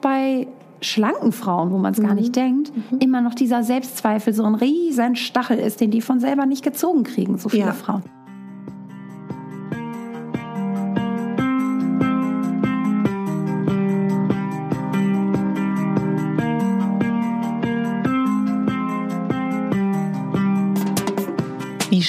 bei schlanken Frauen, wo man es mhm. gar nicht denkt, mhm. immer noch dieser Selbstzweifel so ein riesen Stachel ist, den die von selber nicht gezogen kriegen, so viele ja. Frauen.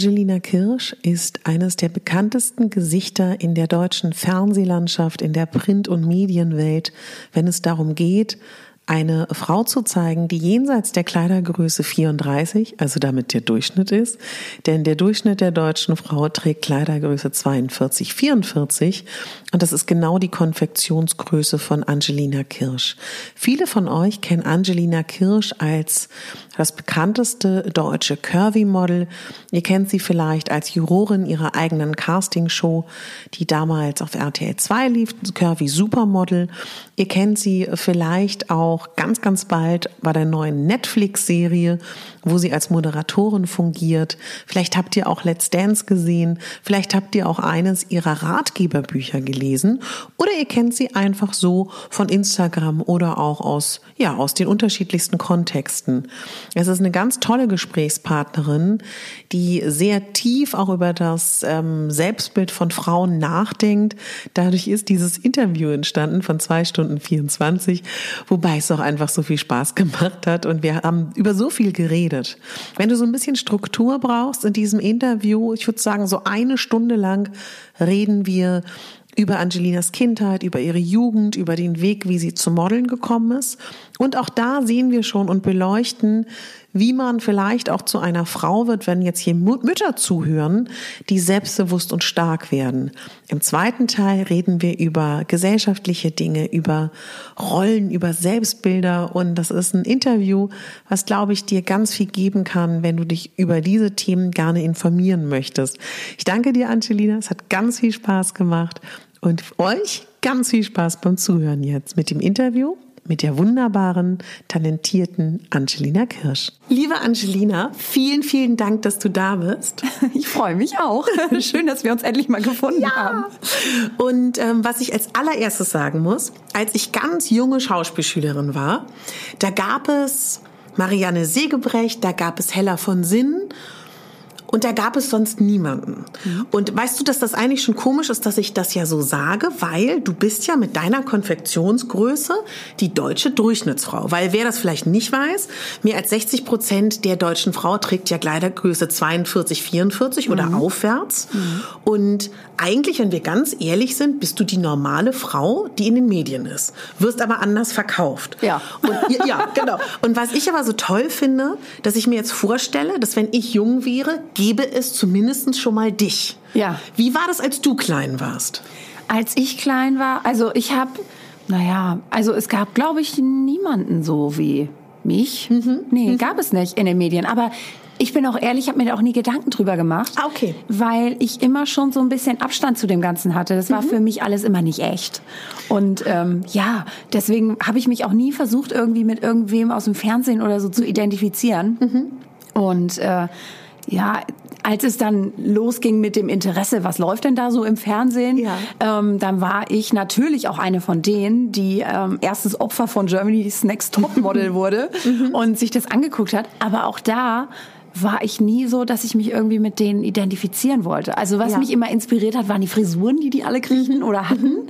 Angelina Kirsch ist eines der bekanntesten Gesichter in der deutschen Fernsehlandschaft, in der Print- und Medienwelt, wenn es darum geht, eine Frau zu zeigen, die jenseits der Kleidergröße 34, also damit der Durchschnitt ist, denn der Durchschnitt der deutschen Frau trägt Kleidergröße 42, 44 und das ist genau die Konfektionsgröße von Angelina Kirsch. Viele von euch kennen Angelina Kirsch als das bekannteste deutsche Curvy-Model. Ihr kennt sie vielleicht als Jurorin ihrer eigenen Castingshow, die damals auf RTL 2 lief, Curvy Supermodel. Ihr kennt sie vielleicht auch ganz, ganz bald bei der neuen Netflix-Serie, wo sie als Moderatorin fungiert. Vielleicht habt ihr auch Let's Dance gesehen. Vielleicht habt ihr auch eines ihrer Ratgeberbücher gelesen. Oder ihr kennt sie einfach so von Instagram oder auch aus, ja, aus den unterschiedlichsten Kontexten. Es ist eine ganz tolle Gesprächspartnerin, die sehr tief auch über das ähm, Selbstbild von Frauen nachdenkt. Dadurch ist dieses Interview entstanden von zwei Stunden 24, wobei es auch einfach so viel Spaß gemacht hat und wir haben über so viel geredet. Wenn du so ein bisschen Struktur brauchst in diesem Interview, ich würde sagen, so eine Stunde lang reden wir über Angelinas Kindheit, über ihre Jugend, über den Weg, wie sie zum Modeln gekommen ist. Und auch da sehen wir schon und beleuchten, wie man vielleicht auch zu einer Frau wird, wenn jetzt hier Mütter zuhören, die selbstbewusst und stark werden. Im zweiten Teil reden wir über gesellschaftliche Dinge, über Rollen, über Selbstbilder und das ist ein Interview, was glaube ich dir ganz viel geben kann, wenn du dich über diese Themen gerne informieren möchtest. Ich danke dir, Angelina. Es hat ganz viel Spaß gemacht und euch ganz viel Spaß beim Zuhören jetzt mit dem Interview mit der wunderbaren, talentierten Angelina Kirsch. Liebe Angelina, vielen, vielen Dank, dass du da bist. Ich freue mich auch. Schön, dass wir uns endlich mal gefunden ja. haben. Und ähm, was ich als allererstes sagen muss, als ich ganz junge Schauspielschülerin war, da gab es Marianne Segebrecht, da gab es Hella von Sinn und da gab es sonst niemanden. Mhm. Und weißt du, dass das eigentlich schon komisch ist, dass ich das ja so sage, weil du bist ja mit deiner Konfektionsgröße die deutsche Durchschnittsfrau. Weil wer das vielleicht nicht weiß, mehr als 60 Prozent der deutschen Frau trägt ja Kleidergröße 42, 44 mhm. oder aufwärts. Mhm. Und eigentlich, wenn wir ganz ehrlich sind, bist du die normale Frau, die in den Medien ist. Wirst aber anders verkauft. Ja. Und, ja, genau. Und was ich aber so toll finde, dass ich mir jetzt vorstelle, dass wenn ich jung wäre, gäbe es zumindest schon mal dich. Ja. Wie war das, als du klein warst? Als ich klein war, also ich habe, naja, also es gab, glaube ich, niemanden so wie mich. Mhm. Nee, mhm. gab es nicht in den Medien. Aber ich bin auch ehrlich, ich habe mir da auch nie Gedanken drüber gemacht. Ah, okay. Weil ich immer schon so ein bisschen Abstand zu dem Ganzen hatte. Das war mhm. für mich alles immer nicht echt. Und ähm, ja, deswegen habe ich mich auch nie versucht, irgendwie mit irgendwem aus dem Fernsehen oder so zu identifizieren. Mhm. Und äh, ja, als es dann losging mit dem Interesse, was läuft denn da so im Fernsehen, Ja. ähm, dann war ich natürlich auch eine von denen, die ähm, erstes Opfer von Germany's Next Topmodel wurde und sich das angeguckt hat. Aber auch da war ich nie so, dass ich mich irgendwie mit denen identifizieren wollte. Also was Ja. mich immer inspiriert hat, waren die Frisuren, die die alle kriegen oder hatten,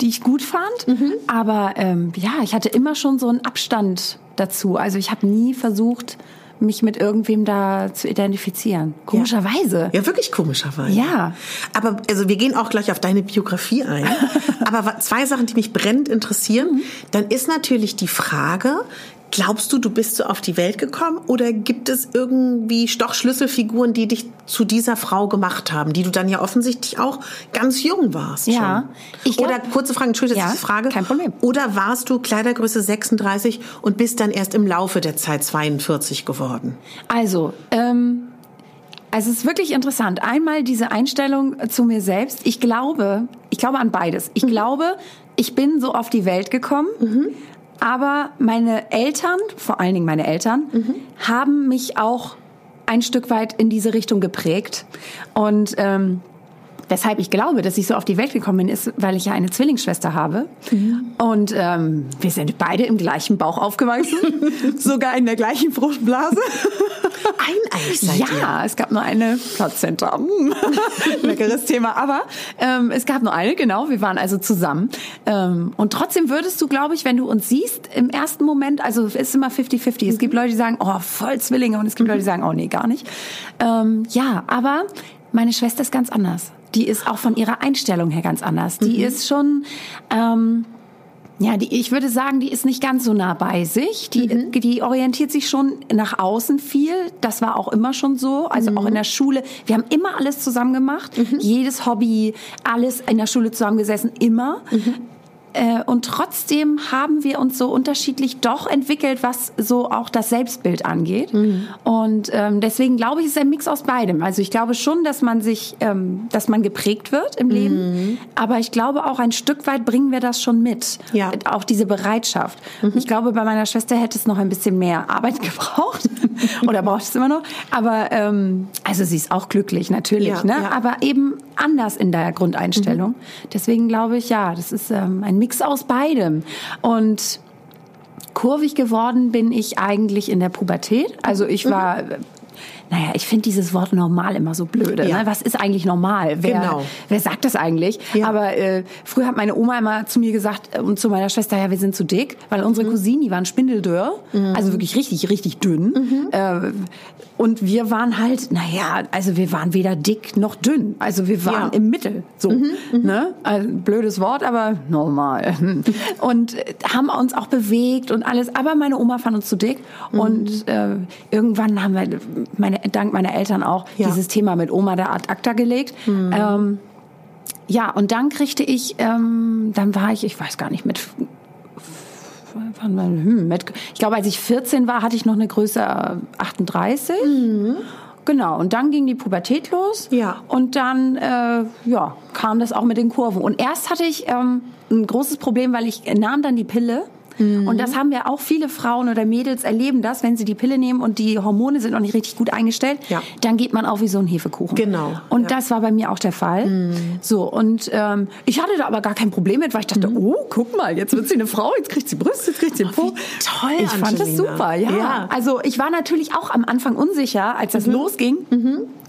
die ich gut fand. Aber ähm, ja, ich hatte immer schon so einen Abstand dazu. Also ich habe nie versucht, mich mit irgendwem da zu identifizieren. Komischerweise. Ja, wirklich komischerweise. Ja. Aber also wir gehen auch gleich auf deine Biografie ein. Aber zwei Sachen, die mich brennend interessieren. Dann ist natürlich die Frage, glaubst du, du bist so auf die Welt gekommen oder gibt es irgendwie doch Schlüsselfiguren, die dich zu dieser Frau gemacht haben, die du dann ja offensichtlich auch ganz jung warst Ja. schon? Ich glaub- oder kurze Frage, Entschuldigung, Ja, frage. kein Problem. Oder warst du Kleidergröße 36 und bist dann erst im Laufe der Zeit 42 geworden? Also, ähm, also es ist wirklich interessant. Einmal diese Einstellung zu mir selbst. Ich glaube, ich glaube an beides. Ich glaube, ich bin so auf die Welt gekommen. Aber meine Eltern, vor allen Dingen meine Eltern, haben mich auch ein Stück weit in diese Richtung geprägt. Und ähm, weshalb ich glaube, dass ich so auf die Welt gekommen bin, ist, weil ich ja eine Zwillingsschwester habe. Und ähm, wir sind beide im gleichen Bauch aufgewachsen, sogar in der gleichen Fruchtblase. Eineig seid ihr. Ja, es gab nur eine Plazenta. Mm. Leckeres Thema. Aber ähm, es gab nur eine, genau. Wir waren also zusammen. Ähm, und trotzdem würdest du, glaube ich, wenn du uns siehst, im ersten Moment, also es ist immer 50-50. Es gibt Leute, die sagen, oh, voll Zwillinge. Und es gibt Leute, die sagen, oh, nee, gar nicht. Ähm, ja, aber meine Schwester ist ganz anders. Die ist auch von ihrer Einstellung her ganz anders. Die ist schon... Ähm, ja, die, ich würde sagen, die ist nicht ganz so nah bei sich. Die, die orientiert sich schon nach außen viel. Das war auch immer schon so. Also auch in der Schule. Wir haben immer alles zusammen gemacht. Jedes Hobby, alles in der Schule zusammengesessen, immer. Äh, und trotzdem haben wir uns so unterschiedlich doch entwickelt, was so auch das Selbstbild angeht. Und ähm, deswegen glaube ich, es ist ein Mix aus beidem. Also ich glaube schon, dass man sich, ähm, dass man geprägt wird im Leben. Aber ich glaube auch ein Stück weit bringen wir das schon mit. Ja. Auch diese Bereitschaft. Ich glaube, bei meiner Schwester hätte es noch ein bisschen mehr Arbeit gebraucht. Oder braucht es immer noch. Aber ähm, also sie ist auch glücklich, natürlich. Ja, ne? ja. Aber eben anders in der Grundeinstellung. Deswegen glaube ich, ja, das ist ähm, ein Mix aus beidem. Und kurvig geworden bin ich eigentlich in der Pubertät. Also ich war, äh, naja, ich finde dieses Wort normal immer so blöde. Ja. Ne? Was ist eigentlich normal? Wer, Genau. wer sagt das eigentlich? Ja. Aber äh, früher hat meine Oma immer zu mir gesagt äh, und zu meiner Schwester, ja, wir sind zu dick, weil unsere Cousinen, die waren spindeldürr, also wirklich richtig, richtig dünn. Äh, und wir waren halt, naja, also wir waren weder dick noch dünn. Also wir waren Ja. im Mittel. So, ne? Also, blödes Wort, aber normal. Und äh, haben uns auch bewegt und alles. Aber meine Oma fand uns zu dick. Und äh, irgendwann haben wir, meine, dank meiner Eltern auch, Ja. dieses Thema mit Oma da ad acta gelegt. Ähm, ja, und dann kriegte ich, ähm, dann war ich, ich weiß gar nicht, mit, hm, ich glaube, als ich 14 war, hatte ich noch eine Größe äh, 38. Genau, und dann ging die Pubertät los. Ja. Und dann äh, ja, kam das auch mit den Kurven. Und erst hatte ich ähm, ein großes Problem, weil ich nahm dann die Pille. Mhm. Und das haben ja auch viele Frauen oder Mädels erleben das, wenn sie die Pille nehmen und die Hormone sind noch nicht richtig gut eingestellt, Ja. dann geht man auch wie so ein Hefekuchen. Genau, Und ja. das war bei mir auch der Fall. So, und ähm, ich hatte da aber gar kein Problem mit, weil ich dachte, oh, guck mal, jetzt wird sie eine Frau, jetzt kriegt sie Brüste, jetzt kriegt sie einen Po. wie toll, Ich fand das Angelina. super, ja. Ja. Also ich war natürlich auch am Anfang unsicher, als das losging.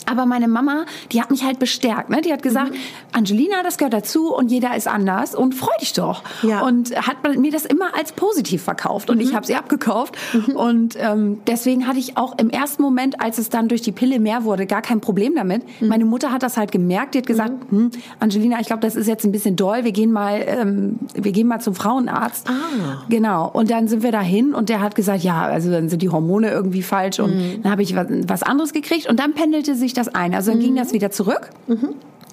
Aber meine Mama, die hat mich halt bestärkt. Ne? Die hat gesagt, Angelina, das gehört dazu und jeder ist anders und freu dich doch. Ja. Und hat mir das immer als positiv verkauft und ich habe sie abgekauft. Und ähm, deswegen hatte ich auch im ersten Moment, als es dann durch die Pille mehr wurde, gar kein Problem damit. Meine Mutter hat das halt gemerkt. Die hat gesagt, hm, Angelina, ich glaube, das ist jetzt ein bisschen doll. Wir gehen mal, ähm, wir gehen mal zum Frauenarzt. Ah. Genau. Und dann sind wir dahin und der hat gesagt, ja, also dann sind die Hormone irgendwie falsch und dann habe ich was, was anderes gekriegt und dann pendelte sich das ein. Also dann ging das wieder zurück.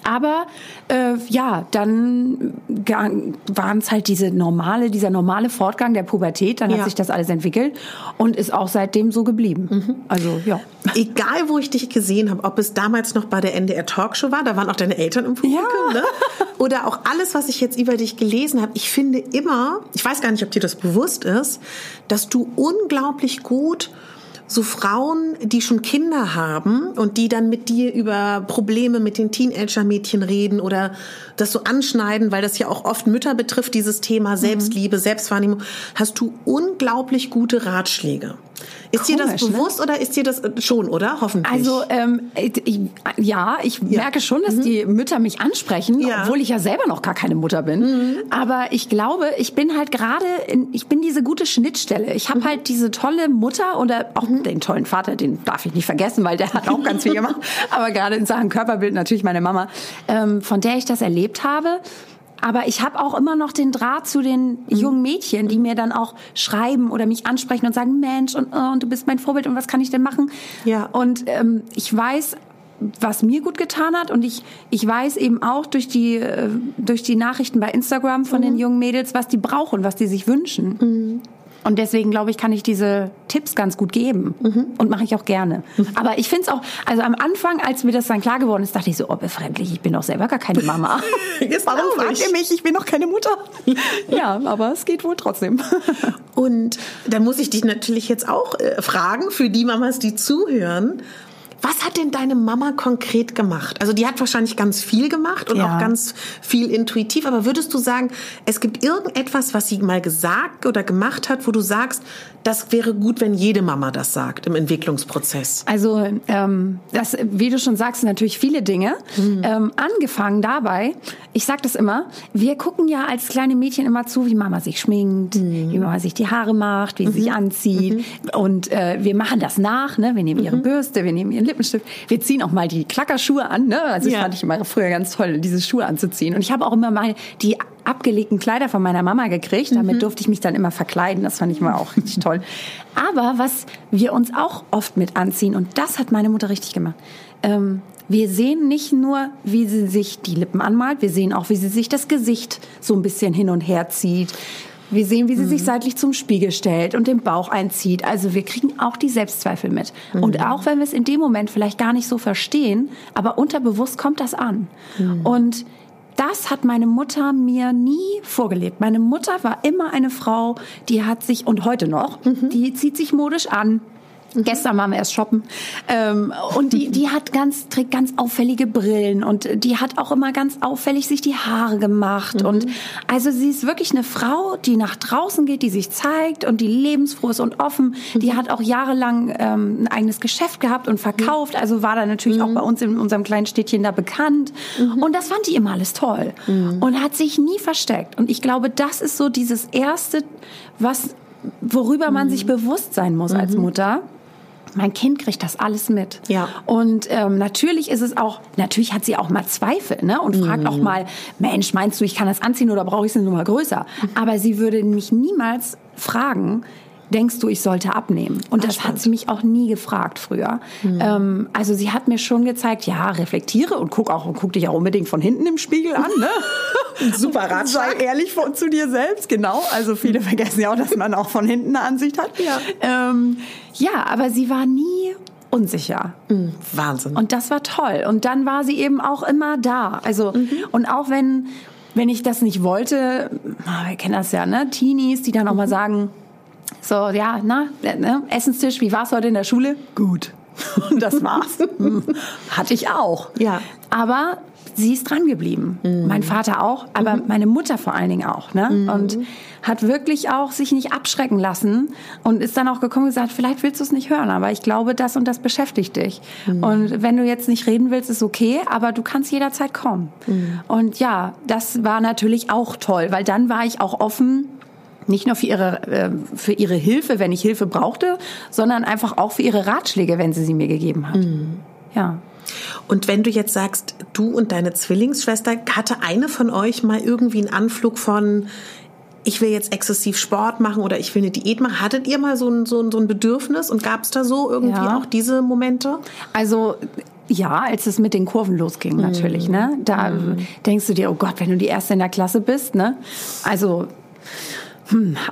Aber äh, ja, dann waren es halt diese normale, dieser normale Fortgang der Pubertät. Dann Ja. hat sich das alles entwickelt und ist auch seitdem so geblieben. Also ja. Egal, wo ich dich gesehen habe, ob es damals noch bei der NDR Talkshow war, da waren auch deine Eltern im Publikum, Ja. ne? Oder auch alles, was ich jetzt über dich gelesen habe. Ich finde immer, ich weiß gar nicht, ob dir das bewusst ist, dass du unglaublich gut so Frauen, die schon Kinder haben und die dann mit dir über Probleme mit den Teenager-Mädchen reden oder das so anschneiden, weil das ja auch oft Mütter betrifft, dieses Thema Selbstliebe, mhm. Selbstwahrnehmung, hast du unglaublich gute Ratschläge. Ist Komisch, dir das ne? bewusst ne? oder ist dir das äh, schon, oder? Hoffentlich. Also ähm, ich, ja, ich ja. merke schon, dass mhm. die Mütter mich ansprechen, ja. obwohl ich ja selber noch gar keine Mutter bin. Mhm. Aber ich glaube, ich bin halt gerade, ich bin diese gute Schnittstelle. Ich habe mhm. halt diese tolle Mutter oder auch mhm. den tollen Vater, den darf ich nicht vergessen, weil der hat auch ganz viel gemacht. Aber gerade in Sachen Körperbild natürlich meine Mama, ähm, von der ich das erlebt habe. Aber ich habe auch immer noch den Draht zu den mhm. jungen Mädchen, die mir dann auch schreiben oder mich ansprechen und sagen, Mensch, und, oh, und du bist mein Vorbild und was kann ich denn machen? Ja. Und ähm, ich weiß, was mir gut getan hat und ich ich weiß eben auch durch die äh, durch die Nachrichten bei Instagram von mhm. den jungen Mädels, was die brauchen, was die sich wünschen. Mhm. Und deswegen glaube ich, kann ich diese Tipps ganz gut geben mhm. und mache ich auch gerne. Mhm. Aber ich finde es auch, also am Anfang, als mir das dann klar geworden ist, dachte ich so, oh befremdlich, ich bin doch selber gar keine Mama. Jetzt Warum fragt ihr mich? Ich bin doch keine Mutter. ja, aber es geht wohl trotzdem. und da muss ich dich natürlich jetzt auch äh, fragen, für die Mamas, die zuhören, was hat denn deine Mama konkret gemacht? Also die hat wahrscheinlich ganz viel gemacht und ja. auch ganz viel intuitiv, aber würdest du sagen, es gibt irgendetwas, was sie mal gesagt oder gemacht hat, wo du sagst, das wäre gut, wenn jede Mama das sagt im Entwicklungsprozess? Also ähm, das, wie du schon sagst, natürlich viele Dinge. Mhm. Ähm, angefangen dabei, ich sag das immer, wir gucken ja als kleine Mädchen immer zu, wie Mama sich schminkt, mhm. wie Mama sich die Haare macht, wie sie sich mhm. anzieht mhm. und äh, wir machen das nach, ne? wir nehmen ihre mhm. Bürste, wir nehmen ihren Lippenstift. Wir ziehen auch mal die Klackerschuhe an. Ne? Also ja. ich fand ich immer früher ganz toll, diese Schuhe anzuziehen. Und ich habe auch immer mal die abgelegten Kleider von meiner Mama gekriegt. Damit mhm. durfte ich mich dann immer verkleiden. Das fand ich immer auch richtig toll. Aber was wir uns auch oft mit anziehen, und das hat meine Mutter richtig gemacht, ähm, wir sehen nicht nur, wie sie sich die Lippen anmalt, wir sehen auch, wie sie sich das Gesicht so ein bisschen hin und her zieht. Wir sehen, wie sie mhm. sich seitlich zum Spiegel stellt und den Bauch einzieht. Also wir kriegen auch die Selbstzweifel mit. Mhm. Und auch wenn wir es in dem Moment vielleicht gar nicht so verstehen, aber unterbewusst kommt das an. Mhm. Und das hat meine Mutter mir nie vorgelebt. Meine Mutter war immer eine Frau, die hat sich, und heute noch, mhm. die zieht sich modisch an. Gestern waren wir erst shoppen. Ähm, und die, die hat ganz, trägt ganz auffällige Brillen und die hat auch immer ganz auffällig sich die Haare gemacht. Mhm. Und also sie ist wirklich eine Frau, die nach draußen geht, die sich zeigt und die lebensfroh ist und offen. Mhm. Die hat auch jahrelang ähm, ein eigenes Geschäft gehabt und verkauft. Also war da natürlich mhm. auch bei uns in unserem kleinen Städtchen da bekannt. Mhm. Und das fand die immer alles toll. Mhm. Und hat sich nie versteckt. Und ich glaube, das ist so dieses Erste, was worüber man sich bewusst sein muss als Mutter mein Kind kriegt das alles mit. Ja. Und ähm, natürlich ist es auch, natürlich hat sie auch mal Zweifel, ne? Und fragt mhm. auch mal, Mensch, meinst du, ich kann das anziehen oder brauche ich es eine Nummer größer? Mhm. Aber sie würde mich niemals fragen, denkst du, ich sollte abnehmen? Und das Ach, hat sie mich auch nie gefragt früher. Mhm. Ähm, also sie hat mir schon gezeigt, ja, reflektiere und guck auch und guck dich auch unbedingt von hinten im Spiegel an. Ne? Super Ratschlag. Sei ehrlich von, zu dir selbst, genau. Also viele vergessen ja auch, dass man auch von hinten eine Ansicht hat. Ja, ähm, ja aber sie war nie unsicher. Mhm. Wahnsinn. Und das war toll. Und dann war sie eben auch immer da. Also, mhm. und auch wenn, wenn ich das nicht wollte, wir kennen das ja, ne? Teenies, die dann auch mal mhm. sagen, so, ja, na, ne, Essenstisch, wie war's heute in der Schule? Gut. Und das war's. Hatte ich auch. Ja. Aber sie ist dran geblieben. Mhm. Mein Vater auch, aber mhm. meine Mutter vor allen Dingen auch. Ne? Mhm. Und hat wirklich auch sich nicht abschrecken lassen und ist dann auch gekommen und gesagt, vielleicht willst du es nicht hören, aber ich glaube, das und das beschäftigt dich. Mhm. Und wenn du jetzt nicht reden willst, ist okay, aber du kannst jederzeit kommen. Mhm. Und ja, das war natürlich auch toll, weil dann war ich auch offen nicht nur für ihre, äh, für ihre Hilfe, wenn ich Hilfe brauchte, sondern einfach auch für ihre Ratschläge, wenn sie sie mir gegeben hat. Mhm. Ja. Und wenn du jetzt sagst, du und deine Zwillingsschwester, hatte eine von euch mal irgendwie einen Anflug von, ich will jetzt exzessiv Sport machen oder ich will eine Diät machen. Hattet ihr mal so ein, so ein, so ein Bedürfnis und gab es da so irgendwie ja. auch diese Momente? Also ja, als es mit den Kurven losging natürlich, mm. ne? Da mm. denkst du dir, oh Gott, wenn du die erste in der Klasse bist, ne? Also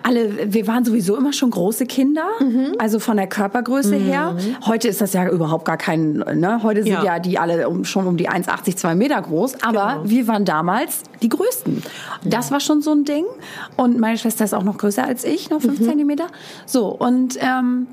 alle, wir waren sowieso immer schon große Kinder, mhm. also von der Körpergröße mhm. her. Heute ist das ja überhaupt gar kein, ne? Heute sind ja, ja die alle um, schon um die 1,80, 2 Meter groß, aber genau. wir waren damals die Größten. Das war schon so ein Ding. Und meine Schwester ist auch noch größer als ich, noch 5 mhm. Zentimeter. So, und ähm,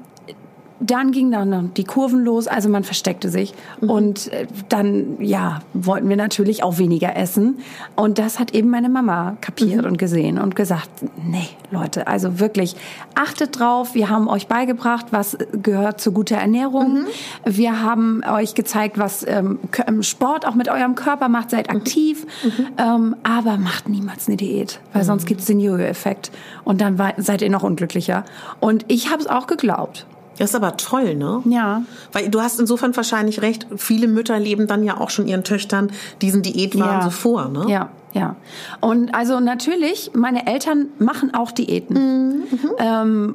dann ging dann die Kurven los, also man versteckte sich. Mhm. Und äh, dann, ja, wollten wir natürlich auch weniger essen. Und das hat eben meine Mama kapiert mhm. und gesehen und gesagt, nee, Leute, also wirklich, achtet drauf, wir haben euch beigebracht, was gehört zu guter Ernährung. Mhm. Wir haben euch gezeigt, was ähm, ähm Sport auch mit eurem Körper macht, seid mhm. aktiv, mhm. ähm, aber macht niemals eine Diät, weil mhm. sonst gibt es den Jojo-Effekt. Und dann war, seid ihr noch unglücklicher. Und ich habe es auch geglaubt. Das ist aber toll, ne? Ja. Weil du hast insofern wahrscheinlich recht, viele Mütter leben dann ja auch schon ihren Töchtern diesen Diätwahn ja. so vor, ne? Ja, ja. Und also natürlich, meine Eltern machen auch Diäten. Mhm. Ähm,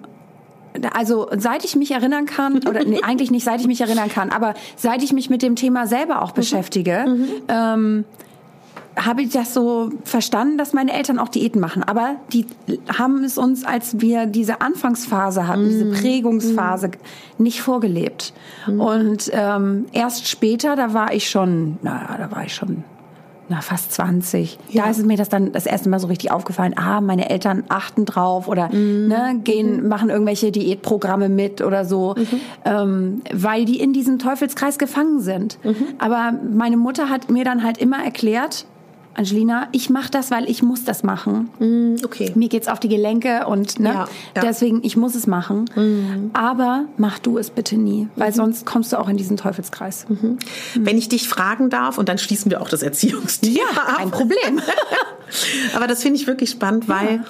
also seit ich mich erinnern kann, oder nee, eigentlich nicht seit ich mich erinnern kann, aber seit ich mich mit dem Thema selber auch mhm. beschäftige, mhm. ähm, habe ich das so verstanden, dass meine Eltern auch Diäten machen. Aber die haben es uns, als wir diese Anfangsphase hatten, mm. diese Prägungsphase, mm. nicht vorgelebt. Mm. Und ähm, erst später, da war ich schon, naja, da war ich schon na, fast 20. Ja. Da ist mir das dann das erste Mal so richtig aufgefallen. Ah, meine Eltern achten drauf oder mhm. ne, gehen, mhm. machen irgendwelche Diätprogramme mit oder so, mhm. ähm, weil die in diesem Teufelskreis gefangen sind. Mhm. Aber meine Mutter hat mir dann halt immer erklärt, Angelina, ich mache das, weil ich muss das machen. Mm, okay. Mir geht's auf die Gelenke und ne, ja, ja. deswegen ich muss es machen. Mm. Aber mach du es bitte nie, weil mhm. sonst kommst du auch in diesen Teufelskreis. Mhm. Mhm. Wenn ich dich fragen darf und dann schließen wir auch das Erziehungsthema ja, ab. Ein Problem. Aber das finde ich wirklich spannend, weil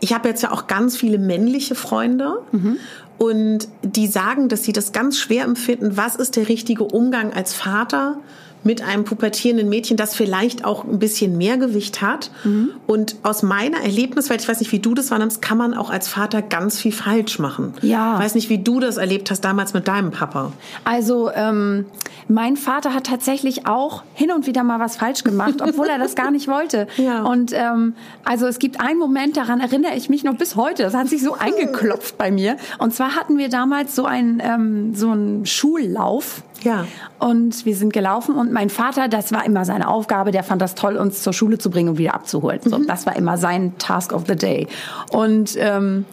ich habe jetzt ja auch ganz viele männliche Freunde mhm. und die sagen, dass sie das ganz schwer empfinden. Was ist der richtige Umgang als Vater? Mit einem pubertierenden Mädchen, das vielleicht auch ein bisschen mehr Gewicht hat. Mhm. Und aus meiner Erlebniswelt, ich weiß nicht, wie du das wahrnimmst, kann man auch als Vater ganz viel falsch machen. Ja. Ich weiß nicht, wie du das erlebt hast damals mit deinem Papa. Also ähm, mein Vater hat tatsächlich auch hin und wieder mal was falsch gemacht, obwohl er das gar nicht wollte. Ja. Und ähm, also es gibt einen Moment, daran erinnere ich mich noch bis heute. Das hat sich so eingeklopft bei mir. Und zwar hatten wir damals so einen ähm, so einen Schullauf ja. Und wir sind gelaufen und mein Vater, das war immer seine Aufgabe, der fand das toll, uns zur Schule zu bringen und wieder abzuholen. So, mhm. Das war immer sein Task of the Day. Und ähm,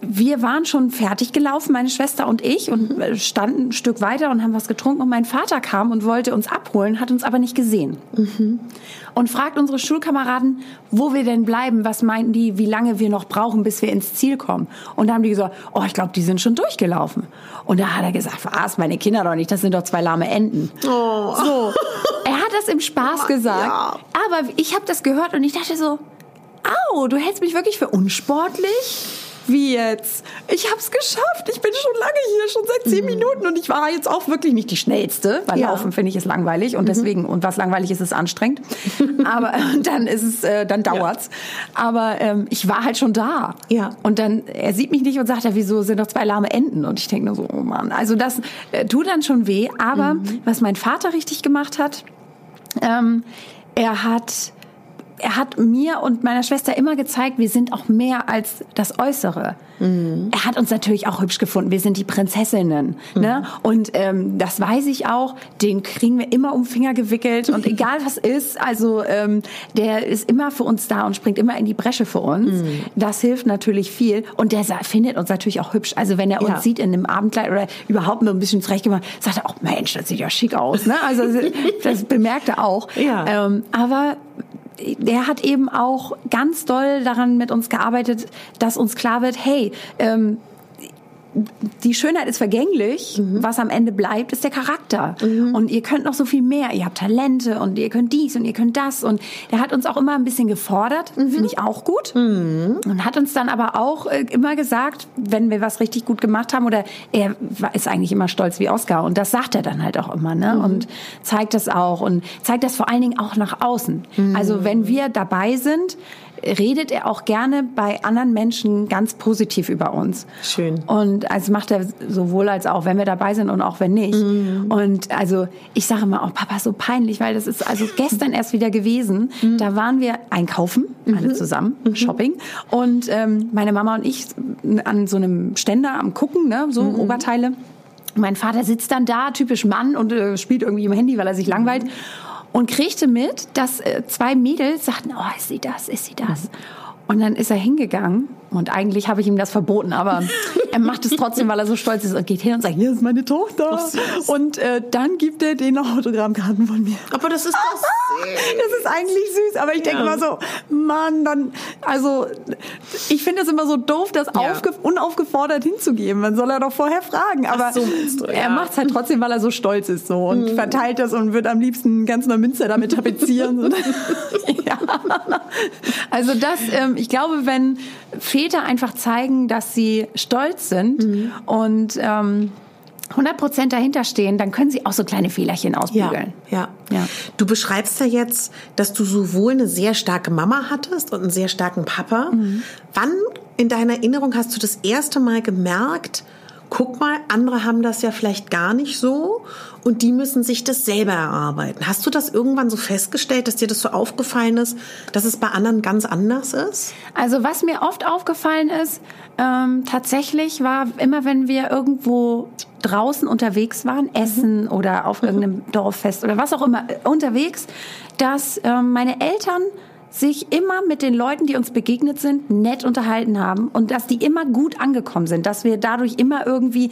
wir waren schon fertig gelaufen, meine Schwester und ich, und mhm. standen ein Stück weiter und haben was getrunken. Und mein Vater kam und wollte uns abholen, hat uns aber nicht gesehen. Mhm. Und fragt unsere Schulkameraden, wo wir denn bleiben, was meinten die, wie lange wir noch brauchen, bis wir ins Ziel kommen. Und da haben die gesagt, oh, ich glaube, die sind schon durchgelaufen. Und da hat er gesagt, was, meine Kinder doch nicht, das sind doch zwei lahme Enten. Oh. So, er hat das im Spaß gesagt. Ja. Aber ich habe das gehört und ich dachte so, au, du hältst mich wirklich für unsportlich? Wie jetzt? Ich hab's geschafft. Ich bin schon lange hier, schon seit zehn mhm. Minuten und ich war jetzt auch wirklich nicht die schnellste, weil ja. Laufen finde ich ist langweilig und mhm. deswegen und was langweilig ist, ist anstrengend. Aber dann ist es, äh, dann dauert's. Ja. Aber ähm, ich war halt schon da. Ja. Und dann er sieht mich nicht und sagt, ja, wieso sind doch zwei lahme Enten? Und ich denke nur so, oh Mann. Also das äh, tut dann schon weh. Aber mhm. was mein Vater richtig gemacht hat, ähm, er hat er hat mir und meiner Schwester immer gezeigt, wir sind auch mehr als das Äußere. Mhm. Er hat uns natürlich auch hübsch gefunden. Wir sind die Prinzessinnen. Mhm. Ne? Und ähm, das weiß ich auch. Den kriegen wir immer um Finger gewickelt. Und egal was ist, also ähm, der ist immer für uns da und springt immer in die Bresche für uns. Mhm. Das hilft natürlich viel. Und der findet uns natürlich auch hübsch. Also wenn er uns ja. sieht in einem Abendkleid oder überhaupt nur ein bisschen zurechtgemacht, sagt er auch, Mensch, das sieht ja schick aus. Ne? Also das bemerkt er auch. Ja. Ähm, aber der hat eben auch ganz doll daran mit uns gearbeitet, dass uns klar wird, hey, ähm, die Schönheit ist vergänglich. Mhm. Was am Ende bleibt, ist der Charakter. Mhm. Und ihr könnt noch so viel mehr. Ihr habt Talente und ihr könnt dies und ihr könnt das. Und er hat uns auch immer ein bisschen gefordert. Mhm. Finde ich auch gut. Mhm. Und hat uns dann aber auch äh, immer gesagt, wenn wir was richtig gut gemacht haben, oder er ist eigentlich immer stolz wie Oscar. Und das sagt er dann halt auch immer, ne? Mhm. Und zeigt das auch. Und zeigt das vor allen Dingen auch nach außen. Mhm. Also wenn wir dabei sind, redet er auch gerne bei anderen Menschen ganz positiv über uns. Schön. Und also macht er sowohl als auch, wenn wir dabei sind und auch wenn nicht. Mhm. Und also ich sage immer, oh Papa, so peinlich, weil das ist also gestern erst wieder gewesen. Mhm. Da waren wir einkaufen, alle mhm. zusammen, mhm. Shopping. Und ähm, meine Mama und ich an so einem Ständer am gucken, ne, so mhm. Oberteile. Mein Vater sitzt dann da, typisch Mann, und äh, spielt irgendwie im Handy, weil er sich langweilt. Mhm und kriegte mit, dass äh, zwei Mädels sagten, oh, ist sie das, ist sie das? Und dann ist er hingegangen und eigentlich habe ich ihm das verboten, aber er macht es trotzdem, weil er so stolz ist und geht hin und sagt, hier ist meine Tochter. Und äh, dann gibt er den Autogrammkarten von mir. Aber das ist das. das ist eigentlich süß, aber ich denke ja. immer so, Mann, dann, also ich finde es immer so doof, das ja. unaufgefordert hinzugeben. Man soll er doch vorher fragen. Aber so, du, ja. er macht es halt trotzdem, weil er so stolz ist so und mhm. verteilt das und wird am liebsten ganz Neumünster damit tapezieren. ja. Also das, ähm, ich glaube, wenn Väter einfach zeigen, dass sie stolz sind mhm. und ähm, 100 Prozent dahinter stehen, dann können sie auch so kleine Fehlerchen ausbügeln. Ja, ja, ja. Du beschreibst ja jetzt, dass du sowohl eine sehr starke Mama hattest und einen sehr starken Papa. Mhm. Wann in deiner Erinnerung hast du das erste Mal gemerkt, guck mal, andere haben das ja vielleicht gar nicht so und die müssen sich das selber erarbeiten. Hast du das irgendwann so festgestellt, dass dir das so aufgefallen ist, dass es bei anderen ganz anders ist? Also was mir oft aufgefallen ist, ähm, tatsächlich war immer, wenn wir irgendwo draußen unterwegs waren, essen mhm. oder auf irgendeinem Dorffest oder was auch immer äh, unterwegs, dass ähm, meine Eltern sich immer mit den Leuten, die uns begegnet sind, nett unterhalten haben und dass die immer gut angekommen sind, dass wir dadurch immer irgendwie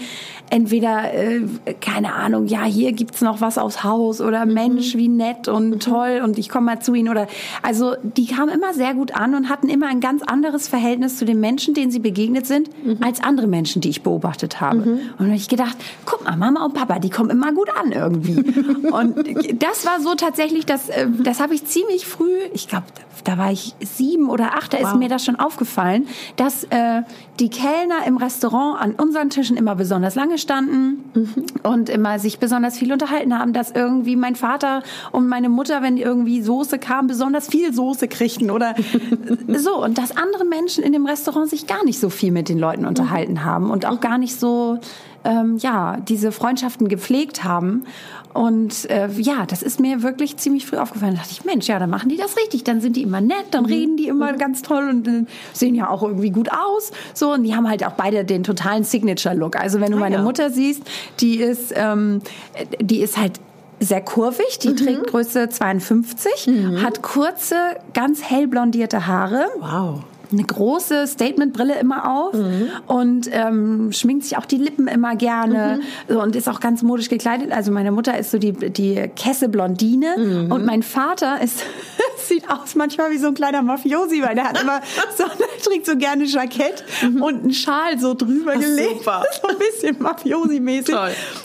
entweder, äh, keine Ahnung, ja, hier gibt's noch was aufs Haus oder mhm. Mensch, wie nett und mhm. toll und ich komme mal zu ihnen oder, also die kamen immer sehr gut an und hatten immer ein ganz anderes Verhältnis zu den Menschen, denen sie begegnet sind, mhm. als andere Menschen, die ich beobachtet habe. Mhm. Und habe ich gedacht, guck mal, Mama und Papa, die kommen immer gut an irgendwie. und das war so tatsächlich, das, äh, das habe ich ziemlich früh, ich glaube, da war ich sieben oder acht, da wow. ist mir das schon aufgefallen, dass äh, die Kellner im Restaurant an unseren Tischen immer besonders lange standen mhm. und immer sich besonders viel unterhalten haben, dass irgendwie mein Vater und meine Mutter, wenn irgendwie Soße kam, besonders viel Soße kriegten oder so. Und dass andere Menschen in dem Restaurant sich gar nicht so viel mit den Leuten unterhalten mhm. haben und auch gar nicht so ähm, ja, diese Freundschaften gepflegt haben. Und äh, ja, das ist mir wirklich ziemlich früh aufgefallen. Da dachte ich, Mensch, ja, dann machen die das richtig. Dann sind die immer nett, dann mhm. reden die immer ganz toll und äh, sehen ja auch irgendwie gut aus. So, und die haben halt auch beide den totalen Signature-Look. Also wenn du ah, meine ja. Mutter siehst, die ist, ähm, die ist halt sehr kurvig, die mhm. trägt Größe 52, mhm. hat kurze, ganz hell blondierte Haare. Wow eine große Statementbrille immer auf mhm. und ähm, schminkt sich auch die Lippen immer gerne mhm. so, und ist auch ganz modisch gekleidet. Also meine Mutter ist so die, die Kesse-Blondine mhm. und mein Vater ist sieht aus manchmal wie so ein kleiner Mafiosi, weil der hat immer so, der trägt so gerne Jackett mhm. und einen Schal so drüber Ach, gelegt. Super. So ein bisschen Mafiosi-mäßig.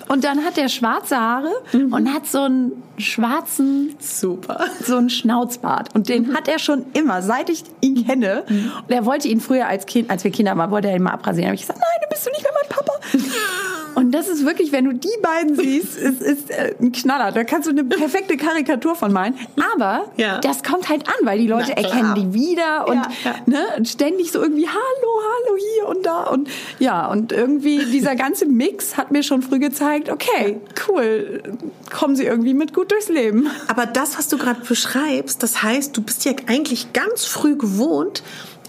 Und dann hat er schwarze Haare mhm. und hat so einen schwarzen, super, so einen Schnauzbart. Und den mhm. hat er schon immer, seit ich ihn kenne. Und er wollte ihn früher als Kind, als wir Kinder waren, wollte er ihn mal abrasieren. Da habe ich gesagt, nein, du bist du nicht mehr mein Papa. Und das ist wirklich, wenn du die beiden siehst, ist, ist äh, ein Knaller. Da kannst du eine perfekte Karikatur von malen. Aber ja. das kommt halt an, weil die Leute erkennen die wieder und ja, ja. Ne, ständig so irgendwie Hallo, hallo hier und da und ja und irgendwie dieser ganze Mix hat mir schon früh gezeigt, okay, cool, kommen sie irgendwie mit gut durchs Leben. Aber das, was du gerade beschreibst, das heißt, du bist ja eigentlich ganz früh gewohnt,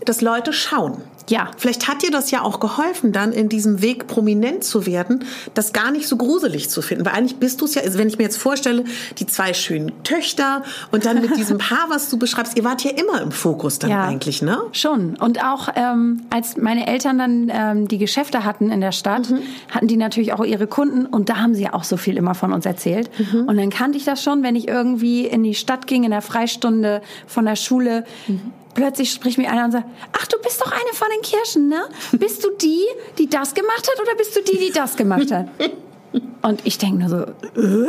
dass Leute schauen. Ja. Vielleicht hat dir das ja auch geholfen, dann in diesem Weg prominent zu werden, das gar nicht so gruselig zu finden. Weil eigentlich bist du es ja, also wenn ich mir jetzt vorstelle, die zwei schönen Töchter und dann mit diesem Paar, was du beschreibst, ihr wart ja immer im Fokus dann ja, eigentlich, ne? Schon. Und auch ähm, als meine Eltern dann ähm, die Geschäfte hatten in der Stadt, mhm. hatten die natürlich auch ihre Kunden und da haben sie ja auch so viel immer von uns erzählt. Mhm. Und dann kannte ich das schon, wenn ich irgendwie in die Stadt ging, in der Freistunde von der Schule. Mhm plötzlich spricht mir einer und sagt, ach, du bist doch eine von den Kirschen, ne? Bist du die, die das gemacht hat oder bist du die, die das gemacht hat? Und ich denke nur so, äh?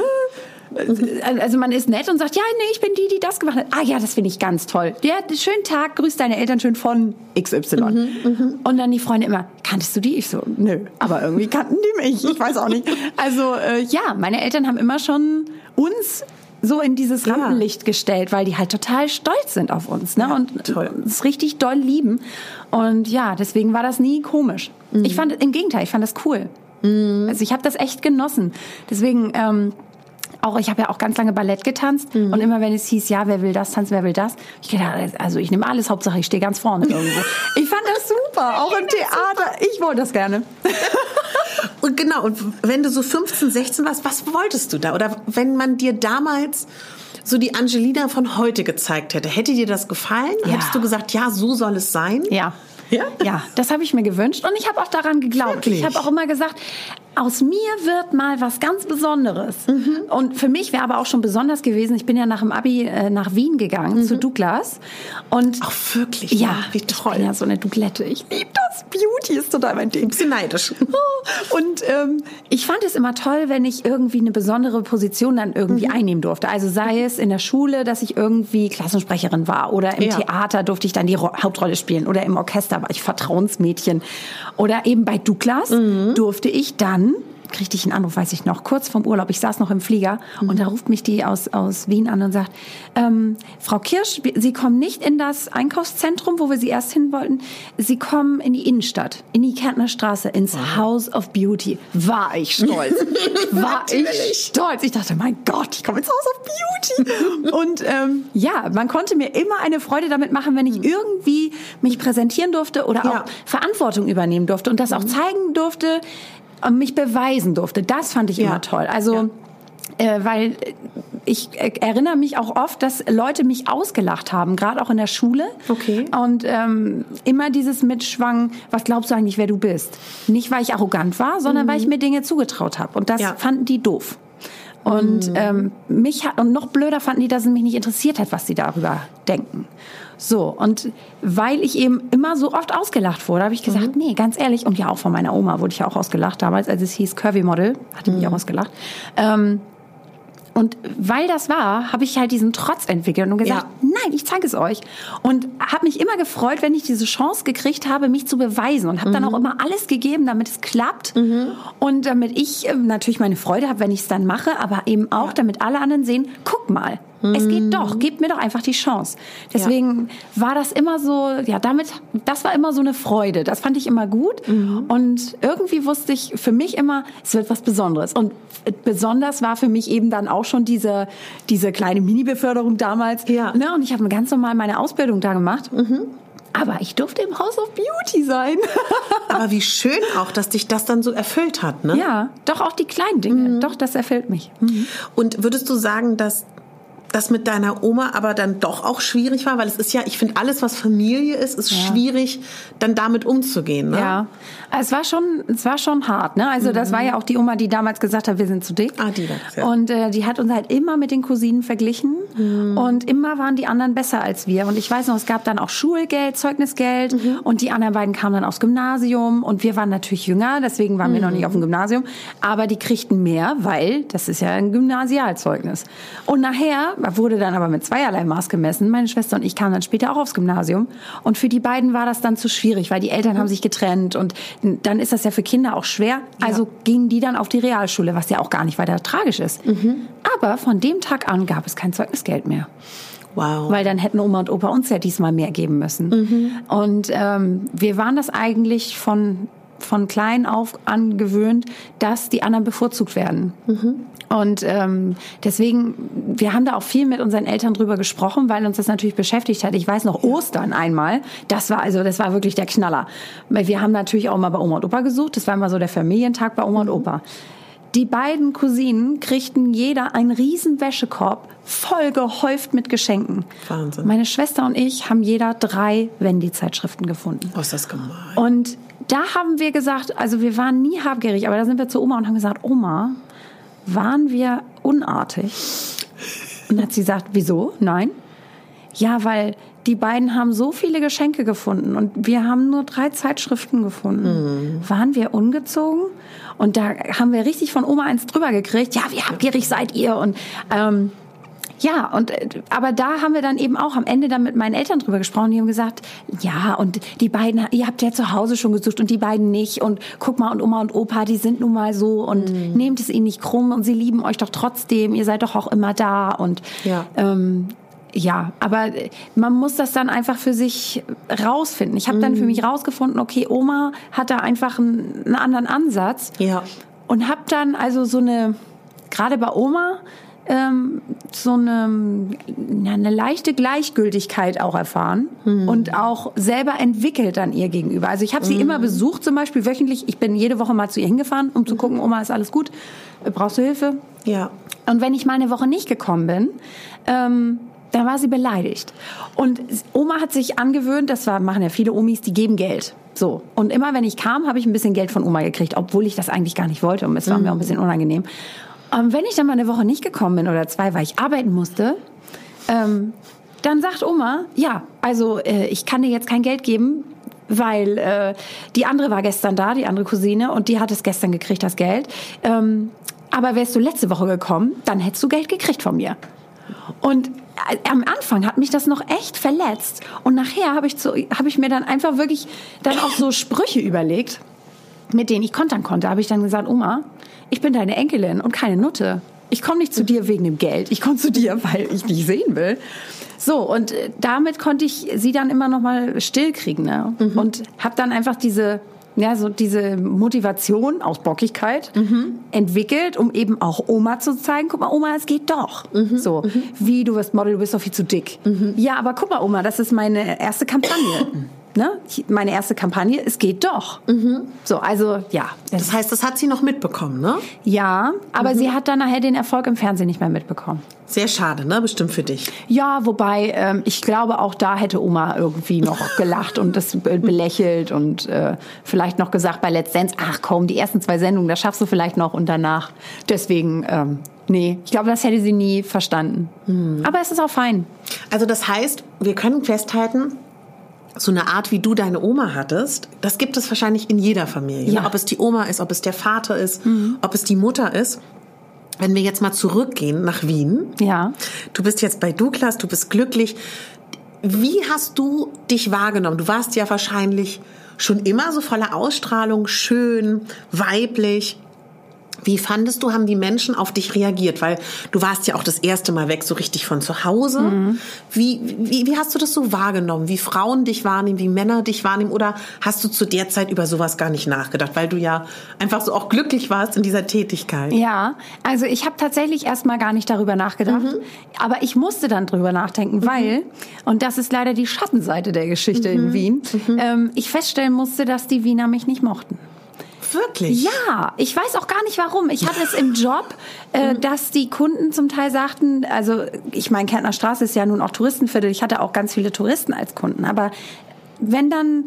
Also man ist nett und sagt, ja, nee, ich bin die, die das gemacht hat. Ah ja, das finde ich ganz toll. Ja, schönen Tag, grüß deine Eltern schön von XY. Mhm, mhm, und dann die Freunde immer, kanntest du die? Ich so, nö, aber irgendwie kannten die mich. Ich weiß auch nicht. Also äh, ja, meine Eltern haben immer schon uns so in dieses ja. Rampenlicht gestellt, weil die halt total stolz sind auf uns ne? Ja, und toll. uns richtig doll lieben. Und ja, deswegen war das nie komisch. Mhm. Ich fand, im Gegenteil, ich fand das cool. Mhm. Also ich habe das echt genossen. Deswegen... Ähm, auch ich habe ja auch ganz lange Ballett getanzt mhm. und immer wenn es hieß, ja, wer will das tanzen, wer will das, ich gedacht, also ich nehme alles, Hauptsache ich stehe ganz vorne irgendwo. ich fand das super, auch im Theater. Ich wollte das gerne. und genau, und wenn du so 15, 16 warst, was wolltest du da? Oder wenn man dir damals so die Angelina von heute gezeigt hätte, hätte dir das gefallen? Ja. Hättest du gesagt, ja, so soll es sein? Ja. Ja? Ja, das habe ich mir gewünscht und ich habe auch daran geglaubt. Wirklich? Ich habe auch immer gesagt, aus mir wird mal was ganz Besonderes. Mhm. Und für mich wäre aber auch schon besonders gewesen, ich bin ja nach dem Abi äh, nach Wien gegangen, zu Douglas. Und Ach, wirklich? ja, Wie Ich toll. ja so eine Douglette. Ich liebe das. Beauty ist total mein Ding. bisschen neidisch. Und ähm, ich fand es immer toll, wenn ich irgendwie eine besondere Position dann irgendwie Mhm. einnehmen durfte. Also sei es in der Schule, dass ich irgendwie Klassensprecherin war oder im Ja. Theater durfte ich dann die Ro Hauptrolle spielen oder im Orchester war ich Vertrauensmädchen oder eben bei Douglas Mhm. durfte ich dann kriegte ich einen Anruf, weiß ich noch, kurz vorm Urlaub. Ich saß noch im Flieger Mhm. und da ruft mich die aus, aus Wien an und sagt, ähm, Frau Kirsch, Sie kommen nicht in das Einkaufszentrum, wo wir Sie erst hin wollten. Sie kommen in die Innenstadt, in die Kärntner Straße, ins House of Beauty. War ich stolz. War ich stolz. Ich dachte, mein Gott, ich komme ins House of Beauty. und ähm, ja, man konnte mir immer eine Freude damit machen, wenn ich irgendwie mich präsentieren durfte oder Ja. auch Verantwortung übernehmen durfte und das auch zeigen durfte, mich beweisen durfte. Das fand ich Ja. immer toll. Also, äh, weil ich äh, erinnere mich auch oft, dass Leute mich ausgelacht haben, gerade auch in der Schule. Okay. Und ähm, immer dieses Mitschwang, was glaubst du eigentlich, wer du bist? Nicht, weil ich arrogant war, sondern weil ich mir Dinge zugetraut habe. Und das Ja. fanden die doof. Und ähm, mich hat, und noch blöder fanden die, dass es mich nicht interessiert hat, was sie darüber denken. So, und weil ich eben immer so oft ausgelacht wurde, habe ich gesagt, nee, ganz ehrlich, und ja auch von meiner Oma wurde ich ja auch ausgelacht damals, als es hieß Curvy Model, hatte mich auch ausgelacht. Ähm, und weil das war, habe ich halt diesen Trotz entwickelt und gesagt, Ja. nein, ich zeige es euch. Und habe mich immer gefreut, wenn ich diese Chance gekriegt habe, mich zu beweisen. Und habe dann auch immer alles gegeben, damit es klappt. Und damit ich ähm, natürlich meine Freude habe, wenn ich es dann mache, aber eben auch, damit alle anderen sehen, guck mal, es geht doch, gebt mir doch einfach die Chance. Deswegen war das immer so, ja, damit, das war immer so eine Freude. Das fand ich immer gut. Und irgendwie wusste ich für mich immer, es wird was Besonderes. Und besonders war für mich eben dann auch schon diese, diese kleine Mini-Beförderung damals. Ja. Ne? Und ich habe ganz normal meine Ausbildung da gemacht. Aber ich durfte im House of Beauty sein. Aber wie schön auch, dass dich das dann so erfüllt hat, ne? ja, doch auch die kleinen Dinge. Doch, das erfüllt mich. Und würdest du sagen, dass das mit deiner Oma aber dann doch auch schwierig war? Weil es ist ja, ich finde, alles, was Familie ist, ist schwierig, dann damit umzugehen. Ne? Ja, es war schon, es war schon hart. Ne? Also das war ja auch die Oma, die damals gesagt hat, wir sind zu dick. Ah, die war's, ja. Und äh, die hat uns halt immer mit den Cousinen verglichen Mhm. und immer waren die anderen besser als wir. Und ich weiß noch, es gab dann auch Schulgeld, Zeugnisgeld Mhm. und die anderen beiden kamen dann aufs Gymnasium und wir waren natürlich jünger, deswegen waren wir noch Mhm. nicht auf dem Gymnasium. Aber die kriegten mehr, weil das ist ja ein Gymnasialzeugnis. Und nachher wurde dann aber mit zweierlei Maß gemessen. Meine Schwester und ich kamen dann später auch aufs Gymnasium. Und für die beiden war das dann zu schwierig, weil die Eltern haben sich getrennt und dann ist das ja für Kinder auch schwer. Also gingen die dann auf die Realschule, was ja auch gar nicht weiter tragisch ist. Aber von dem Tag an gab es kein Zeugnisgeld mehr. Wow. Weil dann hätten Oma und Opa uns ja diesmal mehr geben müssen. Und ähm, wir waren das eigentlich von, von klein auf angewöhnt, dass die anderen bevorzugt werden. Und ähm, deswegen, wir haben da auch viel mit unseren Eltern drüber gesprochen, weil uns das natürlich beschäftigt hat. Ich weiß noch Ostern einmal, das war also, das war wirklich der Knaller. Wir haben natürlich auch mal bei Oma und Opa gesucht. Das war immer so der Familientag bei Oma und Opa. Die beiden Cousinen kriegten jeder einen riesen Wäschekorb, voll gehäuft mit Geschenken. Wahnsinn. Meine Schwester und ich haben jeder drei Wendy-Zeitschriften gefunden. Oh, ist das gemein. Und da haben wir gesagt, also wir waren nie habgierig, aber da sind wir zu Oma und haben gesagt, Oma, waren wir unartig? Und dann hat sie gesagt, wieso? Nein. Ja, weil die beiden haben so viele Geschenke gefunden und wir haben nur drei Zeitschriften gefunden. Waren wir ungezogen? Und da haben wir richtig von Oma eins drüber gekriegt. Ja, wie habgierig seid ihr? Und ähm, ja, und äh, aber da haben wir dann eben auch am Ende dann mit meinen Eltern drüber gesprochen. Die haben gesagt, ja, und die beiden, ihr habt ja zu Hause schon gesucht und die beiden nicht. Und guck mal, und Oma und Opa, die sind nun mal so und nehmt es ihnen nicht krumm und sie lieben euch doch trotzdem. Ihr seid doch auch immer da und Ja. ähm, ja, aber man muss das dann einfach für sich rausfinden. Ich habe dann für mich rausgefunden, okay, Oma hat da einfach einen, einen anderen Ansatz Ja. und habe dann also so eine, gerade bei Oma, ähm, so eine, ja, eine leichte Gleichgültigkeit auch erfahren mhm. und auch selber entwickelt an ihr gegenüber. Also ich habe sie mhm. immer besucht, zum Beispiel wöchentlich. Ich bin jede Woche mal zu ihr hingefahren, um zu gucken, Oma, ist alles gut? Brauchst du Hilfe? Ja. Und wenn ich mal eine Woche nicht gekommen bin, ähm, dann war sie beleidigt. Und Oma hat sich angewöhnt, das war, machen ja viele Omis, die geben Geld. So. Und immer wenn ich kam, habe ich ein bisschen Geld von Oma gekriegt, obwohl ich das eigentlich gar nicht wollte. Und es war mhm. mir auch ein bisschen unangenehm. Und wenn ich dann mal eine Woche nicht gekommen bin oder zwei, weil ich arbeiten musste, ähm, dann sagt Oma, ja, also äh, ich kann dir jetzt kein Geld geben, weil äh, die andere war gestern da, die andere Cousine, und die hat es gestern gekriegt, das Geld. Ähm, aber wärst du letzte Woche gekommen, dann hättest du Geld gekriegt von mir. Und äh, am Anfang hat mich das noch echt verletzt. Und nachher habe ich, hab ich mir dann einfach wirklich dann auch so Sprüche überlegt, mit denen ich kontern konnte. Habe ich dann gesagt, Oma, ich bin deine Enkelin und keine Nutte. Ich komme nicht zu dir wegen dem Geld. Ich komme zu dir, weil ich dich sehen will. So, und äh, damit konnte ich sie dann immer noch mal still kriegen. Ne? Mhm. Und habe dann einfach diese ja, so diese Motivation aus Bockigkeit mhm. entwickelt, um eben auch Oma zu zeigen, guck mal, Oma, es geht doch. Mhm. So, mhm. wie du wirst Model, du bist doch viel zu dick. Mhm. Ja, aber guck mal, Oma, das ist meine erste Kampagne. ne? meine erste Kampagne, es geht doch. Mhm. So, also ja. Das heißt, das hat sie noch mitbekommen, ne? Ja, aber mhm. sie hat dann nachher den Erfolg im Fernsehen nicht mehr mitbekommen. Sehr schade, ne? Bestimmt für dich. Ja, wobei ähm, ich glaube, auch da hätte Oma irgendwie noch gelacht und das belächelt und äh, vielleicht noch gesagt bei Let's Dance, ach komm, die ersten zwei Sendungen, das schaffst du vielleicht noch und danach. Deswegen, ähm, nee, ich glaube, das hätte sie nie verstanden. Mhm. Aber es ist auch fein. Also das heißt, wir können festhalten, so eine Art, wie du deine Oma hattest, das gibt es wahrscheinlich in jeder Familie. Ne? Ja. Ob es die Oma ist, ob es der Vater ist, mhm. ob es die Mutter ist. Wenn wir jetzt mal zurückgehen nach Wien. Ja. Du bist jetzt bei Douglas, du bist glücklich. Wie hast du dich wahrgenommen? Du warst ja wahrscheinlich schon immer so voller Ausstrahlung, schön, weiblich. Wie fandest du, haben die Menschen auf dich reagiert? Weil du warst ja auch das erste Mal weg, so richtig von zu Hause. Mhm. Wie, wie, wie hast du das so wahrgenommen? Wie Frauen dich wahrnehmen, wie Männer dich wahrnehmen? Oder hast du zu der Zeit über sowas gar nicht nachgedacht, weil du ja einfach so auch glücklich warst in dieser Tätigkeit? Ja, also ich habe tatsächlich erstmal gar nicht darüber nachgedacht. Mhm. Aber ich musste dann drüber nachdenken, mhm. weil, und das ist leider die Schattenseite der Geschichte in mhm. Wien, mhm. ähm, ich feststellen musste, dass die Wiener mich nicht mochten. Wirklich? Ja, ich weiß auch gar nicht warum. Ich hatte es im Job, äh, mhm. dass die Kunden zum Teil sagten, also ich meine, Kärntner Straße ist ja nun auch Touristenviertel. Ich hatte auch ganz viele Touristen als Kunden. Aber wenn dann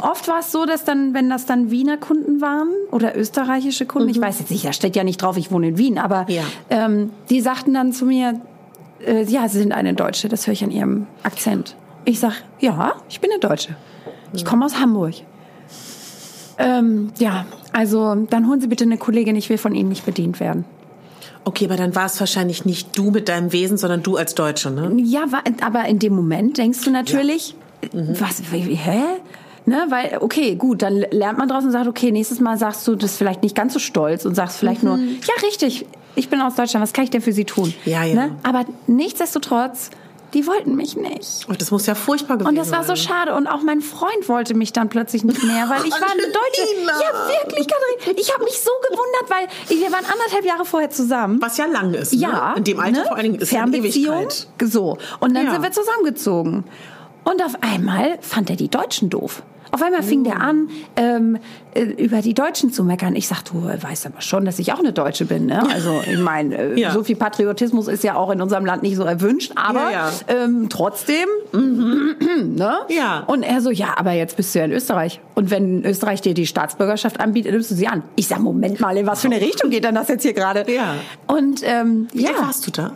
oft war es so, dass dann, wenn das dann Wiener Kunden waren oder österreichische Kunden, mhm. ich weiß jetzt nicht, da steht ja nicht drauf, ich wohne in Wien, aber ja. ähm, die sagten dann zu mir, äh, ja, Sie sind eine Deutsche, das höre ich an Ihrem Akzent. Ich sag, ja, ich bin eine Deutsche. Ich komme aus Hamburg. Ähm, ja, also dann holen Sie bitte eine Kollegin, ich will von Ihnen nicht bedient werden. Okay, aber dann war es wahrscheinlich nicht du mit deinem Wesen, sondern du als Deutsche, ne? Ja, aber in dem Moment denkst du natürlich, ja. mhm. was, hä? Ne, weil, okay, gut, dann lernt man draus und sagt, okay, nächstes Mal sagst du das vielleicht nicht ganz so stolz und sagst vielleicht mhm. nur, ja, richtig, ich bin aus Deutschland, was kann ich denn für Sie tun? Ja, ja. Ne? Aber nichtsdestotrotz die wollten mich nicht. Oh, das muss ja furchtbar gewesen sein. Und das war so schade. Und auch mein Freund wollte mich dann plötzlich nicht mehr, weil ich war eine Deutsche. Ja, wirklich, Katharin. Ich habe mich so gewundert, weil wir waren anderthalb Jahre vorher zusammen. Was ja lang ist. Ne? Ja. In dem Alter ne? vor allen Dingen ist Fernbeziehung. So. Und dann ja. sind wir zusammengezogen. Und auf einmal fand er die Deutschen doof. Auf einmal fing der an, ähm, äh, über die Deutschen zu meckern. Ich sag, du weißt aber schon, dass ich auch eine Deutsche bin. Ne? Also ich meine, äh, ja. so viel Patriotismus ist ja auch in unserem Land nicht so erwünscht, aber ja, ja. Ähm, trotzdem. Mhm. ne? Ja. Und er so, ja, aber jetzt bist du ja in Österreich. Und wenn Österreich dir die Staatsbürgerschaft anbietet, nimmst du sie an. Ich sag, Moment mal, in was für eine Richtung geht denn das jetzt hier gerade? Ja. Und ähm, wie ja. warst du da?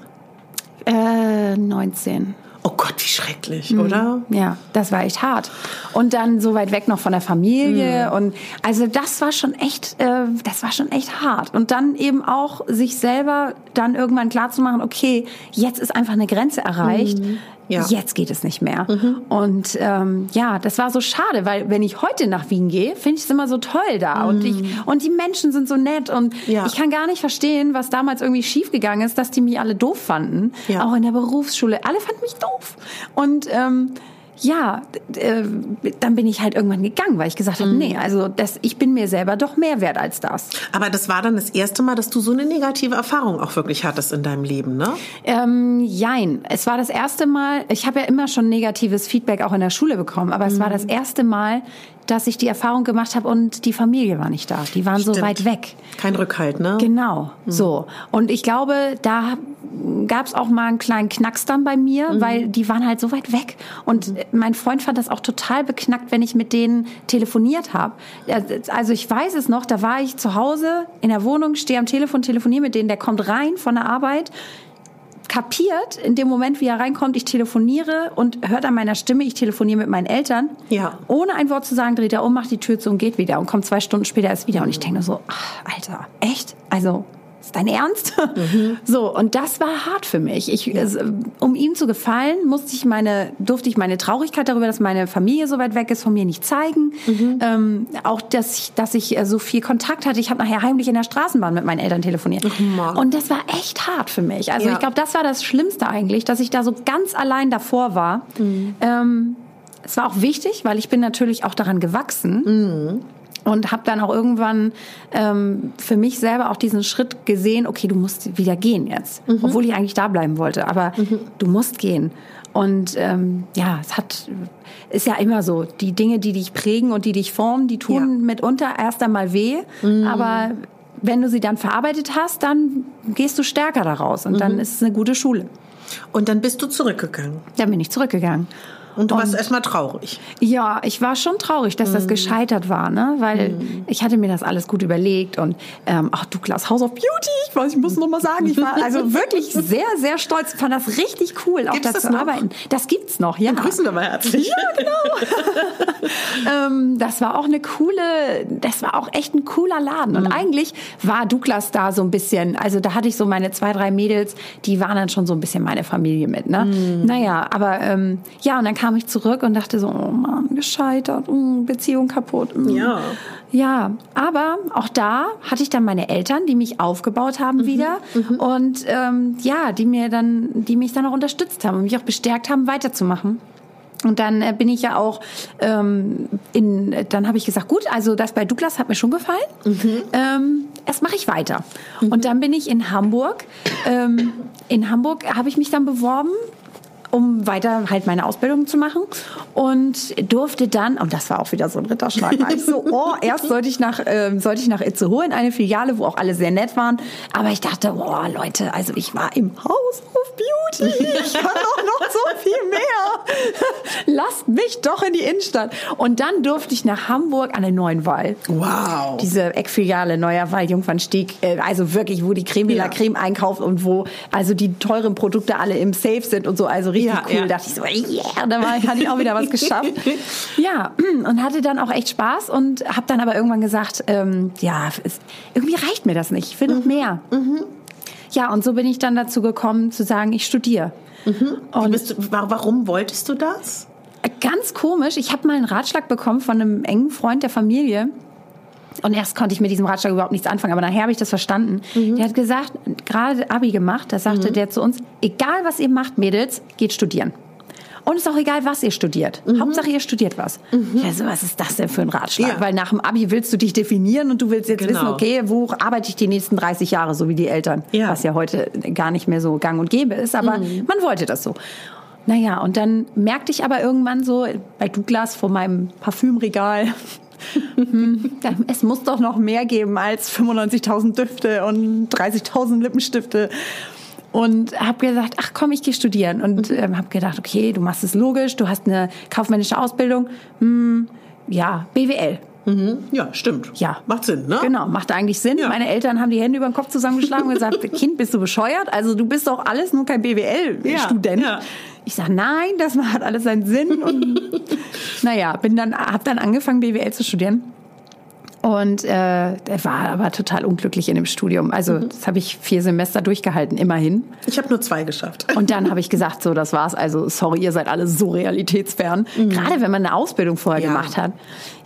Äh, 19. Oh Gott, wie schrecklich, mhm. oder? Ja, das war echt hart. Und dann so weit weg noch von der Familie mhm. und also das war schon echt, äh, das war schon echt hart. Und dann eben auch sich selber dann irgendwann klar zu machen, okay, jetzt ist einfach eine Grenze erreicht. Mhm ja. jetzt geht es nicht mehr. Mhm. Und ähm, ja, das war so schade, weil wenn ich heute nach Wien gehe, finde ich es immer so toll da. Mhm. Und, ich, und die Menschen sind so nett. Und ja. ich kann gar nicht verstehen, was damals irgendwie schiefgegangen ist, dass die mich alle doof fanden. Ja. Auch in der Berufsschule. Alle fanden mich doof. Und ähm, ja, äh, dann bin ich halt irgendwann gegangen, weil ich gesagt habe, mhm. nee, also das, ich bin mir selber doch mehr wert als das. Aber das war dann das erste Mal, dass du so eine negative Erfahrung auch wirklich hattest in deinem Leben, ne? Ähm, jein. Es war das erste Mal, ich habe ja immer schon negatives Feedback auch in der Schule bekommen, aber es war das erste Mal, dass ich die Erfahrung gemacht habe und die Familie war nicht da. Die waren Stimmt. so weit weg. Kein Rückhalt, ne? Genau, mhm. so. Und ich glaube, da gab es auch mal einen kleinen Knacks dann bei mir, mhm. weil die waren halt so weit weg. Und mhm. mein Freund fand das auch total beknackt, wenn ich mit denen telefoniert habe. Also ich weiß es noch, da war ich zu Hause in der Wohnung, stehe am Telefon, telefoniere mit denen, der kommt rein von der Arbeit kapiert in dem Moment, wie er reinkommt, ich telefoniere und hört an meiner Stimme, ich telefoniere mit meinen Eltern. Ja. Ohne ein Wort zu sagen, dreht er um, macht die Tür zu und geht wieder und kommt zwei Stunden später erst wieder. Und ich denke so, ach, Alter, echt? Also ist dein Ernst? Mhm. So, und das war hart für mich. Ich, ja. um ihm zu gefallen, musste ich meine, durfte ich meine Traurigkeit darüber, dass meine Familie so weit weg ist, von mir nicht zeigen. Mhm. Ähm, auch, dass ich, dass ich äh, so viel Kontakt hatte. Ich habe nachher heimlich in der Straßenbahn mit meinen Eltern telefoniert. Oh und das war echt hart für mich. Also ja. ich glaube, das war das Schlimmste eigentlich, dass ich da so ganz allein davor war. Mhm. Ähm, es war auch wichtig, weil ich bin natürlich auch daran gewachsen. Mhm und habe dann auch irgendwann ähm, für mich selber auch diesen Schritt gesehen, okay, du musst wieder gehen jetzt, mhm. obwohl ich eigentlich da bleiben wollte, aber mhm. du musst gehen. Und ähm, ja, es hat ist ja immer so, die Dinge, die dich prägen und die dich formen, die tun ja. mitunter erst einmal weh, mhm. aber wenn du sie dann verarbeitet hast, dann gehst du stärker daraus und dann mhm. ist es eine gute Schule. Und dann bist du zurückgegangen. Dann bin ich zurückgegangen. Und du und, warst erstmal traurig. Ja, ich war schon traurig, dass mm. das gescheitert war, ne? Weil mm. ich hatte mir das alles gut überlegt und ähm, ach Douglas House of Beauty, ich weiß, ich muss noch mal sagen, ich war also wirklich sehr, sehr stolz, fand das richtig cool, auch da zu arbeiten. Das gibt's noch, ja. Dann grüßen wir mal herzlich. Ja, genau. ähm, das war auch eine coole, das war auch echt ein cooler Laden. Und mm. eigentlich war Douglas da so ein bisschen, also da hatte ich so meine zwei, drei Mädels, die waren dann schon so ein bisschen meine Familie mit, ne? Mm. Naja, aber ähm, ja, und dann kam ich zurück und dachte so, oh Mann, gescheitert, mm, Beziehung kaputt. Mm. Ja. Ja, aber auch da hatte ich dann meine Eltern, die mich aufgebaut haben mhm. wieder mhm. und ähm, ja, die mir dann, die mich dann auch unterstützt haben und mich auch bestärkt haben, weiterzumachen. Und dann äh, bin ich ja auch ähm, in, dann habe ich gesagt, gut, also das bei Douglas hat mir schon gefallen. Mhm. Ähm, erst mache ich weiter. Mhm. Und dann bin ich in Hamburg. Ähm, in Hamburg habe ich mich dann beworben um weiter halt meine Ausbildung zu machen und durfte dann, und das war auch wieder so ein Ritterschlag, ich so, oh, erst sollte ich nach, äh, sollte ich nach Itzehoe in eine Filiale, wo auch alle sehr nett waren, aber ich dachte, oh Leute, also ich war im House of Beauty, ich kann doch noch so viel mehr. Lasst mich doch in die Innenstadt. Und dann durfte ich nach Hamburg an den Neuen Wall. Wow. Diese Eckfiliale Neuer Wall, Jungfernstieg, äh, also wirklich, wo die Creme de la Creme einkauft und wo also die teuren Produkte alle im Safe sind und so, also richtig ja, cool. Ja. Da dachte ich so, yeah, da war, hatte ich auch wieder was geschafft. ja, und hatte dann auch echt Spaß und habe dann aber irgendwann gesagt, ähm, ja, es, irgendwie reicht mir das nicht, ich will noch mhm. mehr. Mhm. Ja, und so bin ich dann dazu gekommen zu sagen, ich studiere. Mhm. Und du, warum wolltest du das? Ganz komisch. Ich habe mal einen Ratschlag bekommen von einem engen Freund der Familie. Und erst konnte ich mit diesem Ratschlag überhaupt nichts anfangen, aber nachher habe ich das verstanden. Mhm. Der hat gesagt, gerade Abi gemacht, da sagte mhm. der zu uns, egal was ihr macht, Mädels, geht studieren. Und es ist auch egal, was ihr studiert. Mhm. Hauptsache, ihr studiert was. Mhm. Also, was ist das denn für ein Ratschlag? Ja. Weil nach dem Abi willst du dich definieren und du willst jetzt genau. wissen, okay, wo arbeite ich die nächsten 30 Jahre, so wie die Eltern. Ja. Was ja heute gar nicht mehr so gang und gäbe ist, aber mhm. man wollte das so. Naja, und dann merkte ich aber irgendwann so bei Douglas vor meinem Parfümregal, hm, es muss doch noch mehr geben als 95.000 Düfte und 30.000 Lippenstifte. Und habe gesagt, ach komm, ich gehe studieren. Und mhm. ähm, habe gedacht, okay, du machst es logisch, du hast eine kaufmännische Ausbildung. Hm, ja, BWL. Mhm. Ja, stimmt. Ja. Macht Sinn, ne? Genau, macht eigentlich Sinn. Ja. Meine Eltern haben die Hände über den Kopf zusammengeschlagen und gesagt, Kind, bist du bescheuert? Also du bist doch alles nur kein BWL-Student. Ja. Ja. Ich sage, nein, das hat alles seinen Sinn. Und naja, bin dann, habe dann angefangen, BWL zu studieren. Und äh, er war aber total unglücklich in dem Studium. Also mhm. das habe ich vier Semester durchgehalten, immerhin. Ich habe nur zwei geschafft. Und dann habe ich gesagt, so, das war's. Also sorry, ihr seid alle so realitätsfern. Mhm. Gerade wenn man eine Ausbildung vorher ja. gemacht hat.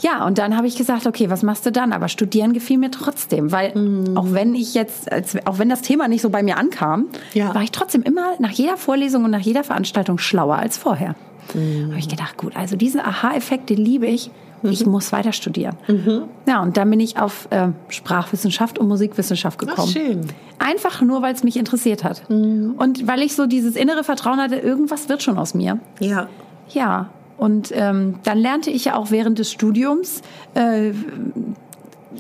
Ja, und dann habe ich gesagt, okay, was machst du dann? Aber studieren gefiel mir trotzdem, weil mhm. auch wenn ich jetzt, auch wenn das Thema nicht so bei mir ankam, ja. war ich trotzdem immer nach jeder Vorlesung und nach jeder Veranstaltung schlauer als vorher. Mhm. Habe ich gedacht, gut, also diesen Aha-Effekt, den liebe ich. Ich mhm. muss weiter studieren. Mhm. Ja, und dann bin ich auf äh, Sprachwissenschaft und Musikwissenschaft gekommen. Ach, schön. Einfach nur, weil es mich interessiert hat. Mhm. Und weil ich so dieses innere Vertrauen hatte, irgendwas wird schon aus mir. Ja. Ja. Und ähm, dann lernte ich ja auch während des Studiums, äh,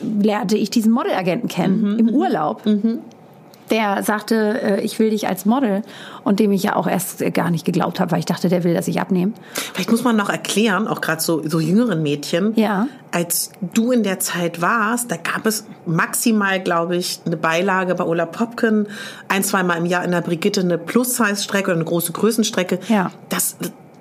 lernte ich diesen Modelagenten kennen mhm. im Urlaub. Der sagte, äh, ich will dich als Model und dem ich ja auch erst gar nicht geglaubt habe, weil ich dachte, der will, dass ich abnehme. Vielleicht muss man noch erklären, auch gerade so, so jüngeren Mädchen, ja. als du in der Zeit warst, da gab es maximal, glaube ich, eine Beilage bei Ola Popken, ein, zweimal im Jahr in der Brigitte eine Plus-Size-Strecke oder eine große Größenstrecke. Ja. Das,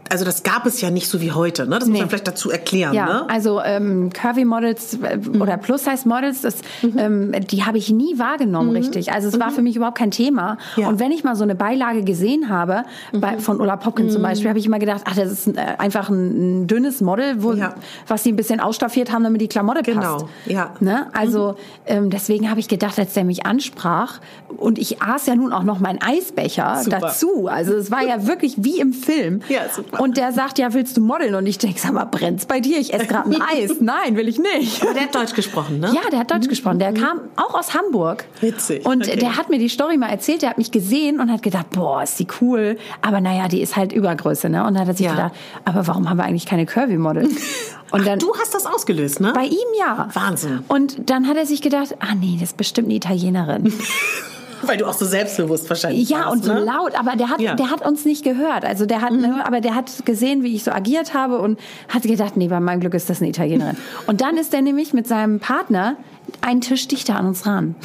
also das gab es ja nicht so wie heute, ne? Das nee. muss man vielleicht dazu erklären. Ja, ne? also ähm, Curvy Models äh, mhm. oder Plus-Size Models, das, mhm. ähm, die habe ich nie wahrgenommen, mhm. richtig. Also es war mhm. für mich überhaupt kein Thema. Ja. Und wenn ich mal so eine Beilage gesehen habe, bei, mhm. von Ulla Popkin zum mhm. Beispiel, habe ich immer gedacht, ach, das ist äh, einfach ein, ein, dünnes Model, wo, ja. was sie ein bisschen ausstaffiert haben, damit die Klamotte genau. passt. Ja. Ne? Also ähm, deswegen habe ich gedacht, als der mich ansprach, und ich aß ja nun auch noch meinen Eisbecher super. dazu. Also es war ja wirklich wie im Film. Ja, super. Und der sagt, ja, willst du modeln? Und ich denke, sag mal, brennt's bei dir? Ich esse gerade ein Eis. Nein, will ich nicht. Aber der hat Deutsch gesprochen, ne? Ja, der hat Deutsch mhm. gesprochen. Der mhm. kam auch aus Hamburg. Witzig. Und okay. der hat mir die Story mal erzählt. Der hat mich gesehen und hat gedacht, boah, ist die cool. Aber naja, die ist halt Übergröße, ne? Und dann hat er sich ja. gedacht, aber warum haben wir eigentlich keine Curvy-Models? Und dann, Ach, du hast das ausgelöst, ne? Bei ihm ja. Wahnsinn. Und dann hat er sich gedacht, ah nee, das ist bestimmt eine Italienerin. Weil du auch so selbstbewusst wahrscheinlich Ja, warst, und so ne? laut. Aber der hat, ja. der hat uns nicht gehört. Also der hat, mhm. ne, aber der hat gesehen, wie ich so agiert habe und hat gedacht, nee, bei meinem Glück ist das eine Italienerin. und dann ist er nämlich mit seinem Partner einen Tisch dichter an uns ran.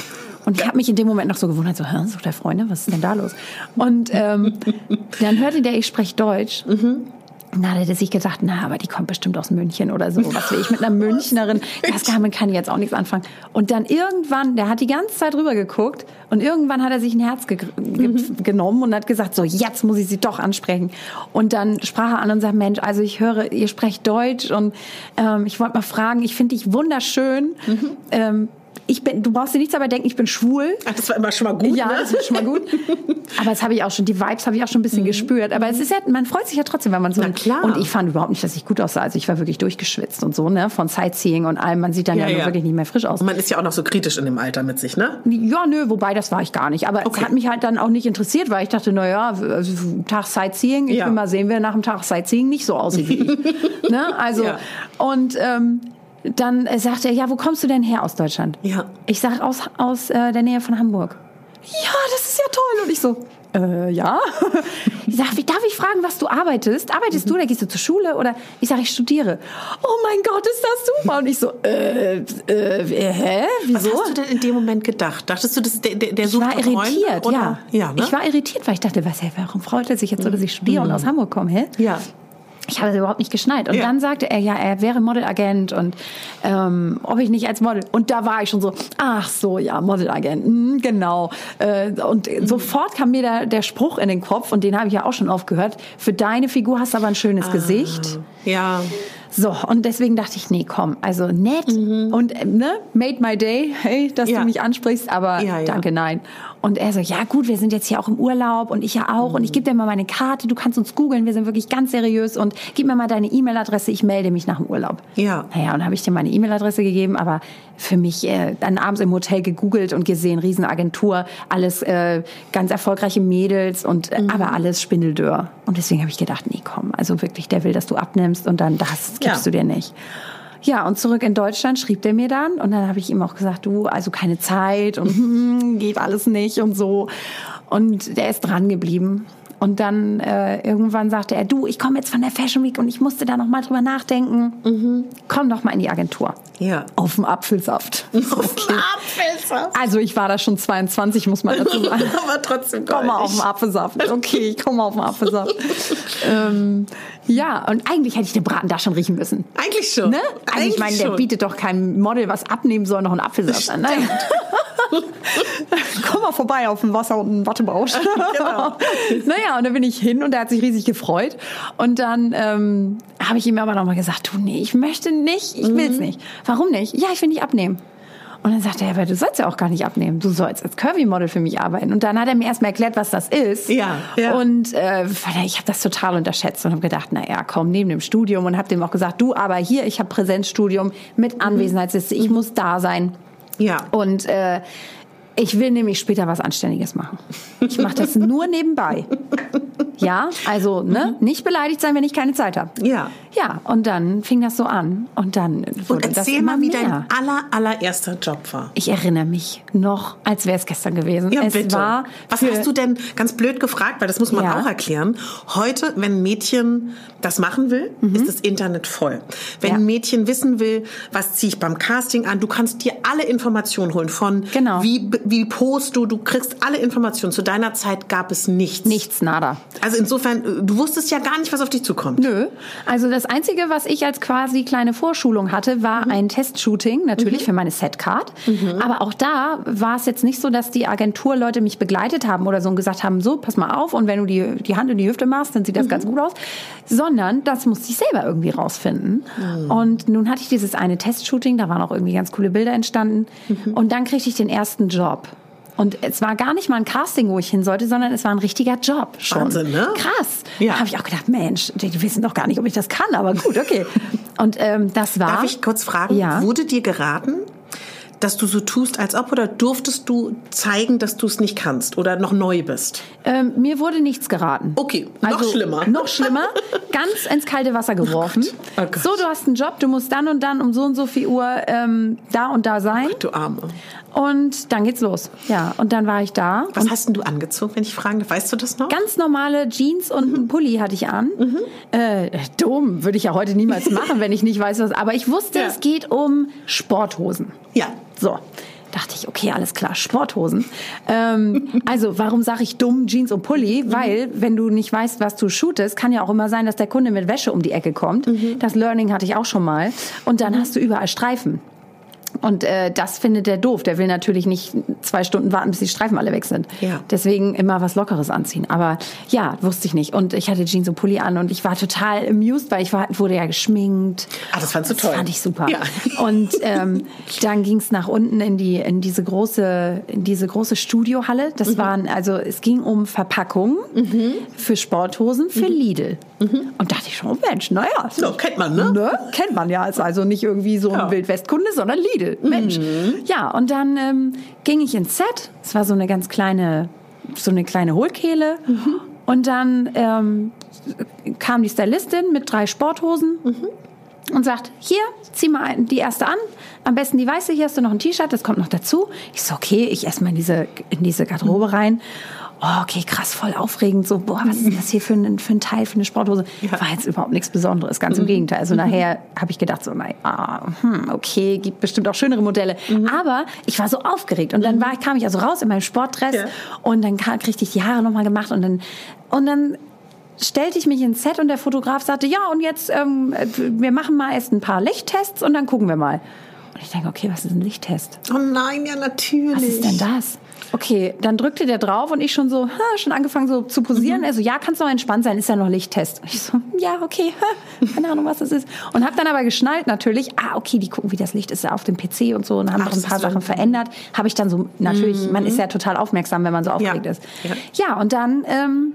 Und ich habe mich in dem Moment noch so gewundert, so, hä, sucht der Freunde, was ist denn da los? Und ähm, dann hörte der, ich spreche Deutsch. Mhm. Und dann hat er sich gedacht, na, aber die kommt bestimmt aus München oder so. Was will ich mit einer Münchnerin? Das damit kann ich jetzt auch nichts anfangen. Und dann irgendwann, der hat die ganze Zeit rüber geguckt und irgendwann hat er sich ein Herz ge ge mhm. genommen und hat gesagt, so, jetzt muss ich sie doch ansprechen. Und dann sprach er an und sagt, Mensch, also ich höre, ihr sprecht Deutsch und ähm, ich wollte mal fragen, ich finde dich wunderschön. Mhm. Ähm, ich bin, du brauchst dir nichts dabei denken, ich bin schwul. Ach, das war immer schon mal gut. Ja, ne? das ist schon mal gut. Aber das habe ich auch schon, die Vibes habe ich auch schon ein bisschen mhm. gespürt. Aber es ist ja, man freut sich ja trotzdem, wenn man so. Na klar. Und ich fand überhaupt nicht, dass ich gut aussah. Also ich war wirklich durchgeschwitzt und so, ne, von Sightseeing und allem. Man sieht dann ja, ja, ja. wirklich nicht mehr frisch aus. Und man ist ja auch noch so kritisch in dem Alter mit sich, ne? Ja, nö, wobei das war ich gar nicht. Aber okay. es hat mich halt dann auch nicht interessiert, weil ich dachte, na ja, also, Tag Sightseeing, ich ja. will mal sehen, wer nach dem Tag Sightseeing nicht so aussieht wie ich. ne? Also, und ähm, dann sagt er, ja, wo kommst du denn her aus Deutschland? Ja. Ich sage aus, aus äh, der Nähe von Hamburg. Ja, das ist ja toll. Und ich so, äh, ja. Ich sage, wie darf ich fragen, was du arbeitest? Arbeitest mhm. du oder gehst du zur Schule? Oder ich sage, ich studiere. Oh mein Gott, ist das super. Und ich so, äh, äh, hä? Wieso? Was hast du denn in dem Moment gedacht? Dachtest du, das der, der, der Ich war irritiert, Freunde, ja. ja ne? Ich war irritiert, weil ich dachte, was, warum freut er sich jetzt so, dass ich studiere mhm. und aus Hamburg komme, hä? Ja. Ich habe das überhaupt nicht geschneit. Und ja. dann sagte er, ja, er wäre Modelagent und ähm, ob ich nicht als Model. Und da war ich schon so, ach so, ja, Modelagent, hm, genau. Äh, und mhm. sofort kam mir der, der Spruch in den Kopf und den habe ich ja auch schon oft gehört. Für deine Figur hast du aber ein schönes ah, Gesicht. Ja. So, und deswegen dachte ich, nee, komm, also nett mhm. und ne, made my day, hey, dass ja. du mich ansprichst, aber ja. danke, nein. Und er so, ja gut, wir sind jetzt hier auch im Urlaub und ich ja auch mhm. und ich gebe dir mal meine Karte, du kannst uns googeln, wir sind wirklich ganz seriös und gib mir mal deine E-Mail-Adresse, ich melde mich nach dem Urlaub. Ja. Naja, und habe ich dir meine E-Mail-Adresse gegeben, aber für mich äh, dann abends im Hotel gegoogelt und gesehen, Riesenagentur, alles äh, ganz erfolgreiche Mädels und äh, mhm. aber alles Spindeldörr. Und deswegen habe ich gedacht, nee, komm, also wirklich, der will, dass du abnimmst und dann das gibst ja. du dir nicht. Ja, und zurück in Deutschland schrieb der mir dann und dann habe ich ihm auch gesagt, du, also keine Zeit und hm, geht alles nicht und so. Und der ist dran geblieben. Und dann äh, irgendwann sagte er, du, ich komme jetzt von der Fashion Week und ich musste da noch mal drüber nachdenken. Mhm. Komm doch mal in die Agentur. Ja. Auf dem Apfelsaft. Auf dem Apfelsaft. Also ich war da schon 22, muss man dazu sagen. Aber trotzdem komm mal auf dem Apfelsaft. Okay, ich komme auf dem Apfelsaft. ähm, ja, und eigentlich hätte ich den Braten da schon riechen müssen. Eigentlich schon. Ne? Also eigentlich ich meine, der bietet doch keinem Model, was abnehmen soll, noch einen Apfelsaft an. Nein. Komm mal vorbei auf dem Wasser und einen Wattebausch. genau. naja, und dann bin ich hin und er hat sich riesig gefreut. Und dann ähm, habe ich ihm aber nochmal gesagt, du, nee, ich möchte nicht, ich will's mhm. nicht. Warum nicht? Ja, ich will nicht abnehmen. Und dann sagte er, aber du sollst ja auch gar nicht abnehmen. Du sollst als Curvy-Model für mich arbeiten. Und dann hat er mir erstmal erklärt, was das ist. Ja, ja. Und äh, ich habe das total unterschätzt und habe gedacht, na ja, komm, neben dem Studium. Und habe dem auch gesagt, du, aber hier, ich habe Präsenzstudium mit Anwesenheitsliste. Ich muss da sein. Ja. Und äh, ich will nämlich später was Anständiges machen. Ich mache das nur nebenbei. Ja, also ne, nicht beleidigt sein, wenn ich keine Zeit habe. Ja. Ja, und dann fing das so an. Und dann wurde Und das erzähl immer mal, wie mehr. dein aller, allererster Job war. Ich erinnere mich noch, als wäre es gestern gewesen. Ja, es bitte. war Was hast du denn, ganz blöd gefragt, weil das muss man Ja. auch erklären. Heute, wenn ein Mädchen das machen will, ist das Internet voll. Wenn Mhm. Ja. ein Mädchen wissen will, was ziehe ich beim Casting an, du kannst dir alle Informationen holen von Genau. wie, wie post du, du kriegst alle Informationen. Zu deiner Zeit gab es nichts. nichts, nada. Also insofern, du wusstest ja gar nicht, was auf dich zukommt. Nö. Also das Einzige, was ich als quasi kleine Vorschulung hatte, war Mhm. ein Testshooting, natürlich für meine Setcard. Aber auch da war es jetzt nicht so, dass die Agenturleute mich begleitet haben oder so und gesagt haben, so, pass mal auf und wenn du die, die Hand in die Hüfte machst, dann sieht Mhm. das ganz gut aus. Sondern das musste ich selber irgendwie rausfinden. Mhm. Und nun hatte ich dieses eine Testshooting, da waren auch irgendwie ganz coole Bilder entstanden. Mhm. Und dann kriegte ich den ersten Job. Und es war gar nicht mal ein Casting, wo ich hin sollte, sondern es war ein richtiger Job schon. Wahnsinn, ne? Krass. Ja. Da habe ich auch gedacht, Mensch, die, wissen doch gar nicht, ob ich das kann, aber gut, okay. Und ähm, das war. Darf ich kurz fragen, Ja. wurde dir geraten, dass du so tust, als ob, oder durftest du zeigen, dass du es nicht kannst oder noch neu bist? Ähm, mir wurde nichts geraten. Okay, noch schlimmer. Noch schlimmer. Ganz ins kalte Wasser geworfen. Oh Gott. so, du hast einen Job, du musst dann und dann um so und so viel Uhr ähm, da und da sein. Du Arme. Und dann geht's los. Ja, und dann war ich da. Was hast denn du angezogen, wenn ich fragen darf? Weißt du das noch? Ganz normale Jeans und einen Pulli hatte ich an. Äh, dumm, würde ich ja heute niemals machen, wenn ich nicht weiß, was. Aber ich wusste, Ja. es geht um Sporthosen. Ja. So. Dachte ich, okay, alles klar, Sporthosen. Ähm, also, warum sage ich dumm Jeans und Pulli? Weil, wenn du nicht weißt, was du shootest, kann ja auch immer sein, dass der Kunde mit Wäsche um die Ecke kommt. Das Learning hatte ich auch schon mal. Und dann hast du überall Streifen. Und äh, das findet der doof. Der will natürlich nicht zwei Stunden warten, bis die Streifen alle weg sind. Ja. Deswegen immer was Lockeres anziehen. Aber ja, wusste ich nicht. Und ich hatte Jeans und Pulli an und ich war total amused, weil ich war, wurde ja geschminkt. Ah, das fandst du Das toll. fand ich super. Ja. Und ähm, dann ging es nach unten in die in diese große in diese große Studiohalle. Mhm. Das waren also es ging um Verpackungen für Sporthosen für Lidl. Und dachte ich schon, oh Mensch, naja, Mhm. So, kennt man, ne? ne? Kennt man ja. Ist also nicht irgendwie so ein Ja. Wildwestkunde, sondern Lidl. Mensch. Ja, und dann ähm, ging ich ins Set. Es war so eine ganz kleine, so eine kleine Hohlkehle. Und dann ähm, kam die Stylistin mit drei Sporthosen und sagt, hier, zieh mal die erste an. Am besten die weiße, hier hast du noch ein T-Shirt, das kommt noch dazu. Ich so, okay, ich erstmal in diese, in diese Garderobe rein. Oh, okay, krass, voll aufregend. So, boah, was ist denn das hier für ein, für ein Teil, für eine Sporthose? War jetzt überhaupt nichts Besonderes, ganz im Gegenteil. Also nachher habe ich gedacht, so, nein, ah, hm, okay, gibt bestimmt auch schönere Modelle. Aber ich war so aufgeregt. Und dann war, kam ich also raus in meinem Sportdress Ja. und dann kam, kriegte ich die Haare nochmal gemacht und dann, und dann stellte ich mich ins Set und der Fotograf sagte, ja, und jetzt, ähm, wir machen mal erst ein paar Lichttests und dann gucken wir mal. Und ich denke, okay, was ist ein Lichttest? Oh nein, ja, natürlich. Was ist denn das? Okay, dann drückte der drauf und ich schon so, ha, schon angefangen so zu posieren. Also ja, kannst noch entspannt sein, ist ja noch Lichttest. Und ich so, ja, okay, ha, keine Ahnung, was das ist. Und habe dann aber geschnallt natürlich, ah, okay, die gucken, wie das Licht ist ja auf dem PC und so und haben Ach, noch ein paar Sachen verändert. Habe ich dann so, natürlich, man ist ja total aufmerksam, wenn man so aufgeregt ist. Ja. ja und dann... Ähm,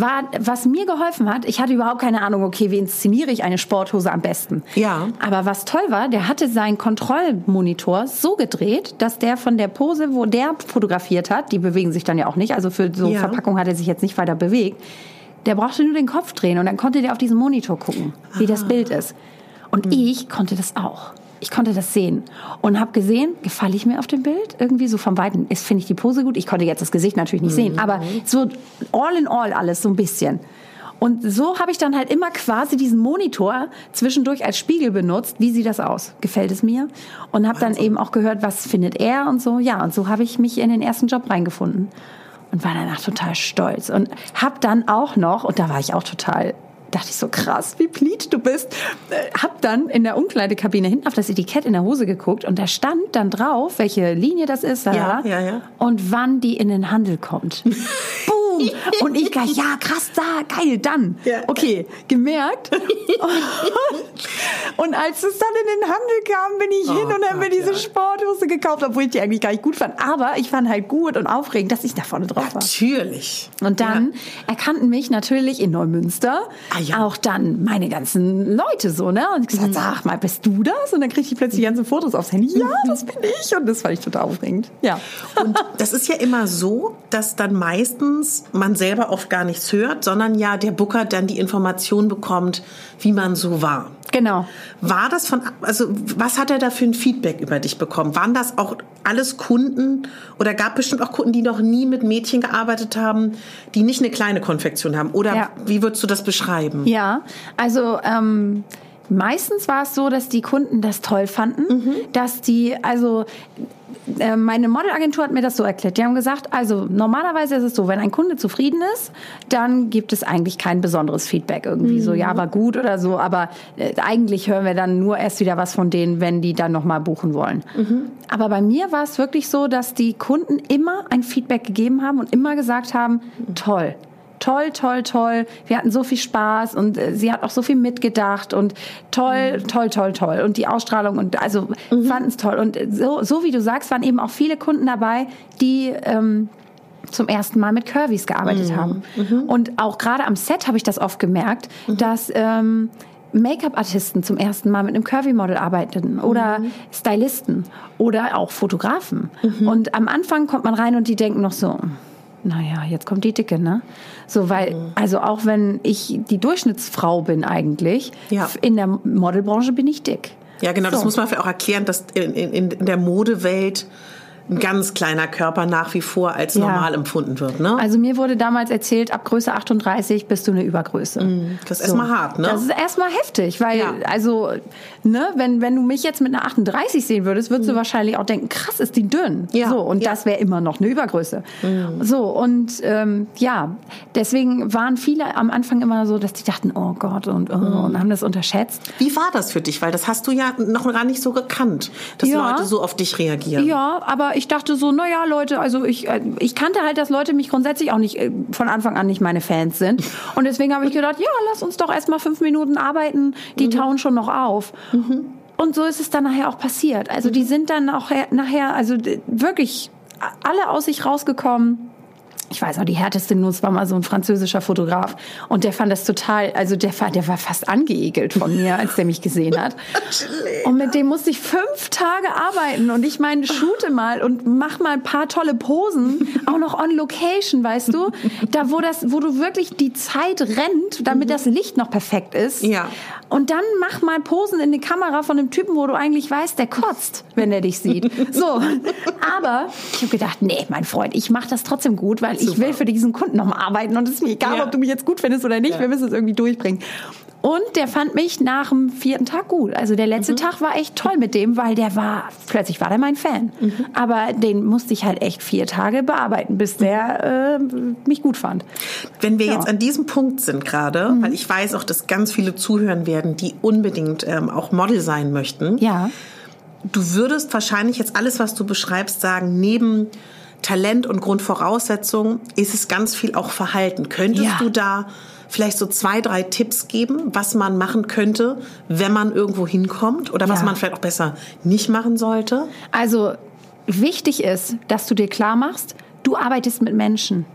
war, was mir geholfen hat, ich hatte überhaupt keine Ahnung, okay, wie inszeniere ich eine Sporthose am besten. Ja. Aber was toll war, der hatte seinen Kontrollmonitor so gedreht, dass der von der Pose, wo der fotografiert hat, die bewegen sich dann ja auch nicht, also für so Ja. Verpackung hat er sich jetzt nicht weiter bewegt, der brauchte nur den Kopf drehen und dann konnte der auf diesen Monitor gucken, wie das Ah. Bild ist. Und Hm. ich konnte das auch. Ich konnte das sehen und habe gesehen, gefalle ich mir auf dem Bild irgendwie so vom Weiten. Ist finde ich die Pose gut. Ich konnte jetzt das Gesicht natürlich nicht Mhm. sehen, aber so all in all alles so ein bisschen. Und so habe ich dann halt immer quasi diesen Monitor zwischendurch als Spiegel benutzt. Wie sieht das aus? Gefällt es mir? Und habe dann eben auch gehört, was findet er und so. Ja, und so habe ich mich in den ersten Job reingefunden und war danach total stolz und habe dann auch noch und da war ich auch total dachte ich so krass, wie pleat du bist. Äh, Hab dann in der Umkleidekabine hinten auf das Etikett in der Hose geguckt und da stand dann drauf, welche Linie das ist, Ja, ja, ja. und wann die in den Handel kommt. Boom! Und ich gleich, ja, krass, da, geil, dann. Ja. Okay, gemerkt. und als es dann in den Handel kam, bin ich Oh hin und habe mir diese. Sporthose gekauft, obwohl ich die eigentlich gar nicht gut fand. Aber ich fand halt gut und aufregend, dass ich da vorne drauf war. Natürlich. Und dann erkannten mich natürlich in Neumünster Ah, ja. auch dann meine ganzen Leute so, ne? Und ich gesagt, sag mal, bist du das? Und dann kriegte ich plötzlich die ganzen Fotos aufs Handy. Ja, das bin ich. Und das fand ich total aufregend. Ja. Und das ist ja immer so, dass dann meistens man selber oft gar nichts hört, sondern ja der Booker dann die Information bekommt, wie man so war. Genau. War das von, also was hat er da für ein Feedback über dich bekommen? Waren das auch alles Kunden oder gab bestimmt auch Kunden, die noch nie mit Mädchen gearbeitet haben, die nicht eine kleine Konfektion haben? Oder Ja. wie würdest du das beschreiben? Ja, also ähm, meistens war es so, dass die Kunden das toll fanden, dass die, also äh, meine Modelagentur hat mir das so erklärt. Die haben gesagt, also normalerweise ist es so, wenn ein Kunde zufrieden ist, dann gibt es eigentlich kein besonderes Feedback irgendwie so, ja, war gut oder so, aber äh, eigentlich hören wir dann nur erst wieder was von denen, wenn die dann nochmal buchen wollen. Aber bei mir war es wirklich so, dass die Kunden immer ein Feedback gegeben haben und immer gesagt haben, toll, toll, toll, toll. Wir hatten so viel Spaß und äh, sie hat auch so viel mitgedacht und toll, toll, toll, toll. Und die Ausstrahlung und also fanden es toll. Und äh, so, so wie du sagst, waren eben auch viele Kunden dabei, die ähm, zum ersten Mal mit Curvys gearbeitet haben. Und auch gerade am Set habe ich das oft gemerkt, dass ähm, Make-up-Artisten zum ersten Mal mit einem Curvy-Model arbeiteten oder Stylisten oder auch Fotografen. Und am Anfang kommt man rein und die denken noch so, naja, jetzt kommt die Dicke, ne? So, weil, also auch wenn ich die Durchschnittsfrau bin eigentlich, Ja. in der Modelbranche bin ich dick. Ja, genau, das So. muss man vielleicht auch erklären, dass in, in, in der Modewelt ein ganz kleiner Körper nach wie vor als Ja. normal empfunden wird, ne? Also mir wurde damals erzählt, ab Größe 38 bist du eine Übergröße. das ist erstmal hart, ne? Das ist erstmal heftig, weil, Ja. also, ne, wenn, wenn du mich jetzt mit einer 38 sehen würdest, würdest du wahrscheinlich auch denken, krass, ist die dünn. Ja, So, und ja. das wäre immer noch eine Übergröße. So, und ähm, ja, deswegen waren viele am Anfang immer so, dass die dachten, oh Gott, und, oh, und haben das unterschätzt. Wie war das für dich? Weil das hast du ja noch gar nicht so gekannt, dass. Leute so auf dich reagieren. Ja, aber ich dachte so, naja, Leute, also ich, äh, ich kannte halt, dass Leute mich grundsätzlich auch nicht äh, von Anfang an nicht meine Fans sind. Und deswegen habe ich gedacht, ja, lass uns doch erstmal fünf Minuten arbeiten, die tauen schon noch auf. Und so ist es dann nachher auch passiert. Also die sind dann auch her- nachher, also wirklich alle aus sich rausgekommen. Ich weiß auch, die härteste Nuss war mal so ein französischer Fotograf. Und der fand das total, also der war, der war fast angeekelt von mir, als der mich gesehen hat. Und mit dem musste ich fünf Tage arbeiten. Und ich meine, shoote mal und mach mal ein paar tolle Posen, auch noch on location, weißt du? Da, wo das, wo du wirklich die Zeit rennt, damit das Licht noch perfekt ist. Ja. Und dann mach mal Posen in die Kamera von einem Typen, wo du eigentlich weißt, der kotzt, wenn er dich sieht. So. Aber ich habe gedacht, nee, mein Freund, ich mache das trotzdem gut, weil ich Super. will für diesen Kunden nochmal arbeiten und es ist mir egal, Ja. ob du mich jetzt gut findest oder nicht, Ja. wir müssen es irgendwie durchbringen. Und der fand mich nach dem vierten Tag gut. Also der letzte Tag war echt toll mit dem, weil der war, plötzlich war der mein Fan. Aber den musste ich halt echt vier Tage bearbeiten, bis der äh, mich gut fand. Wenn wir Ja. Mhm. jetzt an diesem Punkt sind gerade, weil ich weiß auch, dass ganz viele zuhören werden, die unbedingt ähm, auch Model sein möchten. Ja. Du würdest wahrscheinlich jetzt alles, was du beschreibst, sagen, neben Talent und Grundvoraussetzungen ist es ganz viel auch Verhalten. Könntest Ja. du da vielleicht so zwei, drei Tipps geben, was man machen könnte, wenn man irgendwo hinkommt oder was Ja. man vielleicht auch besser nicht machen sollte? Also wichtig ist, dass du dir klar machst, du arbeitest mit Menschen.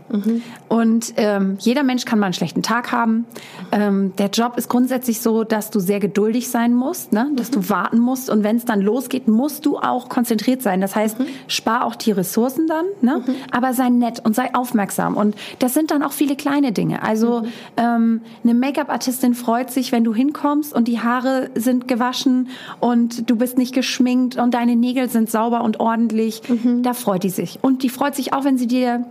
Und ähm, jeder Mensch kann mal einen schlechten Tag haben. Ähm, der Job ist grundsätzlich so, dass du sehr geduldig sein musst, ne? dass du warten musst. Und wenn es dann losgeht, musst du auch konzentriert sein. Das heißt, spar auch die Ressourcen dann, ne? aber sei nett und sei aufmerksam. Und das sind dann auch viele kleine Dinge. Also ähm, eine Make-up-Artistin freut sich, wenn du hinkommst und die Haare sind gewaschen und du bist nicht geschminkt und deine Nägel sind sauber und ordentlich. Da freut die sich. Und die freut sich auch, wenn sie dir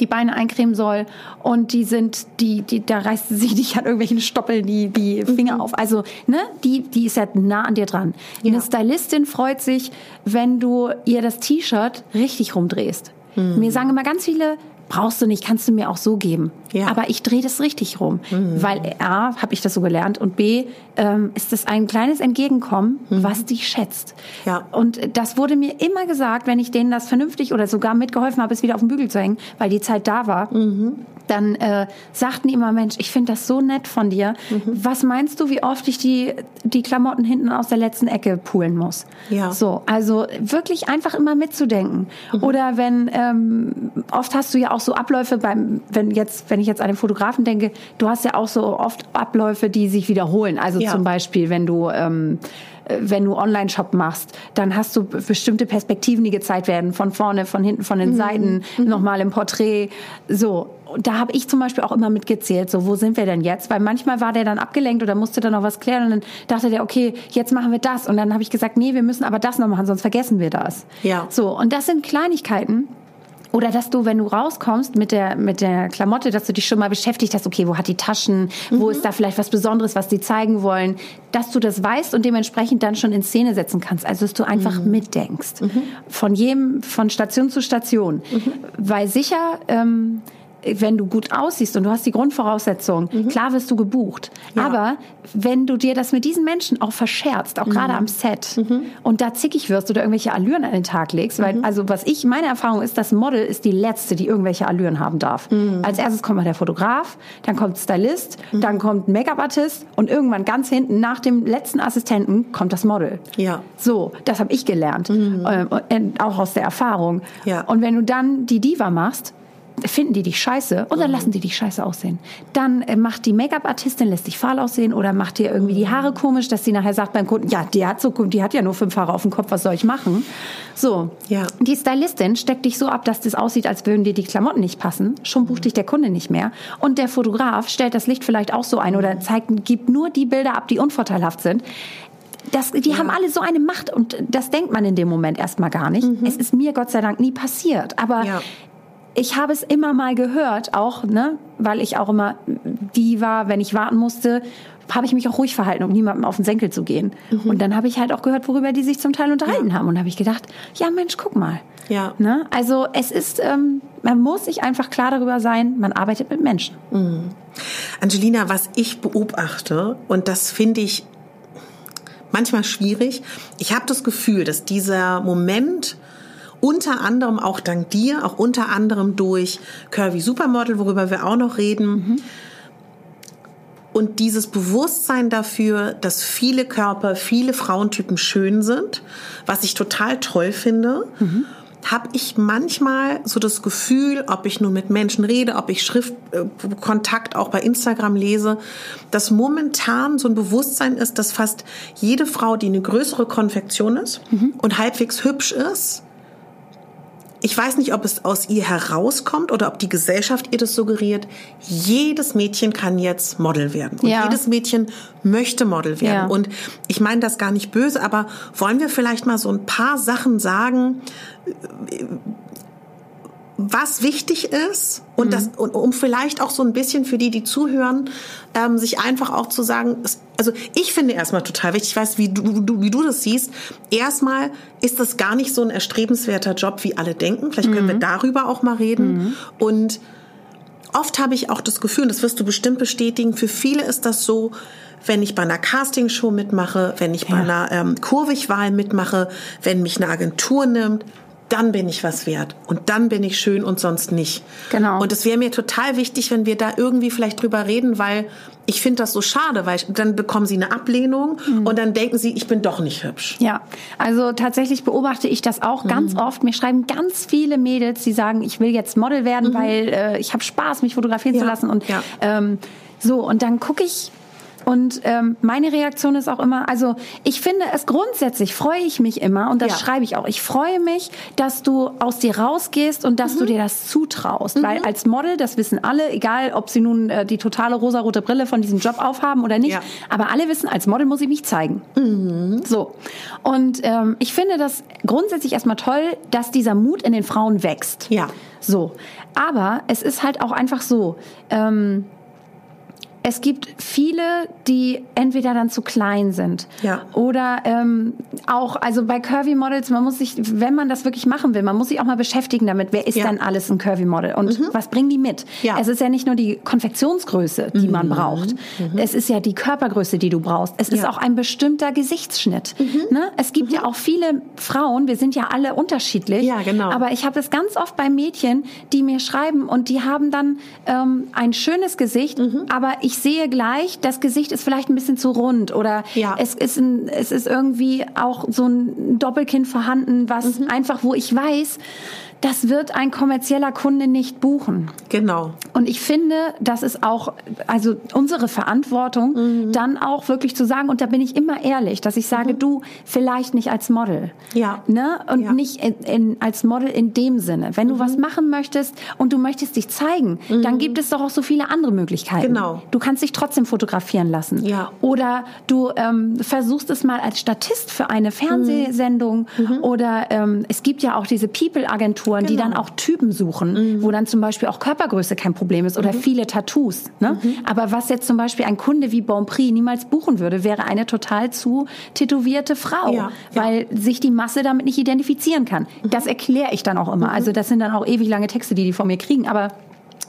die Beine eincremen soll und die sind, die, die, da reißt sie sich nicht an irgendwelchen Stoppeln die, die Finger auf. Also, ne, die, die ist ja nah an dir dran. Eine Stylistin freut sich, wenn du ihr das T-Shirt richtig rumdrehst. Mir sagen immer ganz viele, brauchst du nicht, kannst du mir auch so geben. Ja. Aber ich drehe das richtig rum, weil A, habe ich das so gelernt und B, ähm, ist das ein kleines Entgegenkommen, was dich schätzt. Ja. Und das wurde mir immer gesagt, wenn ich denen das vernünftig oder sogar mitgeholfen habe, es wieder auf den Bügel zu hängen, weil die Zeit da war. dann äh, sagten die immer, Mensch, ich finde das so nett von dir. Mhm. Was meinst du, wie oft ich die, die Klamotten hinten aus der letzten Ecke poolen muss? Ja. So, also wirklich einfach immer mitzudenken. Mhm. Oder wenn, ähm, oft hast du ja auch so Abläufe beim, wenn jetzt, wenn ich jetzt an den Fotografen denke, du hast ja auch so oft Abläufe, die sich wiederholen. Also ja. zum Beispiel, wenn du, ähm, äh, wenn du Online-Shop machst, dann hast du bestimmte Perspektiven, die gezeigt werden, von vorne, von hinten, von den mhm. Seiten, mhm. nochmal im Porträt. So, und da habe ich zum Beispiel auch immer mitgezählt, so wo sind wir denn jetzt? Weil manchmal war der dann abgelenkt oder musste dann noch was klären und dann dachte der, okay, jetzt machen wir das. Und dann habe ich gesagt, nee, wir müssen aber das noch machen, sonst vergessen wir das. Ja. So, und das sind Kleinigkeiten, oder dass du, wenn du rauskommst mit der, mit der Klamotte, dass du dich schon mal beschäftigt hast, okay, wo hat die Taschen, mhm. wo ist da vielleicht was Besonderes, was die zeigen wollen, dass du das weißt und dementsprechend dann schon in Szene setzen kannst. Also, dass du einfach mhm. mitdenkst. Mhm. Von jedem, von Station zu Station. Mhm. Weil sicher, ähm, wenn du gut aussiehst und du hast die Grundvoraussetzungen, mhm. klar wirst du gebucht. Ja. Aber wenn du dir das mit diesen Menschen auch verscherzt, auch mhm. gerade am Set, mhm. und da zickig wirst oder irgendwelche Allüren an den Tag legst, weil, mhm. also was ich, meine Erfahrung ist, das Model ist die letzte, die irgendwelche Allüren haben darf. Mhm. Als erstes kommt mal der Fotograf, dann kommt Stylist, mhm. dann kommt Make-up-Artist und irgendwann ganz hinten nach dem letzten Assistenten kommt das Model. Ja. So, das habe ich gelernt, äh, auch aus der Erfahrung. Ja. Und wenn du dann die Diva machst, finden die dich scheiße oder lassen die dich scheiße aussehen. Dann äh, macht die Make-up-Artistin, lässt dich fahl aussehen oder macht dir irgendwie die Haare komisch, dass sie nachher sagt beim Kunden, ja, die hat so, die hat ja nur fünf Haare auf dem Kopf, was soll ich machen? So. Ja. Die Stylistin steckt dich so ab, dass das aussieht, als würden dir die Klamotten nicht passen. Schon bucht dich der Kunde nicht mehr. Und der Fotograf stellt das Licht vielleicht auch so ein oder zeigt, gibt nur die Bilder ab, die unvorteilhaft sind. Das, die ja. haben alle so eine Macht und das denkt man in dem Moment erstmal gar nicht. Mhm. Es ist mir Gott sei Dank nie passiert. Aber ja ich habe es immer mal gehört, auch, ne, weil ich auch immer die war, wenn ich warten musste, habe ich mich auch ruhig verhalten, um niemandem auf den Senkel zu gehen. Mhm. Und dann habe ich halt auch gehört, worüber die sich zum Teil unterhalten ja. haben. Und habe ich gedacht, ja Mensch, guck mal. Ja. Ne? Also es ist, ähm, man muss sich einfach klar darüber sein, man arbeitet mit Menschen. Mhm. Angelina, was ich beobachte, und das finde ich manchmal schwierig, ich habe das Gefühl, dass dieser Moment, unter anderem auch dank dir, auch unter anderem durch Curvy Supermodel, worüber wir auch noch reden. Mhm. Und dieses Bewusstsein dafür, dass viele Körper, viele Frauentypen schön sind, was ich total toll finde. Mhm habe ich manchmal so das Gefühl, ob ich nun mit Menschen rede, ob ich Schriftkontakt auch bei Instagram lese, dass momentan so ein Bewusstsein ist, dass fast jede Frau, die eine größere Konfektion ist mhm. und halbwegs hübsch ist, ich weiß nicht, ob es aus ihr herauskommt oder ob die Gesellschaft ihr das suggeriert. Jedes Mädchen kann jetzt Model werden. Und ja. jedes Mädchen möchte Model werden. Ja. Und ich meine das gar nicht böse, aber wollen wir vielleicht mal so ein paar Sachen sagen, was wichtig ist und mhm. das und um vielleicht auch so ein bisschen für die, die zuhören, ähm, sich einfach auch zu sagen, also ich finde erstmal total wichtig, ich weiß, wie du, du, wie du das siehst. Erstmal ist das gar nicht so ein erstrebenswerter Job, wie alle denken. Vielleicht können mhm. wir darüber auch mal reden. Mhm. Und oft habe ich auch das Gefühl, und das wirst du bestimmt bestätigen, für viele ist das so, wenn ich bei einer Castingshow mitmache, wenn ich bei einer ähm, Kurvigwahl mitmache, wenn mich eine Agentur nimmt, dann bin ich was wert und dann bin ich schön und sonst nicht. Genau. Und es wäre mir total wichtig, wenn wir da irgendwie vielleicht drüber reden, weil ich finde das so schade, weil dann bekommen sie eine Ablehnung mhm. und dann denken sie, ich bin doch nicht hübsch. Ja, also tatsächlich beobachte ich das auch mhm. ganz oft. Mir schreiben ganz viele Mädels, die sagen, ich will jetzt Model werden, mhm. weil äh, ich habe Spaß, mich fotografieren ja. zu lassen und ja. ähm, so und dann gucke ich und ähm, meine Reaktion ist auch immer, also ich finde es grundsätzlich freue ich mich immer und das ja. schreibe ich auch. Ich freue mich, dass du aus dir rausgehst und dass mhm. du dir das zutraust, mhm. weil als Model, das wissen alle, egal ob sie nun äh, die totale rosarote Brille von diesem Job aufhaben oder nicht, ja. aber alle wissen, als Model muss ich mich zeigen. Mhm. So und ähm, ich finde das grundsätzlich erstmal toll, dass dieser Mut in den Frauen wächst. Ja. So, aber es ist halt auch einfach so. Ähm, es gibt viele, die entweder dann zu klein sind Ja. oder ähm, auch, also bei Curvy Models, man muss sich, wenn man das wirklich machen will, man muss sich auch mal beschäftigen damit, wer ist Ja. denn alles ein Curvy Model und was bringen die mit? Ja. Es ist ja nicht nur die Konfektionsgröße, die man braucht. Es ist ja die Körpergröße, die du brauchst. Es ist Ja. auch ein bestimmter Gesichtsschnitt. Ne? Es gibt ja auch viele Frauen, wir sind ja alle unterschiedlich. Ja, genau. Aber ich habe es ganz oft bei Mädchen, die mir schreiben und die haben dann ähm, ein schönes Gesicht, Mhm. aber ich sehe gleich, das Gesicht ist vielleicht ein bisschen zu rund oder Ja. es ist ein, es ist irgendwie auch so ein Doppelkinn vorhanden, was Mhm. einfach, wo ich weiß, das wird ein kommerzieller Kunde nicht buchen. Genau. Und ich finde, das ist auch, also unsere Verantwortung, Mhm. dann auch wirklich zu sagen, und da bin ich immer ehrlich, dass ich sage, du, vielleicht nicht als Model. Mhm. Ja. Ne? Und Ja. Mhm. nicht in, in, als Model in dem Sinne. Wenn du was machen möchtest und du möchtest dich zeigen, dann gibt es doch auch so viele andere Möglichkeiten. Genau. Du kannst dich trotzdem fotografieren lassen. Ja. Oder du ähm, versuchst es mal als Statist für eine Fernsehsendung. Oder ähm, es gibt ja auch diese People-Agenturen, die Genau. dann auch Typen suchen, wo dann zum Beispiel auch Körpergröße kein Problem ist oder viele Tattoos. Ne? Aber was jetzt zum Beispiel ein Kunde wie Bonprix niemals buchen würde, wäre eine total zu tätowierte Frau, Ja, ja. weil sich die Masse damit nicht identifizieren kann. Das erkläre ich dann auch immer. Also das sind dann auch ewig lange Texte, die die von mir kriegen. Aber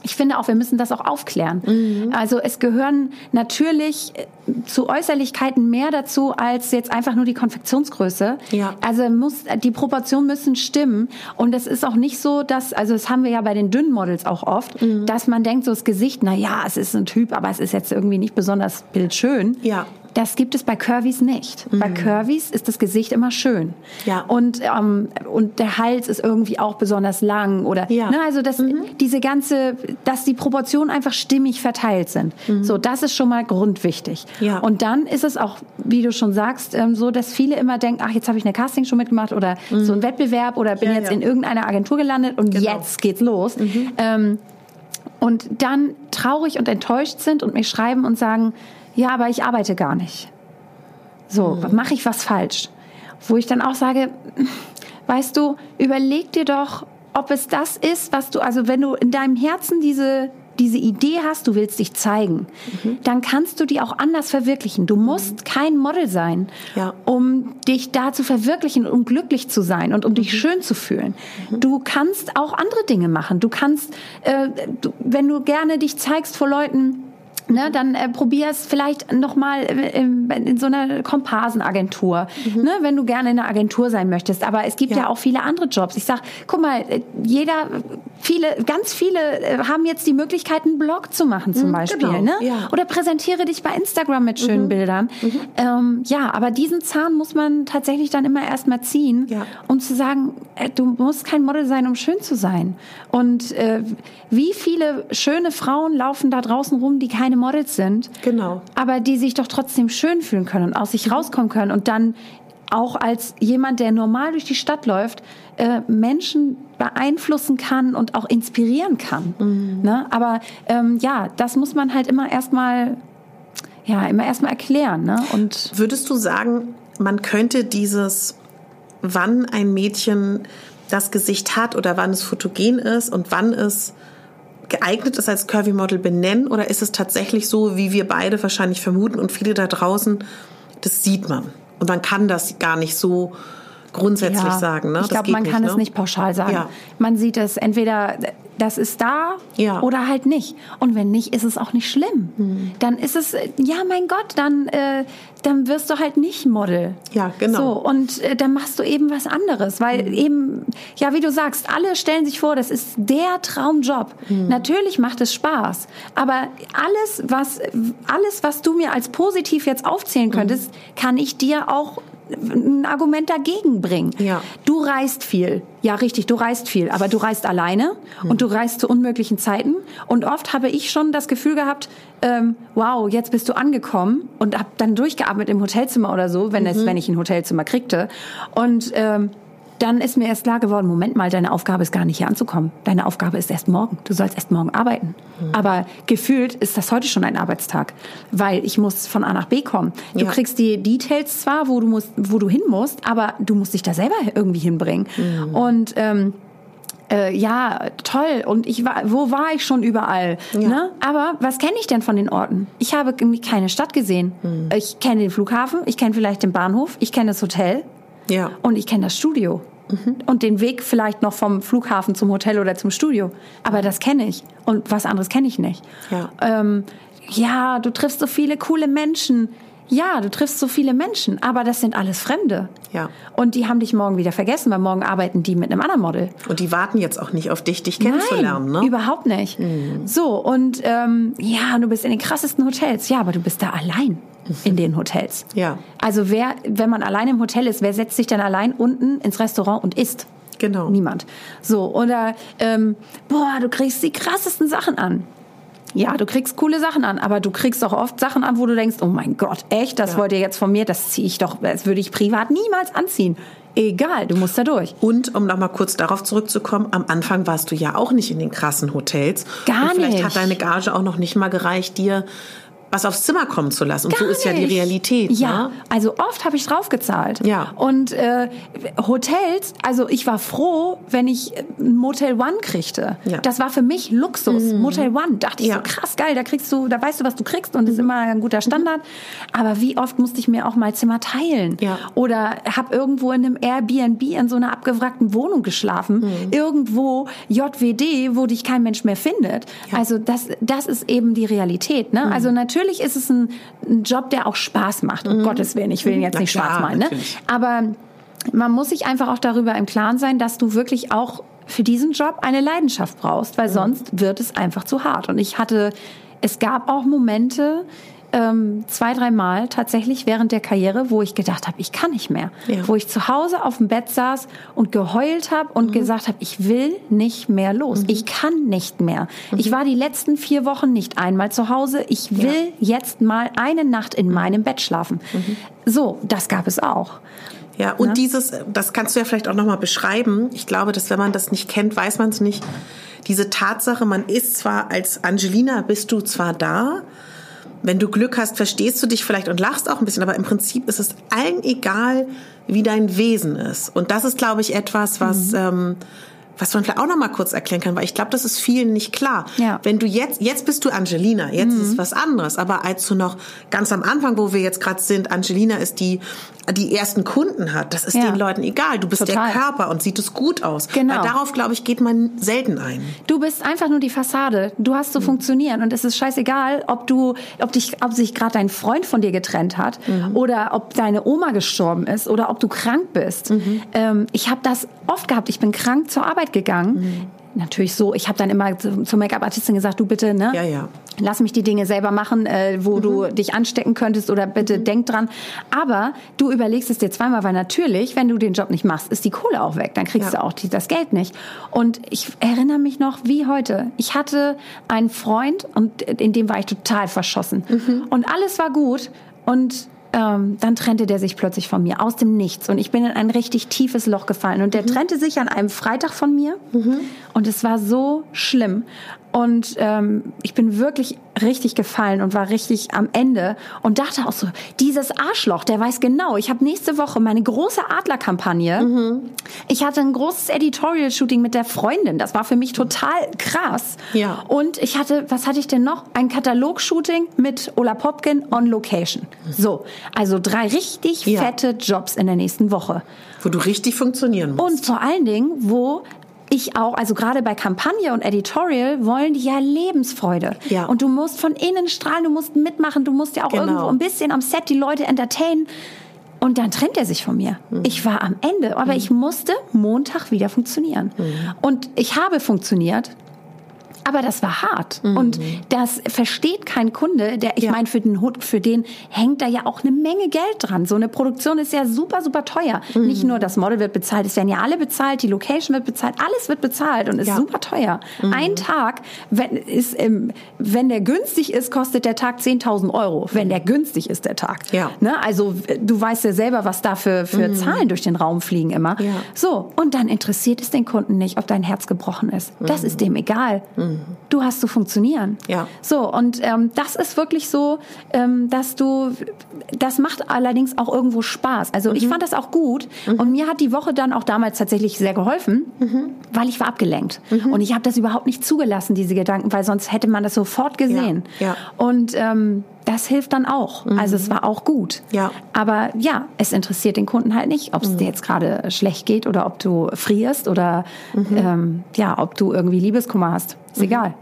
ich finde auch, wir müssen das auch aufklären. Mhm. Also es gehören natürlich äh, zu Äußerlichkeiten mehr dazu als jetzt einfach nur die Konfektionsgröße. Ja. Also muss die Proportionen müssen stimmen und es ist auch nicht so, dass also das haben wir ja bei den dünnen Models auch oft, Mhm. dass man denkt so das Gesicht, na ja, es ist ein Typ, aber es ist jetzt irgendwie nicht besonders bildschön. Ja. Das gibt es bei Curvys nicht. Bei Curvys ist das Gesicht immer schön. Ja. Und, ähm, und der Hals ist irgendwie auch besonders lang oder, Ja. ne, also das, diese ganze, dass die Proportionen einfach stimmig verteilt sind. So, das ist schon mal grundwichtig. Ja. Und dann ist es auch, wie du schon sagst, ähm, so, dass viele immer denken, ach, jetzt habe ich eine Casting schon mitgemacht oder so ein Wettbewerb oder bin Ja, jetzt in irgendeiner Agentur gelandet und Genau. jetzt geht's los. Ähm, und dann traurig und enttäuscht sind und mir schreiben und sagen, ja, aber ich arbeite gar nicht. So, mache ich was falsch? Wo ich dann auch sage, weißt du, überleg dir doch, ob es das ist, was du, also wenn du in deinem Herzen diese diese Idee hast, du willst dich zeigen, dann kannst du die auch anders verwirklichen. Du musst kein Model sein, Ja. um dich da zu verwirklichen, um glücklich zu sein und um dich schön zu fühlen. Du kannst auch andere Dinge machen. Du kannst, äh, du, wenn du gerne dich zeigst vor Leuten, Ne, dann äh, probier es vielleicht nochmal äh, in, in so einer Komparsenagentur, ne, wenn du gerne in einer Agentur sein möchtest. Aber es gibt ja, Ja. auch viele andere Jobs. Ich sag, guck mal, äh, jeder, viele, ganz viele äh, haben jetzt die Möglichkeit, einen Blog zu machen zum Beispiel. genau, Ne? ja. Oder präsentiere dich bei Instagram mit schönen Bildern. Ähm, ja, aber diesen Zahn muss man tatsächlich dann immer erstmal ziehen, Ja. um zu sagen, äh, du musst kein Model sein, um schön zu sein. Und äh, wie viele schöne Frauen laufen da draußen rum, die keine Models sind, Genau. aber die sich doch trotzdem schön fühlen können und aus sich rauskommen können und dann auch als jemand, der normal durch die Stadt läuft, äh, Menschen beeinflussen kann und auch inspirieren kann. Ne? Aber ähm, ja, das muss man halt immer erstmal, ja, immer erstmal erklären. Ne? Und Würdest du sagen, man könnte dieses, wann ein Mädchen das Gesicht hat oder wann es fotogen ist und wann es geeignet ist als Curvy Model benennen? Oder ist es tatsächlich so, wie wir beide wahrscheinlich vermuten und viele da draußen, das sieht man. Und man kann das gar nicht so grundsätzlich ja, sagen. Ne? ich glaube, man kann ne? es nicht pauschal sagen. Ja. Man sieht es entweder, das ist da Ja. oder halt nicht. Und wenn nicht, ist es auch nicht schlimm. Hm. Dann ist es, ja, mein Gott, dann, äh, dann wirst du halt nicht Model. Ja, genau. So, und äh, dann machst du eben was anderes, weil Hm. eben, ja, wie du sagst, alle stellen sich vor, das ist der Traumjob. Hm. Natürlich macht es Spaß, aber alles, was, alles, was du mir als positiv jetzt aufzählen könntest, kann ich dir auch ein Argument dagegen bringen. Ja. Du reist viel. Ja, richtig, du reist viel, aber du reist alleine und du reist zu unmöglichen Zeiten. Und oft habe ich schon das Gefühl gehabt, ähm, wow, jetzt bist du angekommen und habe dann durchgeatmet im Hotelzimmer oder so, wenn, es, wenn ich ein Hotelzimmer kriegte. Und ähm, dann ist mir erst klar geworden, Moment mal, deine Aufgabe ist gar nicht hier anzukommen. Deine Aufgabe ist erst morgen. Du sollst erst morgen arbeiten. Aber gefühlt ist das heute schon ein Arbeitstag, weil ich muss von A nach B kommen. Du Ja. kriegst die Details zwar, wo du musst, wo du hin musst, aber du musst dich da selber irgendwie hinbringen. Und ähm, äh, ja, toll. Und ich war, wo war ich schon überall? Ja. Ne? Aber was kenne ich denn von den Orten? Ich habe irgendwie keine Stadt gesehen. Hm. Ich kenne den Flughafen, ich kenne vielleicht den Bahnhof, ich kenne das Hotel Ja. und ich kenne das Studio. Mhm. Und den Weg vielleicht noch vom Flughafen zum Hotel oder zum Studio. Aber das kenne ich. Und was anderes kenne ich nicht. Ja. Ähm, ja, du triffst so viele coole Menschen. Ja, du triffst so viele Menschen, aber das sind alles Fremde. Ja. Und die haben dich morgen wieder vergessen, weil morgen arbeiten die mit einem anderen Model. Und die warten jetzt auch nicht auf dich, dich kennenzulernen, Nein, ne? überhaupt nicht. So, und ähm, ja, du bist in den krassesten Hotels. Ja, aber du bist da allein in den Hotels. Ja. Also wer, wenn man allein im Hotel ist, wer setzt sich dann allein unten ins Restaurant und isst? Genau. Niemand. So, oder ähm, boah, du kriegst die krassesten Sachen an. Ja, du kriegst coole Sachen an, aber du kriegst auch oft Sachen an, wo du denkst, oh mein Gott, echt, das Ja. wollt ihr jetzt von mir, das ziehe ich doch, das würde ich privat niemals anziehen. Egal, du musst da durch. Und um noch mal kurz darauf zurückzukommen, am Anfang warst du ja auch nicht in den krassen Hotels. Gar Und vielleicht nicht. hat deine Gage auch noch nicht mal gereicht, dir was aufs Zimmer kommen zu lassen. Und so Gar ist ja die nicht. Realität. Ja, Ne? also oft habe ich draufgezahlt. Ja. Und äh, Hotels, also ich war froh, wenn ich ein Motel One kriegte. Ja. Mhm. Das war für mich Luxus. Motel One, dachte ich Ja. Mhm. so krass geil, da kriegst du, da weißt du, was du kriegst und ist immer ein guter Standard. Aber wie oft musste ich mir auch mal Zimmer teilen? Ja. Oder habe irgendwo in einem Airbnb in so einer abgewrackten Wohnung geschlafen. Mhm. Irgendwo JWD, wo dich kein Mensch mehr findet. Also das, das ist eben die Realität. Mhm. Ne? Also natürlich ist es ein, ein Job, der auch Spaß macht. Um Gottes Willen, ich will ihn jetzt Mhm. Na nicht schwarz malen. Ne? natürlich. Aber man muss sich einfach auch darüber im Klaren sein, dass du wirklich auch für diesen Job eine Leidenschaft brauchst, Mhm. weil sonst wird es einfach zu hart. Und ich hatte, es gab auch Momente, ähm, zwei, dreimal tatsächlich während der Karriere, wo ich gedacht habe, ich kann nicht mehr. Ja. Wo ich zu Hause auf dem Bett saß und geheult habe und gesagt habe, ich will nicht mehr los. Ich kann nicht mehr. Ich war die letzten vier Wochen nicht einmal zu Hause. Ich will jetzt mal eine Nacht in meinem Bett schlafen. So, das gab es auch. Ja, und dieses, das kannst du ja vielleicht auch nochmal beschreiben. Ich glaube, dass wenn man das nicht kennt, weiß man es nicht. Diese Tatsache, man ist zwar als Angelina, bist du zwar da, wenn du Glück hast, verstehst du dich vielleicht und lachst auch ein bisschen, aber im Prinzip ist es allen egal, wie dein Wesen ist. Und das ist, glaube ich, etwas, was, ähm, was man vielleicht auch noch mal kurz erklären kann, weil ich glaube, das ist vielen nicht klar. Ja. Wenn du jetzt, jetzt bist du Angelina, jetzt ist es was anderes, aber als du noch ganz am Anfang, wo wir jetzt gerade sind, Angelina ist die, die ersten Kunden hat, das ist Ja. den Leuten egal. Du bist Total. der Körper und sieht es gut aus. Genau. Weil darauf, glaube ich, geht man selten ein. Du bist einfach nur die Fassade. Du hast zu funktionieren und es ist scheißegal, ob du, ob dich, ob sich gerade dein Freund von dir getrennt hat oder ob deine Oma gestorben ist oder ob du krank bist. Ähm, ich habe das oft gehabt. Ich bin krank zur Arbeit gegangen. Natürlich so. Ich habe dann immer zu- zur Make-up-Artistin gesagt, du bitte, ne? Ja, ja. Lass mich die Dinge selber machen, äh, wo du dich anstecken könntest oder bitte denk dran. Aber du überlegst es dir zweimal, weil natürlich, wenn du den Job nicht machst, ist die Kohle auch weg. Dann kriegst Ja. du auch die, das Geld nicht. Und ich erinnere mich noch wie heute. Ich hatte einen Freund und in dem war ich total verschossen. Und alles war gut und ähm, dann trennte der sich plötzlich von mir aus dem Nichts. Und ich bin in ein richtig tiefes Loch gefallen. Und der trennte sich an einem Freitag von mir. Und es war so schlimm und ähm, ich bin wirklich richtig gefallen und war richtig am Ende und dachte auch so, dieses Arschloch, der weiß genau, ich habe nächste Woche meine große Adlerkampagne. Ich hatte ein großes Editorial-Shooting mit der Freundin, das war für mich total krass. Ja. Und ich hatte, was hatte ich denn noch? Ein Katalog-Shooting mit Ola Popkin on Location. So, also drei richtig Ja. fette Jobs in der nächsten Woche. Wo du richtig funktionieren musst. Und vor allen Dingen, wo ich auch, also gerade bei Kampagne und Editorial wollen die ja Lebensfreude. Ja. Und du musst von innen strahlen, du musst mitmachen, du musst ja auch Genau. irgendwo ein bisschen am Set die Leute entertainen. Und dann trennt er sich von mir. Mhm. Ich war am Ende, aber ich musste Montag wieder funktionieren. Mhm. Und ich habe funktioniert. Aber das war hart. Und das versteht kein Kunde. Der, ich Mhm. Ja. meine, für den Hut, für den hängt da ja auch eine Menge Geld dran. So eine Produktion ist ja super, super teuer. Mhm. Nicht nur das Model wird bezahlt, es werden ja alle bezahlt, die Location wird bezahlt, alles wird bezahlt und ist Ja. Mhm. super teuer. Ein Tag, wenn, ist, im, wenn der günstig ist, kostet der Tag 10.000 Euro. Wenn der günstig ist, der Tag. Ja. Ne? Also du weißt ja selber, was da für, für Zahlen durch den Raum fliegen immer. Ja. So, und dann interessiert es den Kunden nicht, ob dein Herz gebrochen ist. Das ist dem egal. Du hast zu funktionieren. Ja. So, und ähm, das ist wirklich so, ähm, dass du, das macht allerdings auch irgendwo Spaß. Also ich fand das auch gut. Und mir hat die Woche dann auch damals tatsächlich sehr geholfen, weil ich war abgelenkt. Und ich habe das überhaupt nicht zugelassen, diese Gedanken, weil sonst hätte man das sofort gesehen. Ja, ja. Und ähm, das hilft dann auch. Also es war auch gut. Ja. Aber ja, es interessiert den Kunden halt nicht, ob es dir jetzt gerade schlecht geht oder ob du frierst oder ähm, ja, ob du irgendwie Liebeskummer hast. Ist egal.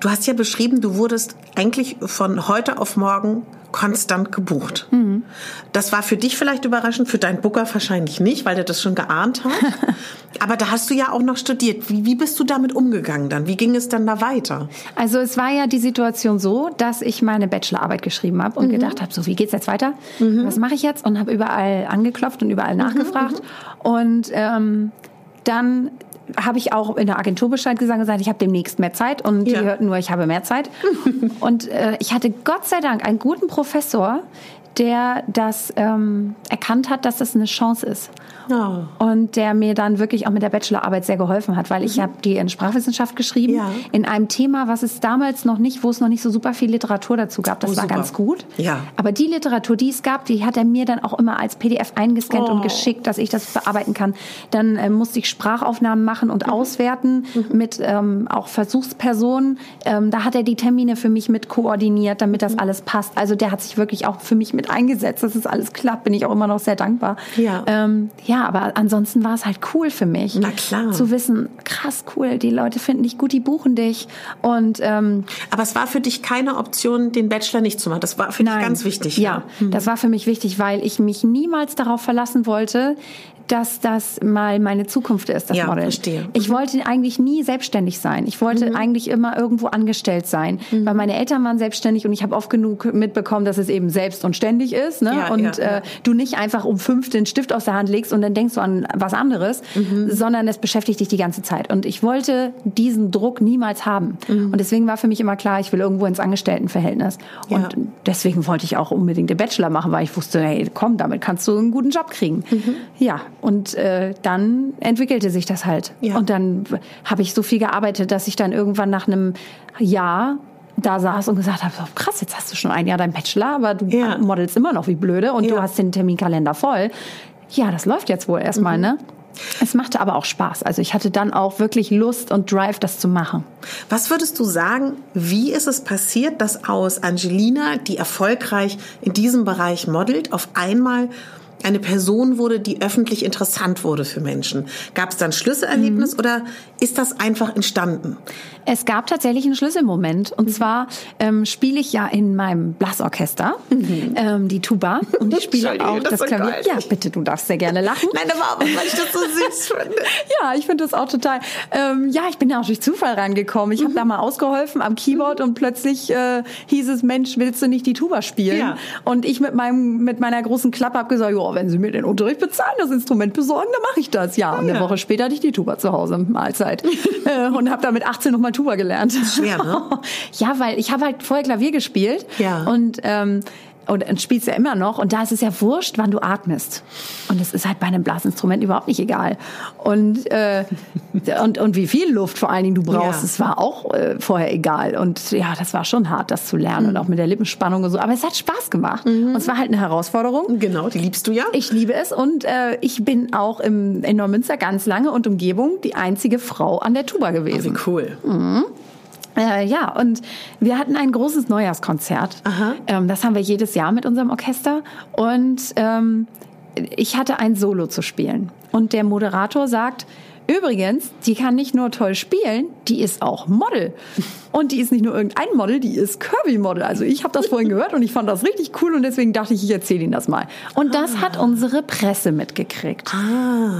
Du hast ja beschrieben, du wurdest eigentlich von heute auf morgen konstant gebucht. Das war für dich vielleicht überraschend, für deinen Booker wahrscheinlich nicht, weil der das schon geahnt hat. Aber da hast du ja auch noch studiert. Wie, wie bist du damit umgegangen dann? Wie ging es dann da weiter? Also es war ja die Situation so, dass ich meine Bachelorarbeit geschrieben habe und gedacht habe, so wie geht's jetzt weiter? Was mache ich jetzt? Und habe überall angeklopft und überall nachgefragt. Und ähm, dann habe ich auch in der Agentur Bescheid gesagt gesagt, ich habe demnächst mehr Zeit und Ja. die hörten nur, ich habe mehr Zeit. und äh, ich hatte Gott sei Dank einen guten Professor, der das ähm, erkannt hat, dass das eine Chance ist. Und der mir dann wirklich auch mit der Bachelorarbeit sehr geholfen hat, weil ich habe die in Sprachwissenschaft geschrieben, Mhm. Ja. in einem Thema, was es damals noch nicht, wo es noch nicht so super viel Literatur dazu gab. Das Oh, war super. ganz gut. Ja. Aber die Literatur, die es gab, die hat er mir dann auch immer als PDF eingescannt Oh. und geschickt, dass ich das bearbeiten kann. Dann äh, musste ich Sprachaufnahmen machen Mhm. und auswerten mit ähm, auch Versuchspersonen. Ähm, da hat er die Termine für mich mit koordiniert, damit Mhm. das alles passt. Also der hat sich wirklich auch für mich mit eingesetzt, dass es alles klappt. Bin ich auch immer noch sehr dankbar. Ja. Ähm, ja, aber ansonsten war es halt cool für mich. Na klar. Zu wissen, krass, cool, die Leute finden dich gut, die buchen dich. Und ähm, Aber es war für dich keine Option, den Bachelor nicht zu machen. Das war für dich ganz wichtig. Ja, das war für mich wichtig, weil ich mich niemals darauf verlassen wollte, dass das mal meine Zukunft ist, das Ja, Model. verstehe. Mhm. Ich wollte eigentlich nie selbstständig sein. Ich wollte eigentlich immer irgendwo angestellt sein, Mhm. weil meine Eltern waren selbstständig und ich habe oft genug mitbekommen, dass es eben selbst und ständig ist, ne? Ja, und ja. Äh, du nicht einfach um fünf den Stift aus der Hand legst und dann denkst du an was anderes, Mhm. sondern es beschäftigt dich die ganze Zeit. Und ich wollte diesen Druck niemals haben. Mhm. Und deswegen war für mich immer klar, ich will irgendwo ins Angestelltenverhältnis. Und deswegen wollte ich auch unbedingt den Bachelor machen, weil ich wusste, hey, komm, damit kannst du einen guten Job kriegen. Mhm. Ja, und äh, dann entwickelte sich das halt. Ja. Und dann habe ich so viel gearbeitet, dass ich dann irgendwann nach einem Jahr da saß und gesagt habe, so, krass, jetzt hast du schon ein Jahr deinen Bachelor, aber du Ja. modelst immer noch wie blöde und Ja. du hast den Terminkalender voll. Ja, das läuft jetzt wohl Mhm. erstmal, ne? Es machte aber auch Spaß. Also ich hatte dann auch wirklich Lust und Drive, das zu machen. Was würdest du sagen, wie ist es passiert, dass aus Angelina, die erfolgreich in diesem Bereich modelt, auf einmal eine Person wurde, die öffentlich interessant wurde für Menschen? Gab es dann Schlüsselerlebnis Mhm. oder ist das einfach entstanden? Es gab tatsächlich einen Schlüsselmoment. Und zwar ähm, spiele ich ja in meinem Blasorchester ähm, die Tuba und ich spiele auch das das Klavier. geil. Ja, bitte, du darfst sehr gerne lachen. Nein, aber auch, weil ich das so süß finde. Ja, ich finde das auch total. Ähm, ja, ich bin da auch durch Zufall rangekommen. Ich habe Mhm. da mal ausgeholfen am Keyboard und plötzlich äh, hieß es, Mensch, willst du nicht die Tuba spielen? Ja. Und ich mit meinem mit meiner großen Klappe habe gesagt, wenn Sie mir den Unterricht bezahlen, das Instrument besorgen, dann mache ich das. Ja, und eine Ja. Woche später hatte ich die Tuba zu Hause, Mahlzeit. äh, und habe da mit 18 nochmal Tuba gelernt. schwer, ne? ja, weil ich habe halt vorher Klavier gespielt Ja. und ähm, und, und spielst ja immer noch und da ist es ja wurscht, wann du atmest. Und es ist halt bei einem Blasinstrument überhaupt nicht egal. Und, äh, und, und wie viel Luft vor allen Dingen du brauchst, Ja. es war auch äh, vorher egal. Und ja, das war schon hart, das zu lernen und auch mit der Lippenspannung und so. Aber es hat Spaß gemacht. Und es war halt eine Herausforderung. Genau, die liebst du ja. Ich liebe es und äh, ich bin auch im, in Neumünster ganz lange und Umgebung die einzige Frau an der Tuba gewesen. Wie cool. Äh, ja, und wir hatten ein großes Neujahrskonzert. Ähm, das haben wir jedes Jahr mit unserem Orchester. Und ähm, ich hatte ein Solo zu spielen. Und der Moderator sagt, übrigens, die kann nicht nur toll spielen, die ist auch Model. Und die ist nicht nur irgendein Model, die ist Kirby-Model. Also ich habe das vorhin gehört und ich fand das richtig cool und deswegen dachte ich, ich erzähle Ihnen das mal. Und das hat unsere Presse mitgekriegt.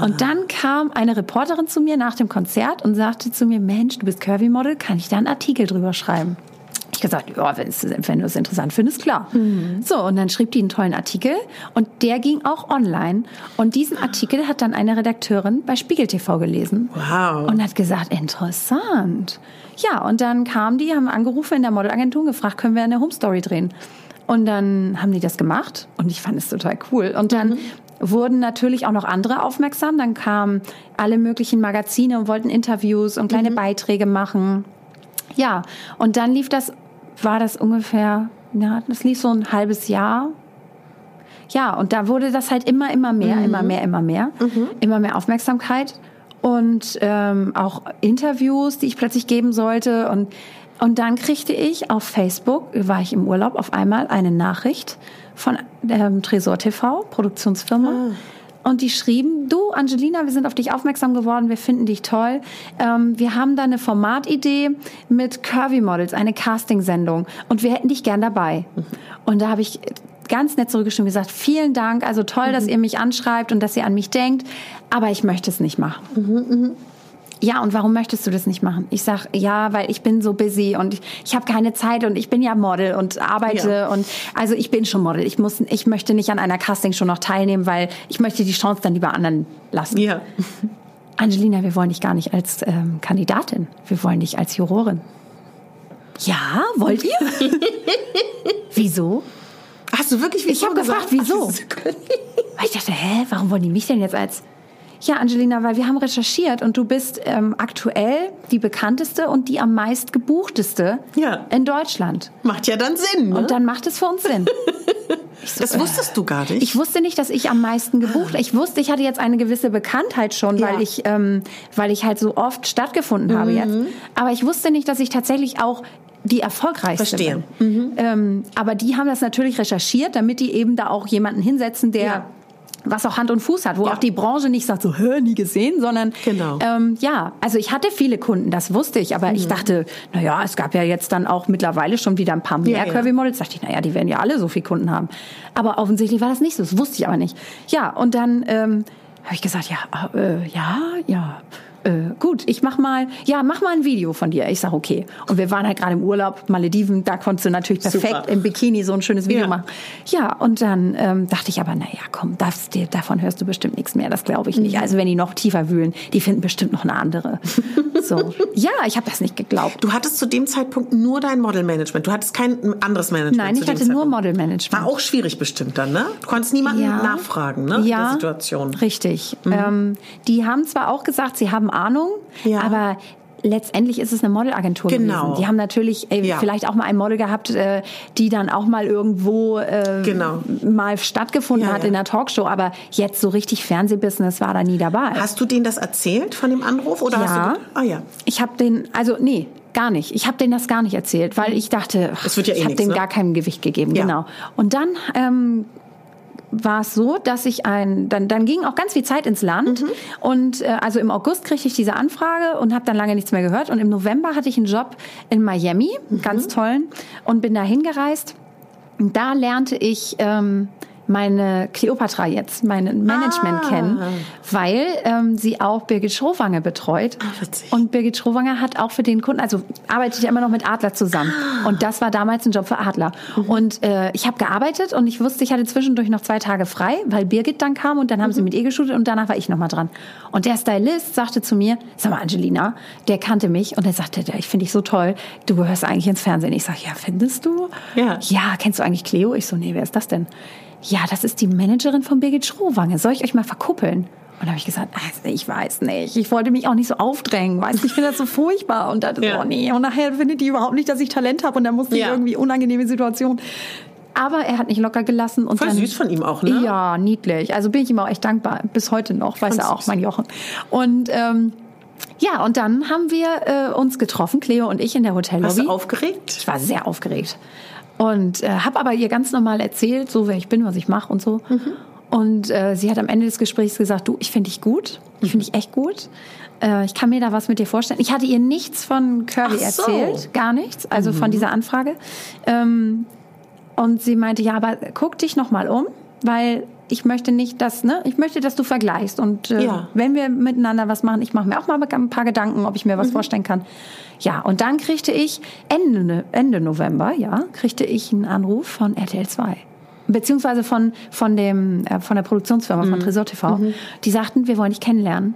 Und dann kam eine Reporterin zu mir nach dem Konzert und sagte zu mir, Mensch, du bist Curvy-Model, kann ich da einen Artikel drüber schreiben? Ich gesagt, ja, wenn, du es interessant findest, klar. So, und dann schrieb die einen tollen Artikel und der ging auch online. Und diesen Artikel hat dann eine Redakteurin bei Spiegel TV gelesen. Wow. Und hat gesagt, interessant. Ja, und dann kamen die, haben angerufen in der Modelagentur und gefragt, können wir eine Home Story drehen? Und dann haben die das gemacht und ich fand es total cool. Und dann wurden natürlich auch noch andere aufmerksam. Dann kamen alle möglichen Magazine und wollten Interviews und kleine Beiträge machen. Ja, und dann lief das, war das ungefähr, ja, das lief so ein halbes Jahr. Ja, und da wurde das halt immer, immer mehr, mhm. immer mehr, immer mehr, mhm. immer mehr Aufmerksamkeit und ähm, auch Interviews, die ich plötzlich geben sollte und und dann kriegte ich auf Facebook, war ich im Urlaub, auf einmal eine Nachricht von ähm, Tresor TV, Produktionsfirma. Ah. Und die schrieben, du Angelina, wir sind auf dich aufmerksam geworden, wir finden dich toll. Ähm, wir haben da eine Formatidee mit Curvy Models, eine Castingsendung und wir hätten dich gern dabei. Mhm. Und da habe ich ganz nett zurückgeschrieben gesagt, vielen Dank, also toll, mhm. dass ihr mich anschreibt und dass ihr an mich denkt, aber ich möchte es nicht machen. Mhm, mh ja, und warum möchtest du das nicht machen? Ich sag, ja, weil ich bin so busy und ich, ich habe keine Zeit und ich bin ja Model und arbeite ja. und also ich bin schon Model. Ich muss, ich möchte nicht an einer Castingshow noch teilnehmen, weil ich möchte die Chance dann lieber anderen lassen. Ja. Angelina, wir wollen dich gar nicht als ähm, Kandidatin. Wir wollen dich als Jurorin. Ja, wollt ihr? wieso? Hast du wirklich wieso Ich habe gefragt, wieso? Weil ich dachte, hä, warum wollen die mich denn jetzt als ja, Angelina, weil wir haben recherchiert und du bist ähm, aktuell die bekannteste und die am meist gebuchteste ja. in Deutschland. Macht ja dann Sinn. Ne? Und dann macht es für uns Sinn. So, das wusstest äh, du gar nicht. Ich wusste nicht, dass ich am meisten gebucht. Ich wusste, ich hatte jetzt eine gewisse Bekanntheit schon, ja. weil ich, ähm, weil ich halt so oft stattgefunden mhm. habe jetzt. Aber ich wusste nicht, dass ich tatsächlich auch die erfolgreichste Verstehe. bin. Mhm. Ähm, aber die haben das natürlich recherchiert, damit die eben da auch jemanden hinsetzen, der ja was auch Hand und Fuß hat, wo ja. auch die Branche nicht sagt, so, hör, nie gesehen, sondern genau. ähm, ja, also ich hatte viele Kunden, das wusste ich, aber mhm. ich dachte, naja, es gab ja jetzt dann auch mittlerweile schon wieder ein paar mehr ja, Curvy Models, dachte ich, naja, die werden ja alle so viele Kunden haben. Aber offensichtlich war das nicht so, das wusste ich aber nicht. Ja, und dann ähm, habe ich gesagt, ja, äh, ja, ja, äh, gut, ich mach mal, ja, mach mal ein Video von dir. Ich sag okay. Und wir waren halt gerade im Urlaub, Malediven, da konntest du natürlich perfekt Super. im Bikini so ein schönes Video ja. machen. Ja, und dann ähm, dachte ich aber, naja, komm, das, die, davon hörst du bestimmt nichts mehr, das glaube ich nicht. Mhm. Also wenn die noch tiefer wühlen, die finden bestimmt noch eine andere. so. Ja, ich habe das nicht geglaubt. Du hattest zu dem Zeitpunkt nur dein Modelmanagement. Du hattest kein anderes Management. Nein, ich hatte nur Modelmanagement. War auch schwierig bestimmt dann, ne? Du konntest niemanden ja. nachfragen, ne? Ja, der Situation. richtig. Mhm. Ähm, die haben zwar auch gesagt, sie haben Ahnung, ja. aber letztendlich ist es eine Modelagentur genau. gewesen. Die haben natürlich äh, ja. vielleicht auch mal ein Model gehabt, äh, die dann auch mal irgendwo äh, genau. mal stattgefunden ja, hat ja. in der Talkshow, aber jetzt so richtig Fernsehbusiness war da nie dabei. Hast du denen das erzählt von dem Anruf oder ja. hast du Ah ja. Ich habe den also nee, gar nicht. Ich habe denen das gar nicht erzählt, weil ich dachte, ach, ja eh ich habe denen ne? gar kein Gewicht gegeben. Genau. Und dann ähm, war es so, dass ich ein, dann, dann ging auch ganz viel Zeit ins Land mhm. und äh, also im August kriegte ich diese Anfrage und habe dann lange nichts mehr gehört und im November hatte ich einen Job in Miami, mhm. ganz tollen und bin da hingereist. Da lernte ich ähm, meine Cleopatra jetzt, mein Management ah. kennen, weil ähm, sie auch Birgit Schrowange betreut. Ah, und Birgit Schrowange hat auch für den Kunden, also arbeitet ja immer noch mit Adler zusammen. Ah. Und das war damals ein Job für Adler. Mhm. Und äh, ich habe gearbeitet und ich wusste, ich hatte zwischendurch noch zwei Tage frei, weil Birgit dann kam und dann haben mhm. sie mit ihr geshootet und danach war ich nochmal dran. Und der Stylist sagte zu mir, sag mal Angelina, der kannte mich und er sagte, ich finde dich so toll, du gehörst eigentlich ins Fernsehen. Ich sag, ja, findest du? Ja. Ja, kennst du eigentlich Cleo? Ich so, nee, wer ist das denn? Ja, das ist die Managerin von Birgit Schrowange. Soll ich euch mal verkuppeln? Und da habe ich gesagt, also ich weiß nicht. Ich wollte mich auch nicht so aufdrängen. Weißt, ich finde das so furchtbar. Und dachte, ja. oh nee. Und nachher findet die überhaupt nicht, dass ich Talent habe. Und dann musste ja. ich irgendwie unangenehme Situation. Aber er hat nicht locker gelassen. Und Voll dann, süß von ihm auch, ne? Ja, niedlich. Also bin ich ihm auch echt dankbar. Bis heute noch, weiß er auch, mein Jochen. Und ähm, ja, und dann haben wir äh, uns getroffen, Cleo und ich in der Hotellobby. Warst du aufgeregt? Ich war sehr aufgeregt. Und äh, habe aber ihr ganz normal erzählt, so wer ich bin, was ich mache und so. Mhm. Und äh, sie hat am Ende des Gesprächs gesagt, du, ich finde dich gut. Ich finde dich echt gut. Äh, ich kann mir da was mit dir vorstellen. Ich hatte ihr nichts von Curly so. erzählt, gar nichts, also mhm. von dieser Anfrage. Ähm, und sie meinte, ja, aber guck dich noch mal um, weil ich möchte nicht, dass, ne, ich möchte, dass du vergleichst. Und äh, ja. wenn wir miteinander was machen, ich mache mir auch mal ein paar Gedanken, ob ich mir was mhm. vorstellen kann. Ja, und dann kriegte ich Ende, Ende November, ja, kriegte ich einen Anruf von RTL 2 beziehungsweise von von dem äh, von der Produktionsfirma mhm. von Tresor TV. Mhm. Die sagten, wir wollen dich kennenlernen.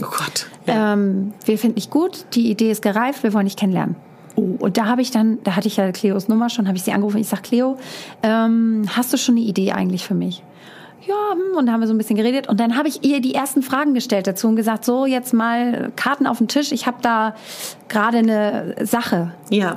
Oh Gott. Ja. Ähm, wir finden dich gut, die Idee ist gereift, wir wollen dich kennenlernen. Oh, und da habe ich dann, da hatte ich ja Cleos Nummer schon, habe ich sie angerufen. Ich sage, Cleo, ähm, hast du schon eine Idee eigentlich für mich? Ja, hm, und da haben wir so ein bisschen geredet. Und dann habe ich ihr die ersten Fragen gestellt dazu und gesagt, so, jetzt mal Karten auf den Tisch. Ich habe da gerade eine Sache. Ja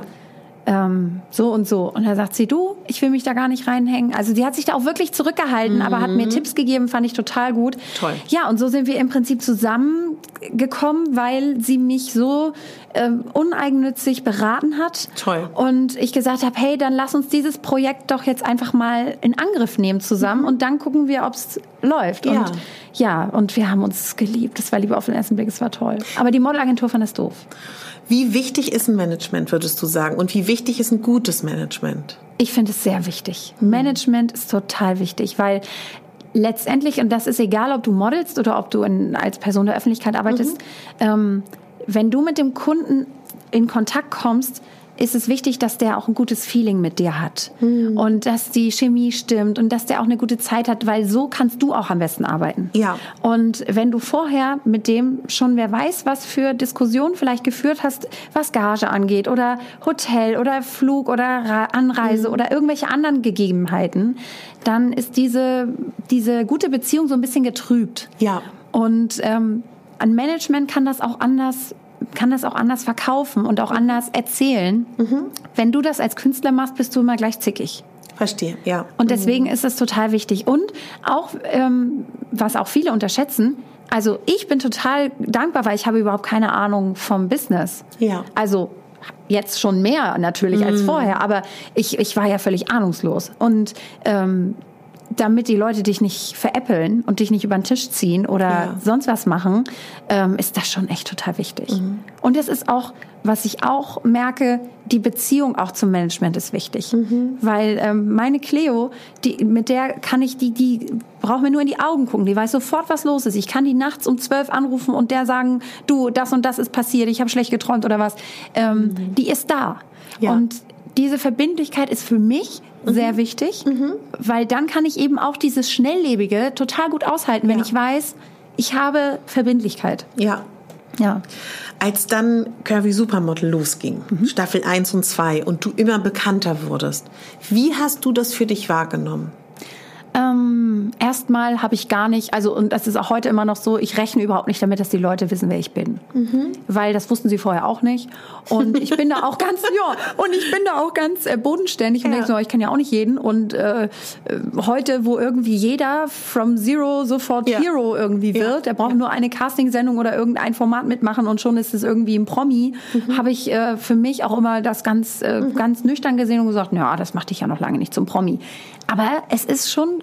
ähm, so und so. Und da sagt sie, du, ich will mich da gar nicht reinhängen. Also die hat sich da auch wirklich zurückgehalten, mhm. aber hat mir mhm. Tipps gegeben, fand ich total gut. Toll. Ja, und so sind wir im Prinzip zusammengekommen, weil sie mich so ähm, uneigennützig beraten hat. Toll. Und ich gesagt habe, hey, dann lass uns dieses Projekt doch jetzt einfach mal in Angriff nehmen zusammen mhm. und dann gucken wir, ob es läuft. Ja. Und ja, und wir haben uns geliebt. Das war Liebe auf den ersten Blick, es war toll. Aber die Modelagentur fand es doof. Wie wichtig ist ein Management, würdest du sagen? Und wie wichtig ist ein gutes Management? Ich finde es sehr wichtig. Management ist total wichtig, weil letztendlich, und das ist egal, ob du modelst oder ob du in, als Person der Öffentlichkeit arbeitest, mhm. ähm, wenn du mit dem Kunden in Kontakt kommst, ist es wichtig, dass der auch ein gutes Feeling mit dir hat mhm. und dass die Chemie stimmt und dass der auch eine gute Zeit hat, weil so kannst du auch am besten arbeiten. Ja. Und wenn du vorher mit dem schon wer weiß, was für Diskussionen vielleicht geführt hast, was Gage angeht oder Hotel oder Flug oder Anreise mhm. oder irgendwelche anderen Gegebenheiten, dann ist diese diese gute Beziehung so ein bisschen getrübt. Ja. Und ähm, ein Management kann das auch anders kann das auch anders verkaufen und auch anders erzählen. Mhm. Wenn du das als Künstler machst, bist du immer gleich zickig. Verstehe, ja. Und deswegen mhm. ist es total wichtig. Und auch, ähm, was auch viele unterschätzen, also ich bin total dankbar, weil ich habe überhaupt keine Ahnung vom Business. Ja. Also jetzt schon mehr natürlich mhm. als vorher, aber ich, ich war ja völlig ahnungslos. Und ähm, damit die Leute dich nicht veräppeln und dich nicht über den Tisch ziehen oder ja. sonst was machen, ähm, ist das schon echt total wichtig. Mhm. Und es ist auch, was ich auch merke, die Beziehung auch zum Management ist wichtig. Mhm. Weil ähm, meine Cleo, die, mit der kann ich, die, die braucht mir nur in die Augen gucken, die weiß sofort, was los ist. Ich kann die nachts um zwölf anrufen und der sagen, du, das und das ist passiert, ich habe schlecht geträumt oder was. Ähm, mhm. Die ist da. Ja. Und diese Verbindlichkeit ist für mich mhm. sehr wichtig, mhm. weil dann kann ich eben auch dieses Schnelllebige total gut aushalten, wenn ja. ich weiß, ich habe Verbindlichkeit. Ja. Ja. Als dann Curvy Supermodel losging, mhm. Staffel 1 und 2, und du immer bekannter wurdest, wie hast du das für dich wahrgenommen? Ähm, erstmal habe ich gar nicht, also und das ist auch heute immer noch so, ich rechne überhaupt nicht damit, dass die Leute wissen, wer ich bin. Mhm. Weil das wussten sie vorher auch nicht. Und ich bin da auch ganz, ja, und ich bin da auch ganz äh, bodenständig und ja. denke so, ich kann ja auch nicht jeden. Und äh, heute, wo irgendwie jeder from Zero sofort ja. Hero irgendwie wird, ja. der braucht nur eine Castingsendung oder irgendein Format mitmachen und schon ist es irgendwie ein Promi, mhm. habe ich äh, für mich auch immer das ganz, äh, mhm. ganz nüchtern gesehen und gesagt, ja, das macht dich ja noch lange nicht zum Promi. Aber es ist schon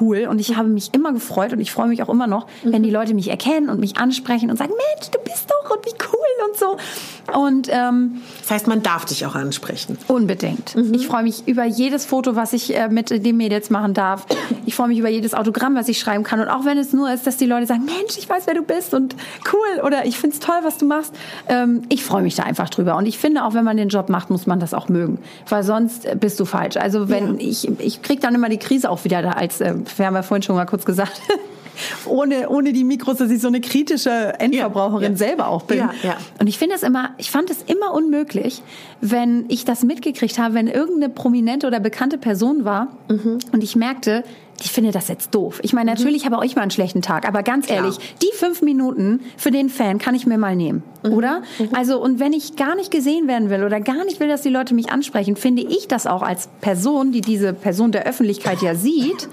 cool und ich habe mich immer gefreut und ich freue mich auch immer noch, mhm. wenn die Leute mich erkennen und mich ansprechen und sagen, Mensch, du bist doch und wie cool und so. Und ähm, das heißt, man darf dich auch ansprechen. Unbedingt. Mhm. Ich freue mich über jedes Foto, was ich äh, mit den Mädels machen darf. Ich freue mich über jedes Autogramm, was ich schreiben kann. Und auch wenn es nur ist, dass die Leute sagen, Mensch, ich weiß, wer du bist und cool oder ich finde es toll, was du machst. Ähm, ich freue mich da einfach drüber. Und ich finde, auch wenn man den Job macht, muss man das auch mögen. Weil sonst bist du falsch. Also wenn ja. ich, ich kriege dann immer die Krise auch wieder da als, äh, wir haben ja vorhin schon mal kurz gesagt, ohne, ohne die Mikros, dass ich so eine kritische Endverbraucherin ja, ja. selber auch bin. Ja. Und ich finde es immer, ich fand es immer unmöglich, wenn ich das mitgekriegt habe, wenn irgendeine prominente oder bekannte Person war mhm. und ich merkte, ich finde das jetzt doof. Ich meine, mhm. natürlich mhm. habe auch ich mal einen schlechten Tag, aber ganz Klar. ehrlich, die fünf Minuten für den Fan kann ich mir mal nehmen, mhm. oder? Mhm. Also, und wenn ich gar nicht gesehen werden will oder gar nicht will, dass die Leute mich ansprechen, finde ich das auch als Person, die diese Person der Öffentlichkeit ja sieht,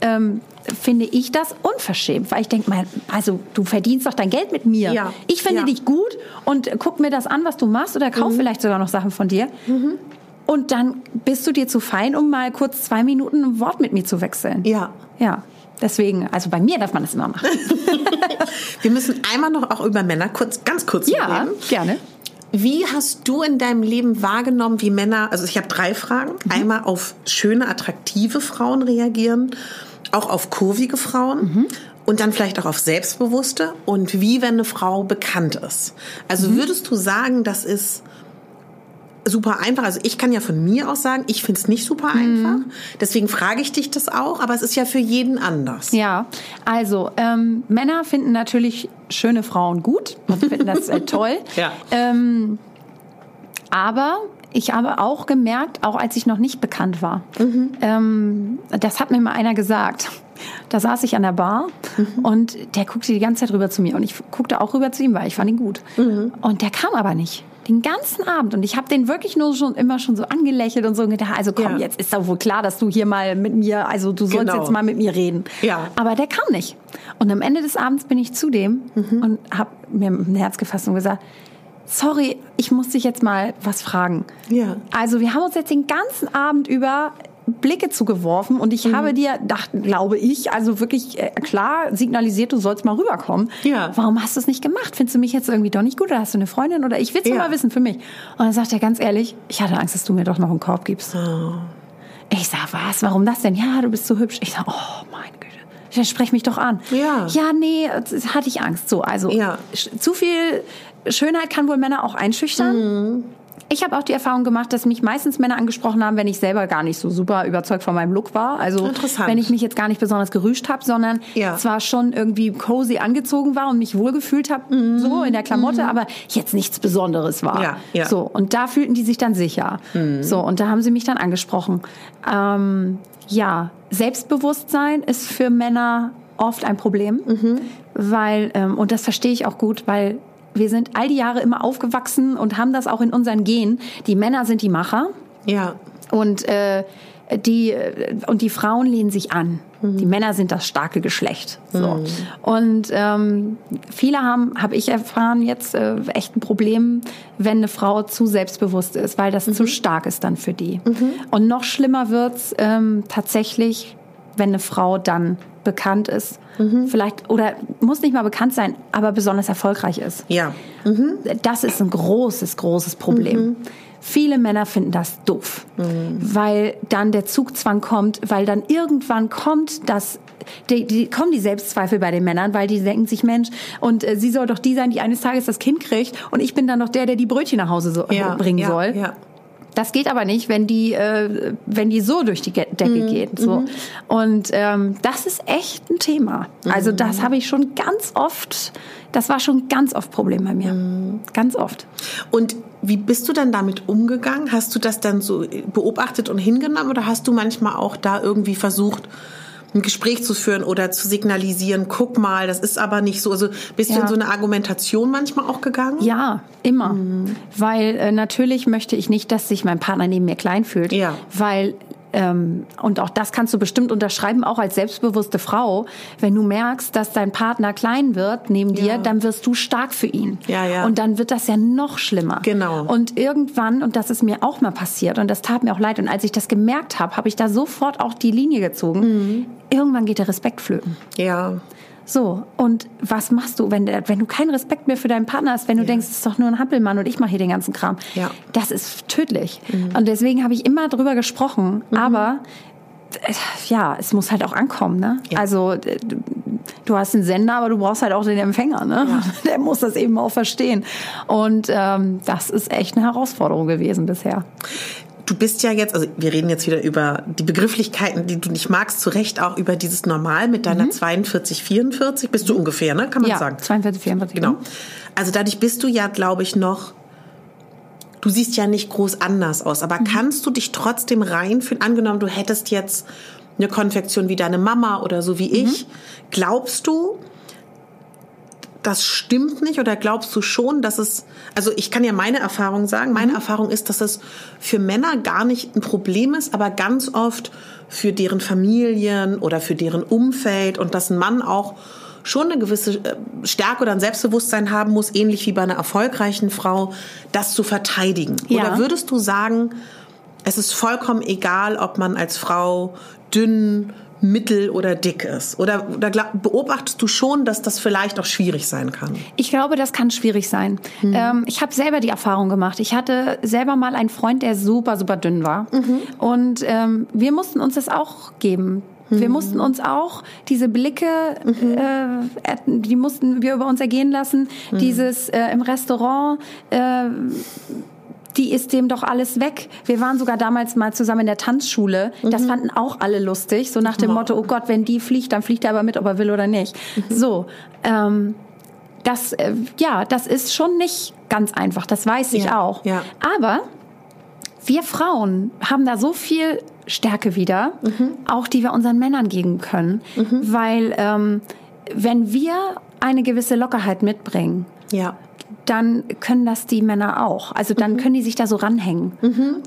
ähm, finde ich das unverschämt, weil ich denke mal, also du verdienst doch dein Geld mit mir. Ja. Ich finde ja. dich gut und guck mir das an, was du machst oder kauf mhm. vielleicht sogar noch Sachen von dir. Mhm. Und dann bist du dir zu fein, um mal kurz zwei Minuten ein Wort mit mir zu wechseln. Ja. Ja. Deswegen, also bei mir darf man das immer machen. Wir müssen einmal noch auch über Männer kurz, ganz kurz ja, reden. Ja, gerne. Wie hast du in deinem Leben wahrgenommen, wie Männer, also ich habe drei Fragen, mhm. einmal auf schöne, attraktive Frauen reagieren auch auf kurvige Frauen. Mhm. Und dann vielleicht auch auf selbstbewusste und wie, wenn eine Frau bekannt ist. Also mhm. würdest du sagen, das ist super einfach. Also ich kann ja von mir aus sagen, ich finde es nicht super mhm. einfach. Deswegen frage ich dich das auch, aber es ist ja für jeden anders. Ja, also ähm, Männer finden natürlich schöne Frauen gut und finden das äh, toll. Ja. Ähm, aber ich habe auch gemerkt, auch als ich noch nicht bekannt war, mhm. ähm, das hat mir mal einer gesagt. Da saß ich an der Bar mhm. und der guckte die ganze Zeit rüber zu mir und ich guckte auch rüber zu ihm, weil ich fand ihn gut. Mhm. Und der kam aber nicht. Den ganzen Abend. Und ich habe den wirklich nur schon immer schon so angelächelt und so gedacht, also komm, ja. jetzt ist doch wohl klar, dass du hier mal mit mir, also du sollst genau. jetzt mal mit mir reden. Ja. Aber der kam nicht. Und am Ende des Abends bin ich zu dem mhm. und habe mir ein Herz gefasst und gesagt, sorry, ich muss dich jetzt mal was fragen. Ja. Also wir haben uns jetzt den ganzen Abend über Blicke zugeworfen und ich mhm. habe dir, dachte, glaube ich, also wirklich äh, klar signalisiert, du sollst mal rüberkommen. Ja. Warum hast du es nicht gemacht? Findest du mich jetzt irgendwie doch nicht gut oder hast du eine Freundin oder ich will es ja. mal wissen für mich. Und dann sagt er ganz ehrlich, ich hatte Angst, dass du mir doch noch einen Korb gibst. Oh. Ich sag, was? Warum das denn? Ja, du bist so hübsch. Ich sag, oh mein Güte. Ja, sprech mich doch an. Ja. Ja, nee, hatte ich Angst. So, also ja. zu viel Schönheit kann wohl Männer auch einschüchtern. Mhm. Ich habe auch die Erfahrung gemacht, dass mich meistens Männer angesprochen haben, wenn ich selber gar nicht so super überzeugt von meinem Look war. Also wenn ich mich jetzt gar nicht besonders gerüscht habe, sondern ja. zwar schon irgendwie cozy angezogen war und mich wohlgefühlt habe, mhm. so in der Klamotte, mhm. aber jetzt nichts Besonderes war. Ja, ja. So und da fühlten die sich dann sicher. Mhm. So und da haben sie mich dann angesprochen. Ähm, ja, Selbstbewusstsein ist für Männer oft ein Problem, mhm. weil ähm, und das verstehe ich auch gut, weil wir sind all die Jahre immer aufgewachsen und haben das auch in unseren Genen. Die Männer sind die Macher. Ja. Und äh, die und die Frauen lehnen sich an. Mhm. Die Männer sind das starke Geschlecht. So. Mhm. Und ähm, viele haben, habe ich erfahren, jetzt äh, echt ein Problem, wenn eine Frau zu selbstbewusst ist, weil das mhm. zu stark ist dann für die. Mhm. Und noch schlimmer wird's ähm, tatsächlich, wenn eine Frau dann bekannt ist, mhm. vielleicht oder muss nicht mal bekannt sein, aber besonders erfolgreich ist. Ja. Mhm. Das ist ein großes, großes Problem. Mhm. Viele Männer finden das doof, mhm. weil dann der Zugzwang kommt, weil dann irgendwann kommt das, die, die, kommen die Selbstzweifel bei den Männern, weil die denken sich, Mensch, und äh, sie soll doch die sein, die eines Tages das Kind kriegt, und ich bin dann noch der, der die Brötchen nach Hause so, ja, bringen ja, soll. Ja. Das geht aber nicht, wenn die, äh, wenn die so durch die Decke mhm. geht. So. Mhm. Und ähm, das ist echt ein Thema. Also mhm. das habe ich schon ganz oft, das war schon ganz oft Problem bei mir. Mhm. Ganz oft. Und wie bist du dann damit umgegangen? Hast du das dann so beobachtet und hingenommen oder hast du manchmal auch da irgendwie versucht, ein Gespräch zu führen oder zu signalisieren, guck mal, das ist aber nicht so. Also bist ja. du in so eine Argumentation manchmal auch gegangen? Ja, immer. Mhm. Weil äh, natürlich möchte ich nicht, dass sich mein Partner neben mir klein fühlt. Ja. Weil ähm, und auch das kannst du bestimmt unterschreiben, auch als selbstbewusste Frau. Wenn du merkst, dass dein Partner klein wird neben ja. dir, dann wirst du stark für ihn. Ja, ja. Und dann wird das ja noch schlimmer. Genau. Und irgendwann, und das ist mir auch mal passiert, und das tat mir auch leid, und als ich das gemerkt habe, habe ich da sofort auch die Linie gezogen. Mhm. Irgendwann geht der Respekt flöten. Ja. So, und was machst du, wenn, wenn du keinen Respekt mehr für deinen Partner hast, wenn du ja. denkst, es ist doch nur ein Hampelmann und ich mache hier den ganzen Kram? Ja. Das ist tödlich. Mhm. Und deswegen habe ich immer drüber gesprochen, mhm. aber äh, ja, es muss halt auch ankommen, ne? Ja. Also du hast einen Sender, aber du brauchst halt auch den Empfänger, ne? Ja. Der muss das eben auch verstehen. Und ähm, das ist echt eine Herausforderung gewesen bisher du bist ja jetzt, also wir reden jetzt wieder über die Begrifflichkeiten, die du nicht magst, zu Recht auch über dieses Normal mit deiner mhm. 42, 44, bist du mhm. ungefähr, ne? Kann man ja, sagen. 42, 44. Genau. Also dadurch bist du ja, glaube ich, noch du siehst ja nicht groß anders aus, aber mhm. kannst du dich trotzdem reinfühlen? Angenommen, du hättest jetzt eine Konfektion wie deine Mama oder so wie mhm. ich. Glaubst du, das stimmt nicht oder glaubst du schon, dass es, also ich kann ja meine Erfahrung sagen, meine mhm. Erfahrung ist, dass es für Männer gar nicht ein Problem ist, aber ganz oft für deren Familien oder für deren Umfeld und dass ein Mann auch schon eine gewisse äh, Stärke oder ein Selbstbewusstsein haben muss, ähnlich wie bei einer erfolgreichen Frau, das zu verteidigen. Ja. Oder würdest du sagen, es ist vollkommen egal, ob man als Frau dünn, mittel oder dick ist? Oder, oder beobachtest du schon, dass das vielleicht auch schwierig sein kann? Ich glaube, das kann schwierig sein. Mhm. Ähm, ich habe selber die Erfahrung gemacht. Ich hatte selber mal einen Freund, der super, super dünn war. Mhm. Und ähm, wir mussten uns das auch geben. Wir mhm. mussten uns auch diese Blicke, mhm. äh, die mussten wir über uns ergehen lassen. Mhm. Dieses äh, im Restaurant. Äh, die ist dem doch alles weg. Wir waren sogar damals mal zusammen in der Tanzschule. Das mhm. fanden auch alle lustig. So nach dem Motto, oh Gott, wenn die fliegt, dann fliegt er aber mit, ob er will oder nicht. Mhm. So, ähm, das, äh, ja, das ist schon nicht ganz einfach. Das weiß ich ja. auch. Ja. Aber wir Frauen haben da so viel Stärke wieder, auch die wir unseren Männern geben können. Weil ähm, wenn wir eine gewisse Lockerheit mitbringen, Ja. Dann können das die Männer auch. Also dann können die sich da so ranhängen.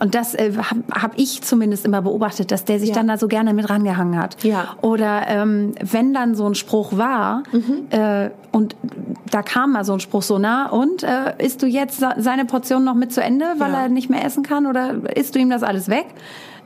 Und das äh, habe hab ich zumindest immer beobachtet, dass der sich Ja. dann da so gerne mit rangehangen hat. Ja. Oder ähm, wenn dann so ein Spruch war äh, und da kam mal so ein Spruch so, na und äh, isst du jetzt seine Portion noch mit zu Ende, weil Ja. er nicht mehr essen kann oder isst du ihm das alles weg?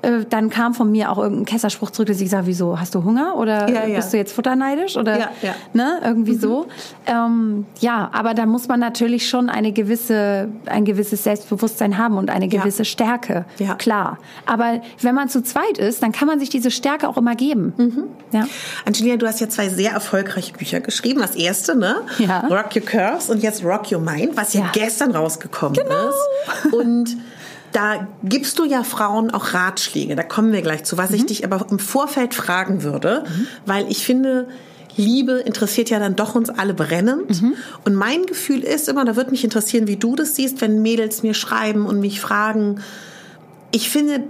Äh, Dann kam von mir auch irgendein Kesserspruch zurück, dass ich sage, wieso, hast du Hunger oder Ja, ja. bist du jetzt futterneidisch oder Ja, ja. ne, irgendwie so. Ähm, ja, aber da muss man natürlich schon eine gewisse, ein gewisses Selbstbewusstsein haben und eine gewisse Stärke. Ja. Klar. Aber wenn man zu zweit ist, dann kann man sich diese Stärke auch immer geben. Mhm. Ja. Angelina, du hast ja zwei sehr erfolgreiche Bücher geschrieben. Das erste, ne? Rock Your Curves und jetzt Rock Your Mind, was ja, Ja. gestern rausgekommen Genau. ist. Und da gibst du ja Frauen auch Ratschläge. Da kommen wir gleich zu. Was Mhm. ich dich aber im Vorfeld fragen würde, weil ich finde, Liebe interessiert ja dann doch uns alle brennend. Mhm. Und mein Gefühl ist immer, da würde mich interessieren, wie du das siehst, wenn Mädels mir schreiben und mich fragen, ich finde,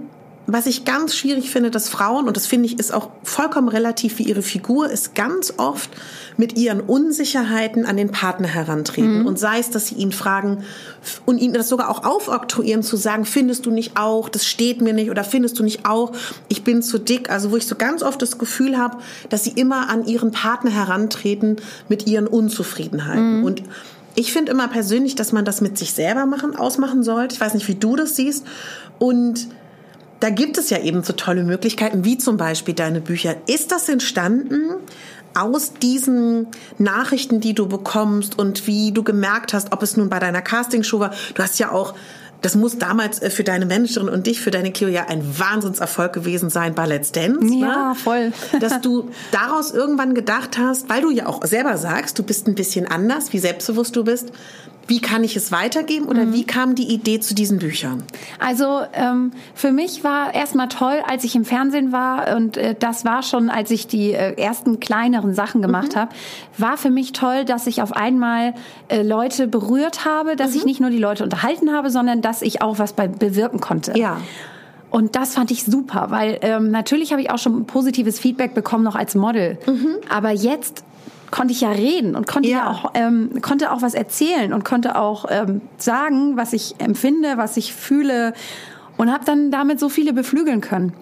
was ich ganz schwierig finde, dass Frauen, und das finde ich ist auch vollkommen relativ wie ihre Figur, ist ganz oft mit ihren Unsicherheiten an den Partner herantreten. Und sei es, dass sie ihn fragen und ihn das sogar auch aufoktroyieren, zu sagen, findest du nicht auch, das steht mir nicht, oder findest du nicht auch, ich bin zu dick. Also wo ich so ganz oft das Gefühl habe, dass sie immer an ihren Partner herantreten mit ihren Unzufriedenheiten. Und ich finde immer persönlich, dass man das mit sich selber machen, ausmachen sollte. Ich weiß nicht, wie du das siehst. Und da gibt es ja eben so tolle Möglichkeiten, wie zum Beispiel deine Bücher. Ist das entstanden aus diesen Nachrichten, die du bekommst und wie du gemerkt hast, ob es nun bei deiner Castingshow war? Du hast ja auch, das muss damals äh, für deine Managerin und dich, für deine Cleo ja ein Wahnsinnserfolg gewesen sein bei Let's Dance. Ja, ne? voll. Dass du daraus irgendwann gedacht hast, weil du ja auch selber sagst, du bist ein bisschen anders, wie selbstbewusst du bist. Wie kann ich es weitergeben oder wie kam die Idee zu diesen Büchern? Also ähm, für mich war erstmal toll, als ich im Fernsehen war und äh, das war schon, als ich die äh, ersten kleineren Sachen gemacht habe, war für mich toll, dass ich auf einmal äh, Leute berührt habe, dass ich nicht nur die Leute unterhalten habe, sondern dass ich auch was bei bewirken konnte. Ja. Und das fand ich super, weil ähm, natürlich habe ich auch schon positives Feedback bekommen noch als Model. Aber jetzt konnte ich ja reden und konnte ja, Ja. auch ähm, konnte auch was erzählen und konnte auch ähm, sagen, was ich empfinde, was ich fühle und habe dann damit so viele beflügeln können.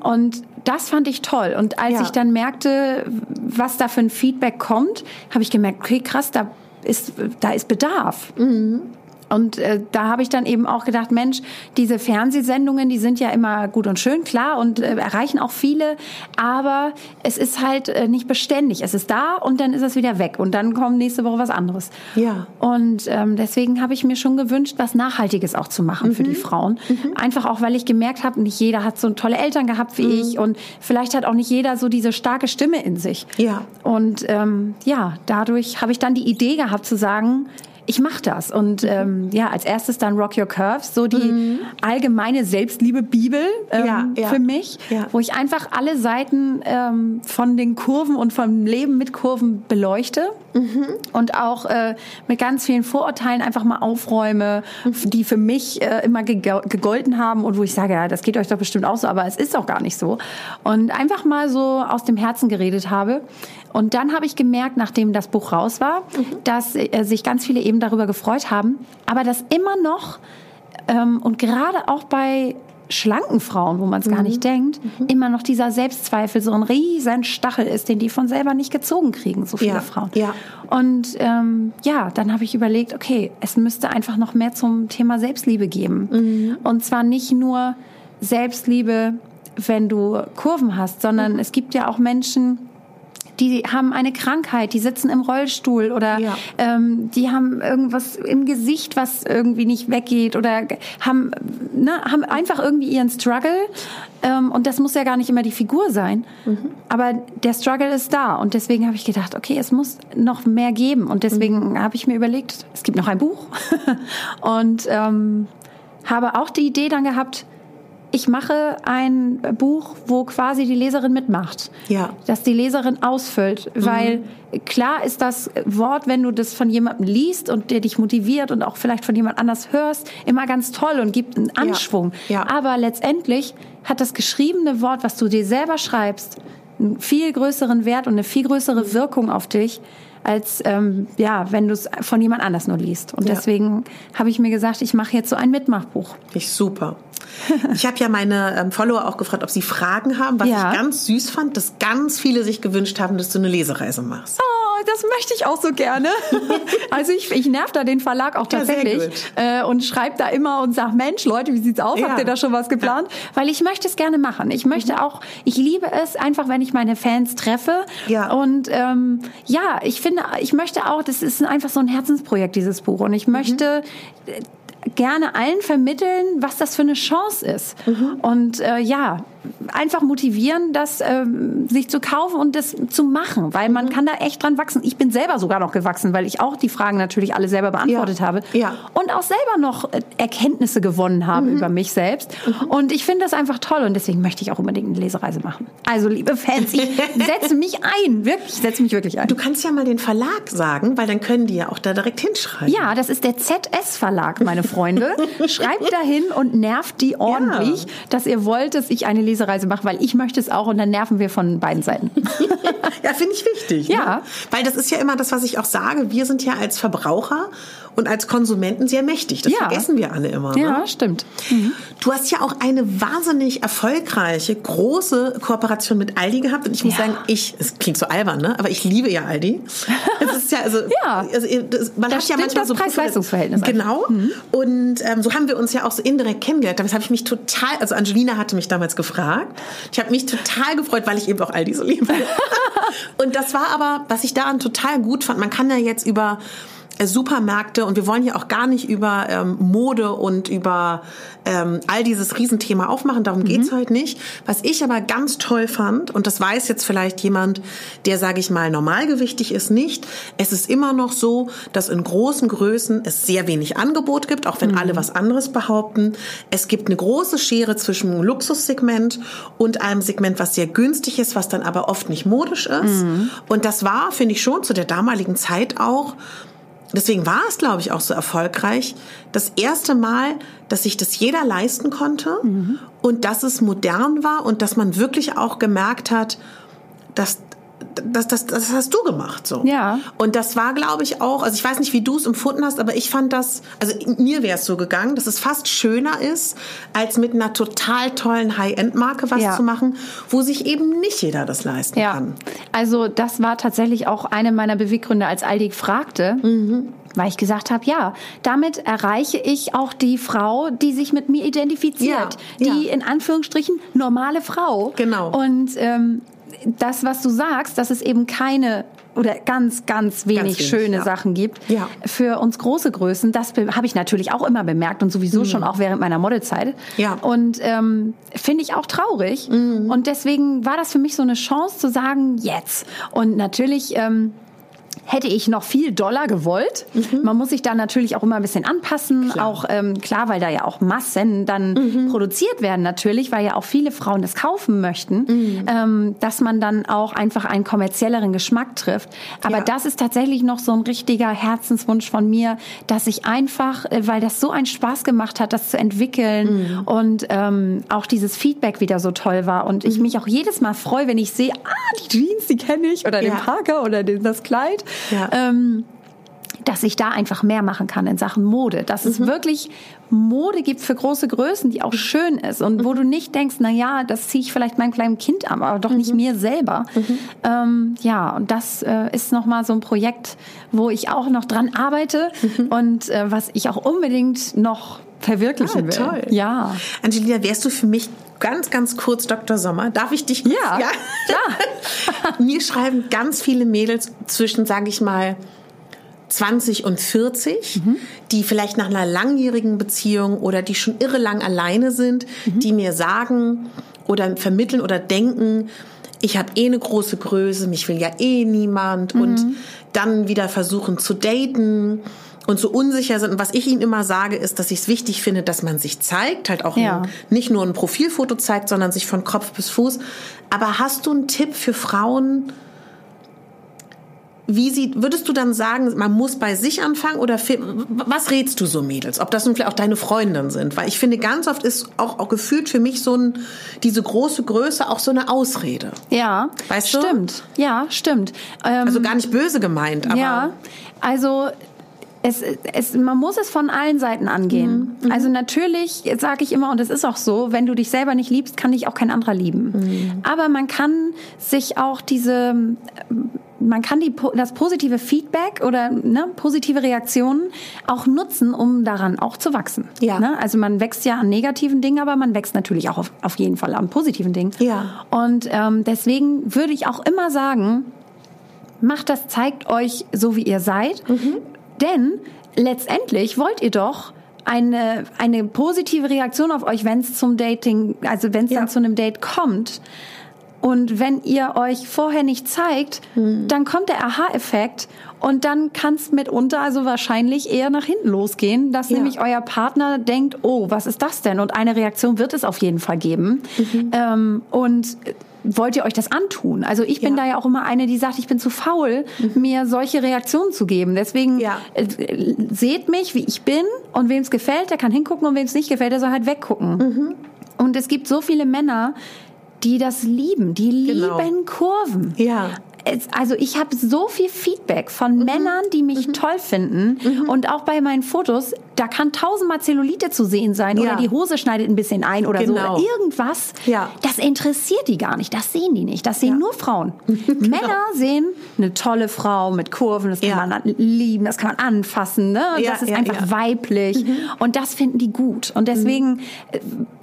Und das fand ich toll. Und als Ja. ich dann merkte, was da für ein Feedback kommt, habe ich gemerkt, okay, krass, da ist da ist Bedarf. Und äh, da habe ich dann eben auch gedacht, Mensch, diese Fernsehsendungen, die sind ja immer gut und schön, klar, und äh, erreichen auch viele, aber es ist halt äh, nicht beständig. Es ist da und dann ist es wieder weg und dann kommt nächste Woche was anderes. Ja. Und ähm, deswegen habe ich mir schon gewünscht, was Nachhaltiges auch zu machen für die Frauen. Einfach auch, weil ich gemerkt habe, nicht jeder hat so tolle Eltern gehabt wie ich und vielleicht hat auch nicht jeder so diese starke Stimme in sich. Ja. Und ähm, ja, dadurch habe ich dann die Idee gehabt zu sagen, ich mache das. Und ähm, ja, als erstes dann Rock Your Curves, so die allgemeine Selbstliebe-Bibel ähm, Ja, ja. für mich, Ja. wo ich einfach alle Seiten ähm, von den Kurven und vom Leben mit Kurven beleuchte und auch äh, mit ganz vielen Vorurteilen einfach mal aufräume, die für mich äh, immer gegolten haben und wo ich sage, ja, das geht euch doch bestimmt auch so, aber es ist auch gar nicht so. Und einfach mal so aus dem Herzen geredet habe. Und dann habe ich gemerkt, nachdem das Buch raus war, dass äh, sich ganz viele eben darüber gefreut haben, aber dass immer noch ähm, und gerade auch bei schlanken Frauen, wo man es gar nicht denkt, immer noch dieser Selbstzweifel so ein riesen Stachel ist, den die von selber nicht gezogen kriegen, so viele Ja, Frauen. ja. Und ähm, ja, dann habe ich überlegt, okay, es müsste einfach noch mehr zum Thema Selbstliebe geben. Mhm. Und zwar nicht nur Selbstliebe, wenn du Kurven hast, Mhm. sondern es gibt ja auch Menschen, die haben eine Krankheit, die sitzen im Rollstuhl oder Ja. ähm, die haben irgendwas im Gesicht, was irgendwie nicht weggeht oder haben, ne, haben einfach irgendwie ihren Struggle. Ähm, und das muss ja gar nicht immer die Figur sein. Aber der Struggle ist da. Und deswegen habe ich gedacht, okay, es muss noch mehr geben. Und deswegen habe ich mir überlegt, es gibt noch ein Buch. und ähm, habe auch die Idee dann gehabt, ich mache ein Buch, wo quasi die Leserin mitmacht. Ja. Dass die Leserin ausfüllt, weil klar ist das Wort, wenn du das von jemandem liest und der dich motiviert und auch vielleicht von jemand anders hörst, immer ganz toll und gibt einen Anschwung. Ja. Ja. Aber letztendlich hat das geschriebene Wort, was du dir selber schreibst, einen viel größeren Wert und eine viel größere Wirkung auf dich, als ähm, ja, wenn du es von jemand anders nur liest. Und Ja. deswegen habe ich mir gesagt, ich mache jetzt so ein Mitmachbuch. Ich super. Ich habe ja meine ähm, Follower auch gefragt, ob sie Fragen haben, was Ja. ich ganz süß fand, dass ganz viele sich gewünscht haben, dass du eine Lesereise machst. Oh, das möchte ich auch so gerne. Also ich, ich nerv da den Verlag auch Ja, tatsächlich gut. äh, und schreibe da immer und sag, Mensch, Leute, wie sieht's aus? Ja. Habt ihr da schon was geplant? Weil ich möchte es gerne machen. Ich möchte auch, ich liebe es einfach, wenn ich meine Fans treffe. Ja. Und ähm, ja, ich finde, ich möchte auch, das ist einfach so ein Herzensprojekt, dieses Buch. Und ich möchte äh, gerne allen vermitteln, was das für eine Chance ist. Und äh, ja, einfach motivieren, das ähm, sich zu kaufen und das zu machen, weil man kann da echt dran wachsen. Ich bin selber sogar noch gewachsen, weil ich auch die Fragen natürlich alle selber beantwortet Ja. habe Ja. und auch selber noch äh, Erkenntnisse gewonnen habe über mich selbst. Und ich finde das einfach toll und deswegen möchte ich auch unbedingt eine Lesereise machen. Also liebe Fans, ich setze mich ein, wirklich, ich setze mich wirklich ein. Du kannst ja mal den Verlag sagen, weil dann können die ja auch da direkt hinschreiben. Ja, das ist der ZS Verlag, meine Freunde. Schreibt dahin und nervt die ordentlich, dass ihr wollt, dass ich eine Lesereise mache, weil ich möchte es auch und dann nerven wir von beiden Seiten. Ja, finde ich wichtig. Ja. Ne? Weil das ist ja immer das, was ich auch sage. Wir sind ja als Verbraucher und als Konsumenten sehr mächtig. Das Ja. vergessen wir alle immer. Ne? Ja, stimmt. Du hast ja auch eine wahnsinnig erfolgreiche, große Kooperation mit Aldi gehabt. Und ich muss Ja. sagen, ich, es klingt so albern, ne? aber ich liebe ja Aldi. Es ist ja, also, Ja. also das, man Da hat ja manchmal das so Preis-Leistungs-Verhältnis Genau. Und ähm, so haben wir uns ja auch so indirekt kennengelernt. Damit habe ich mich total, also Angelina hatte mich damals gefragt. Ich habe mich total gefreut, weil ich eben auch Aldi so liebe. und das war aber, was ich daran total gut fand, man kann ja jetzt über Supermärkte und wir wollen ja auch gar nicht über ähm, Mode und über ähm, all dieses Riesenthema aufmachen, darum geht's heute nicht. Was ich aber ganz toll fand, und das weiß jetzt vielleicht jemand, der, sage ich mal, normalgewichtig ist, nicht, es ist immer noch so, dass in großen Größen es sehr wenig Angebot gibt, auch wenn alle was anderes behaupten. Es gibt eine große Schere zwischen einem Luxussegment und einem Segment, was sehr günstig ist, was dann aber oft nicht modisch ist. Und das war, finde ich schon, zu der damaligen Zeit auch Deswegen war es, glaube ich, auch so erfolgreich. Das erste Mal, dass sich das jeder leisten konnte und dass es modern war und dass man wirklich auch gemerkt hat, dass das, das, das hast du gemacht so. Ja. Und das war, glaube ich, auch, also ich weiß nicht, wie du es empfunden hast, aber ich fand das, also mir wäre es so gegangen, dass es fast schöner ist, als mit einer total tollen High-End-Marke was Ja. zu machen, wo sich eben nicht jeder das leisten Ja, kann. also das war tatsächlich auch eine meiner Beweggründe, als Aldi fragte. Weil ich gesagt habe, ja, damit erreiche ich auch die Frau, die sich mit mir identifiziert. Ja, die ja. in Anführungsstrichen normale Frau. Genau. Und ähm, das, was du sagst, dass es eben keine oder ganz, ganz wenig wenig, schöne ja. Sachen gibt. Ja. Für uns große Größen, das be- habe ich natürlich auch immer bemerkt und sowieso schon auch während meiner Modelzeit. Mhm. Ja. Mhm. Und ähm, finde ich auch traurig. Und deswegen war das für mich so eine Chance zu sagen, jetzt. Und natürlich ähm, hätte ich noch viel doller gewollt. Man muss sich da natürlich auch immer ein bisschen anpassen. Mhm. Klar. Auch ähm, klar, weil da ja auch Massen dann Mhm. produziert werden natürlich, weil ja auch viele Frauen das kaufen möchten, Mhm. ähm, dass man dann auch einfach einen kommerzielleren Geschmack trifft. Aber Ja. das ist tatsächlich noch so ein richtiger Herzenswunsch von mir, dass ich einfach, äh, weil das so einen Spaß gemacht hat, das zu entwickeln Mhm. und ähm, auch dieses Feedback wieder so toll war und Mhm. ich mich auch jedes Mal freue, wenn ich sehe, ah, die Jeans, die kenne ich oder den Ja. Parker oder den, das Kleid. Ja. Ähm, dass ich da einfach mehr machen kann in Sachen Mode. Dass Mhm. es wirklich Mode gibt für große Größen, die auch schön ist und Mhm. wo du nicht denkst, na ja, das ziehe ich vielleicht meinem kleinen Kind an, aber doch Mhm. nicht mir selber. Ähm, ja, und das äh, ist nochmal so ein Projekt, wo ich auch noch dran arbeite Mhm. und und äh, was ich auch unbedingt noch verwirklichen will. Ah, toll. Ja. Angelina, wärst du für mich ganz, ganz kurz Dr. Sommer? Darf ich dich? Ja, ja. klar. Mir schreiben ganz viele Mädels zwischen, sage ich mal, 20 und 40, Mhm. die vielleicht nach einer langjährigen Beziehung oder die schon irre lang alleine sind, Mhm. die mir sagen oder vermitteln oder denken, ich habe eh eine große Größe, mich will ja eh niemand Mhm. und dann wieder versuchen zu daten und so unsicher sind. Und was ich ihnen immer sage, ist, dass ich es wichtig finde, dass man sich zeigt, halt auch Ja. ein, nicht nur ein Profilfoto zeigt, sondern sich von Kopf bis Fuß. Aber hast du einen Tipp für Frauen? Wie sie, würdest du dann sagen, man muss bei sich anfangen oder was rätst du so Mädels? Ob das nun vielleicht auch deine Freundinnen sind? Weil ich finde, ganz oft ist auch, auch gefühlt für mich so ein, diese große Größe auch so eine Ausrede. Ja, Weißt du? stimmt. Ja, stimmt. Ähm, Also gar nicht böse gemeint, aber. ja, also es, es, man muss es von allen Seiten angehen. Mhm, Also natürlich sage ich immer, und es ist auch so, wenn du dich selber nicht liebst, kann dich auch kein anderer lieben. Mhm. Aber man kann sich auch diese, man kann die, das positive Feedback oder ne, positive Reaktionen auch nutzen, um daran auch zu wachsen. Ja. Ne? Also man wächst ja an negativen Dingen, aber man wächst natürlich auch auf, auf jeden Fall an positiven Dingen. Ja. Und ähm, deswegen würde ich auch immer sagen, macht das, zeigt euch so, wie ihr seid. Denn letztendlich wollt ihr doch eine, eine positive Reaktion auf euch, wenn es zum Dating, also wenn es Ja. dann zu einem Date kommt. Und wenn ihr euch vorher nicht zeigt, dann kommt der Aha-Effekt und dann kann es mitunter also wahrscheinlich eher nach hinten losgehen, dass Ja. nämlich euer Partner denkt, oh, was ist das denn? Und eine Reaktion wird es auf jeden Fall geben. Ähm, und wollt ihr euch das antun? Also ich bin Ja. da ja auch immer eine, die sagt, ich bin zu faul, mir solche Reaktionen zu geben. Deswegen Ja. äh, seht mich, wie ich bin und wem es gefällt, der kann hingucken und wem es nicht gefällt, der soll halt weggucken. Und es gibt so viele Männer, die das lieben, die Genau. lieben Kurven. Ja. Also ich habe so viel Feedback von Mhm. Männern, die mich toll finden und auch bei meinen Fotos, da kann tausendmal Zellulite zu sehen sein Ja. oder die Hose schneidet ein bisschen ein oder so Genau. oder irgendwas. Ja. Das interessiert die gar nicht, das sehen die nicht, das sehen nur Frauen. Männer sehen eine tolle Frau mit Kurven, das kann Ja. man lieben, das kann man anfassen, ne? Ja, das ist ja, einfach ja. Mhm. weiblich und das finden die gut und deswegen äh,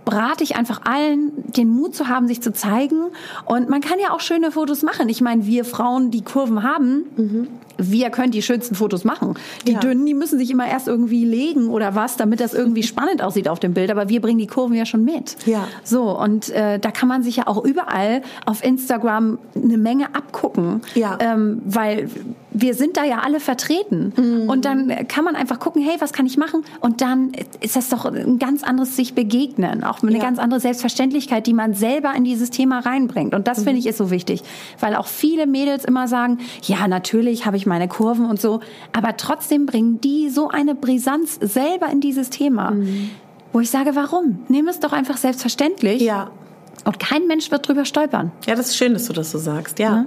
rate ich einfach allen, den Mut zu haben, sich zu zeigen. Und man kann ja auch schöne Fotos machen. Ich meine, wir Frauen, die Kurven haben, wir können die schönsten Fotos machen. Die Ja. dünnen, die müssen sich immer erst irgendwie legen oder was, damit das irgendwie spannend aussieht auf dem Bild. Aber wir bringen die Kurven ja schon mit. Ja. So, und äh, da kann man sich ja auch überall auf Instagram eine Menge abgucken. Ja. Ähm, weil wir sind da ja alle vertreten. Mhm. Und dann kann man einfach gucken, hey, was kann ich machen? Und dann ist das doch ein ganz anderes sich begegnen. Auch eine Ja. ganz andere Selbstverständlichkeit, die man selber in dieses Thema reinbringt. Und das Mhm. finde ich ist so wichtig. Weil auch viele Mädels immer sagen, ja, natürlich habe ich meine Kurven und so. Aber trotzdem bringen die so eine Brisanz selber in dieses Thema. Mhm. Wo ich sage, warum? Nimm es doch einfach selbstverständlich. Ja. Und kein Mensch wird drüber stolpern. Ja, das ist schön, dass du das so sagst, ja.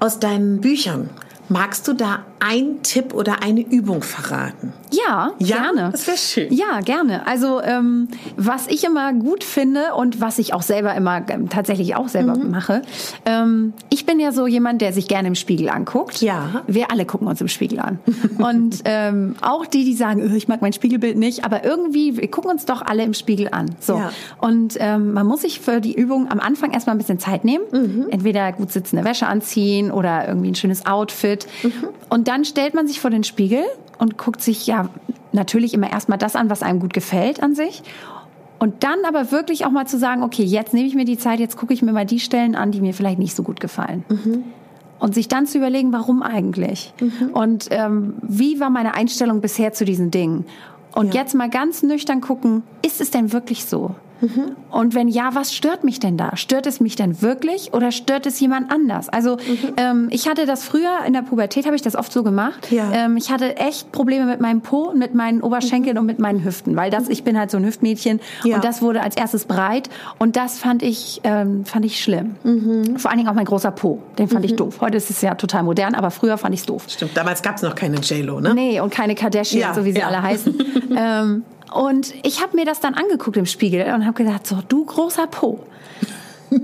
Aus deinen Büchern, magst du da einen Tipp oder eine Übung verraten? Ja, Ja, gerne. das wär schön. Ja, gerne. Also ähm, was ich immer gut finde und was ich auch selber immer ähm, tatsächlich auch selber Mhm. mache, ähm, ich bin ja so jemand, der sich gerne im Spiegel anguckt. Ja. Wir alle gucken uns im Spiegel an. und ähm, auch die, die sagen, "Öh, ich mag mein Spiegelbild nicht, aber irgendwie, wir gucken uns doch alle im Spiegel an. So. Ja. Und ähm, man muss sich für die Übung am Anfang erstmal ein bisschen Zeit nehmen. Mhm. Entweder gut sitzende Wäsche anziehen oder irgendwie ein schönes Outfit. Mhm. Und dann stellt man sich vor den Spiegel und guckt sich ja natürlich immer erstmal das an, was einem gut gefällt an sich. Und dann aber wirklich auch mal zu sagen, okay, jetzt nehme ich mir die Zeit, jetzt gucke ich mir mal die Stellen an, die mir vielleicht nicht so gut gefallen. Und sich dann zu überlegen, warum eigentlich? Und ähm, wie war meine Einstellung bisher zu diesen Dingen? Und Ja. jetzt mal ganz nüchtern gucken, ist es denn wirklich so? Und wenn ja, was stört mich denn da? Stört es mich denn wirklich oder stört es jemand anders? Also ähm, ich hatte das früher in der Pubertät, habe ich das oft so gemacht. Ja. Ähm, ich hatte echt Probleme mit meinem Po, und mit meinen Oberschenkeln und mit meinen Hüften, weil das, ich bin halt so ein Hüftmädchen Ja. und das wurde als erstes breit und das fand ich, ähm, fand ich schlimm. Vor allen Dingen auch mein großer Po, den fand ich doof. Heute ist es ja total modern, aber früher fand ich es doof. Stimmt, damals gab es noch keine J-Lo, ne? Nee, und keine Kardashian, Ja, so wie sie alle heißen. und ich habe mir das dann angeguckt im Spiegel und habe gedacht, so, du großer Po.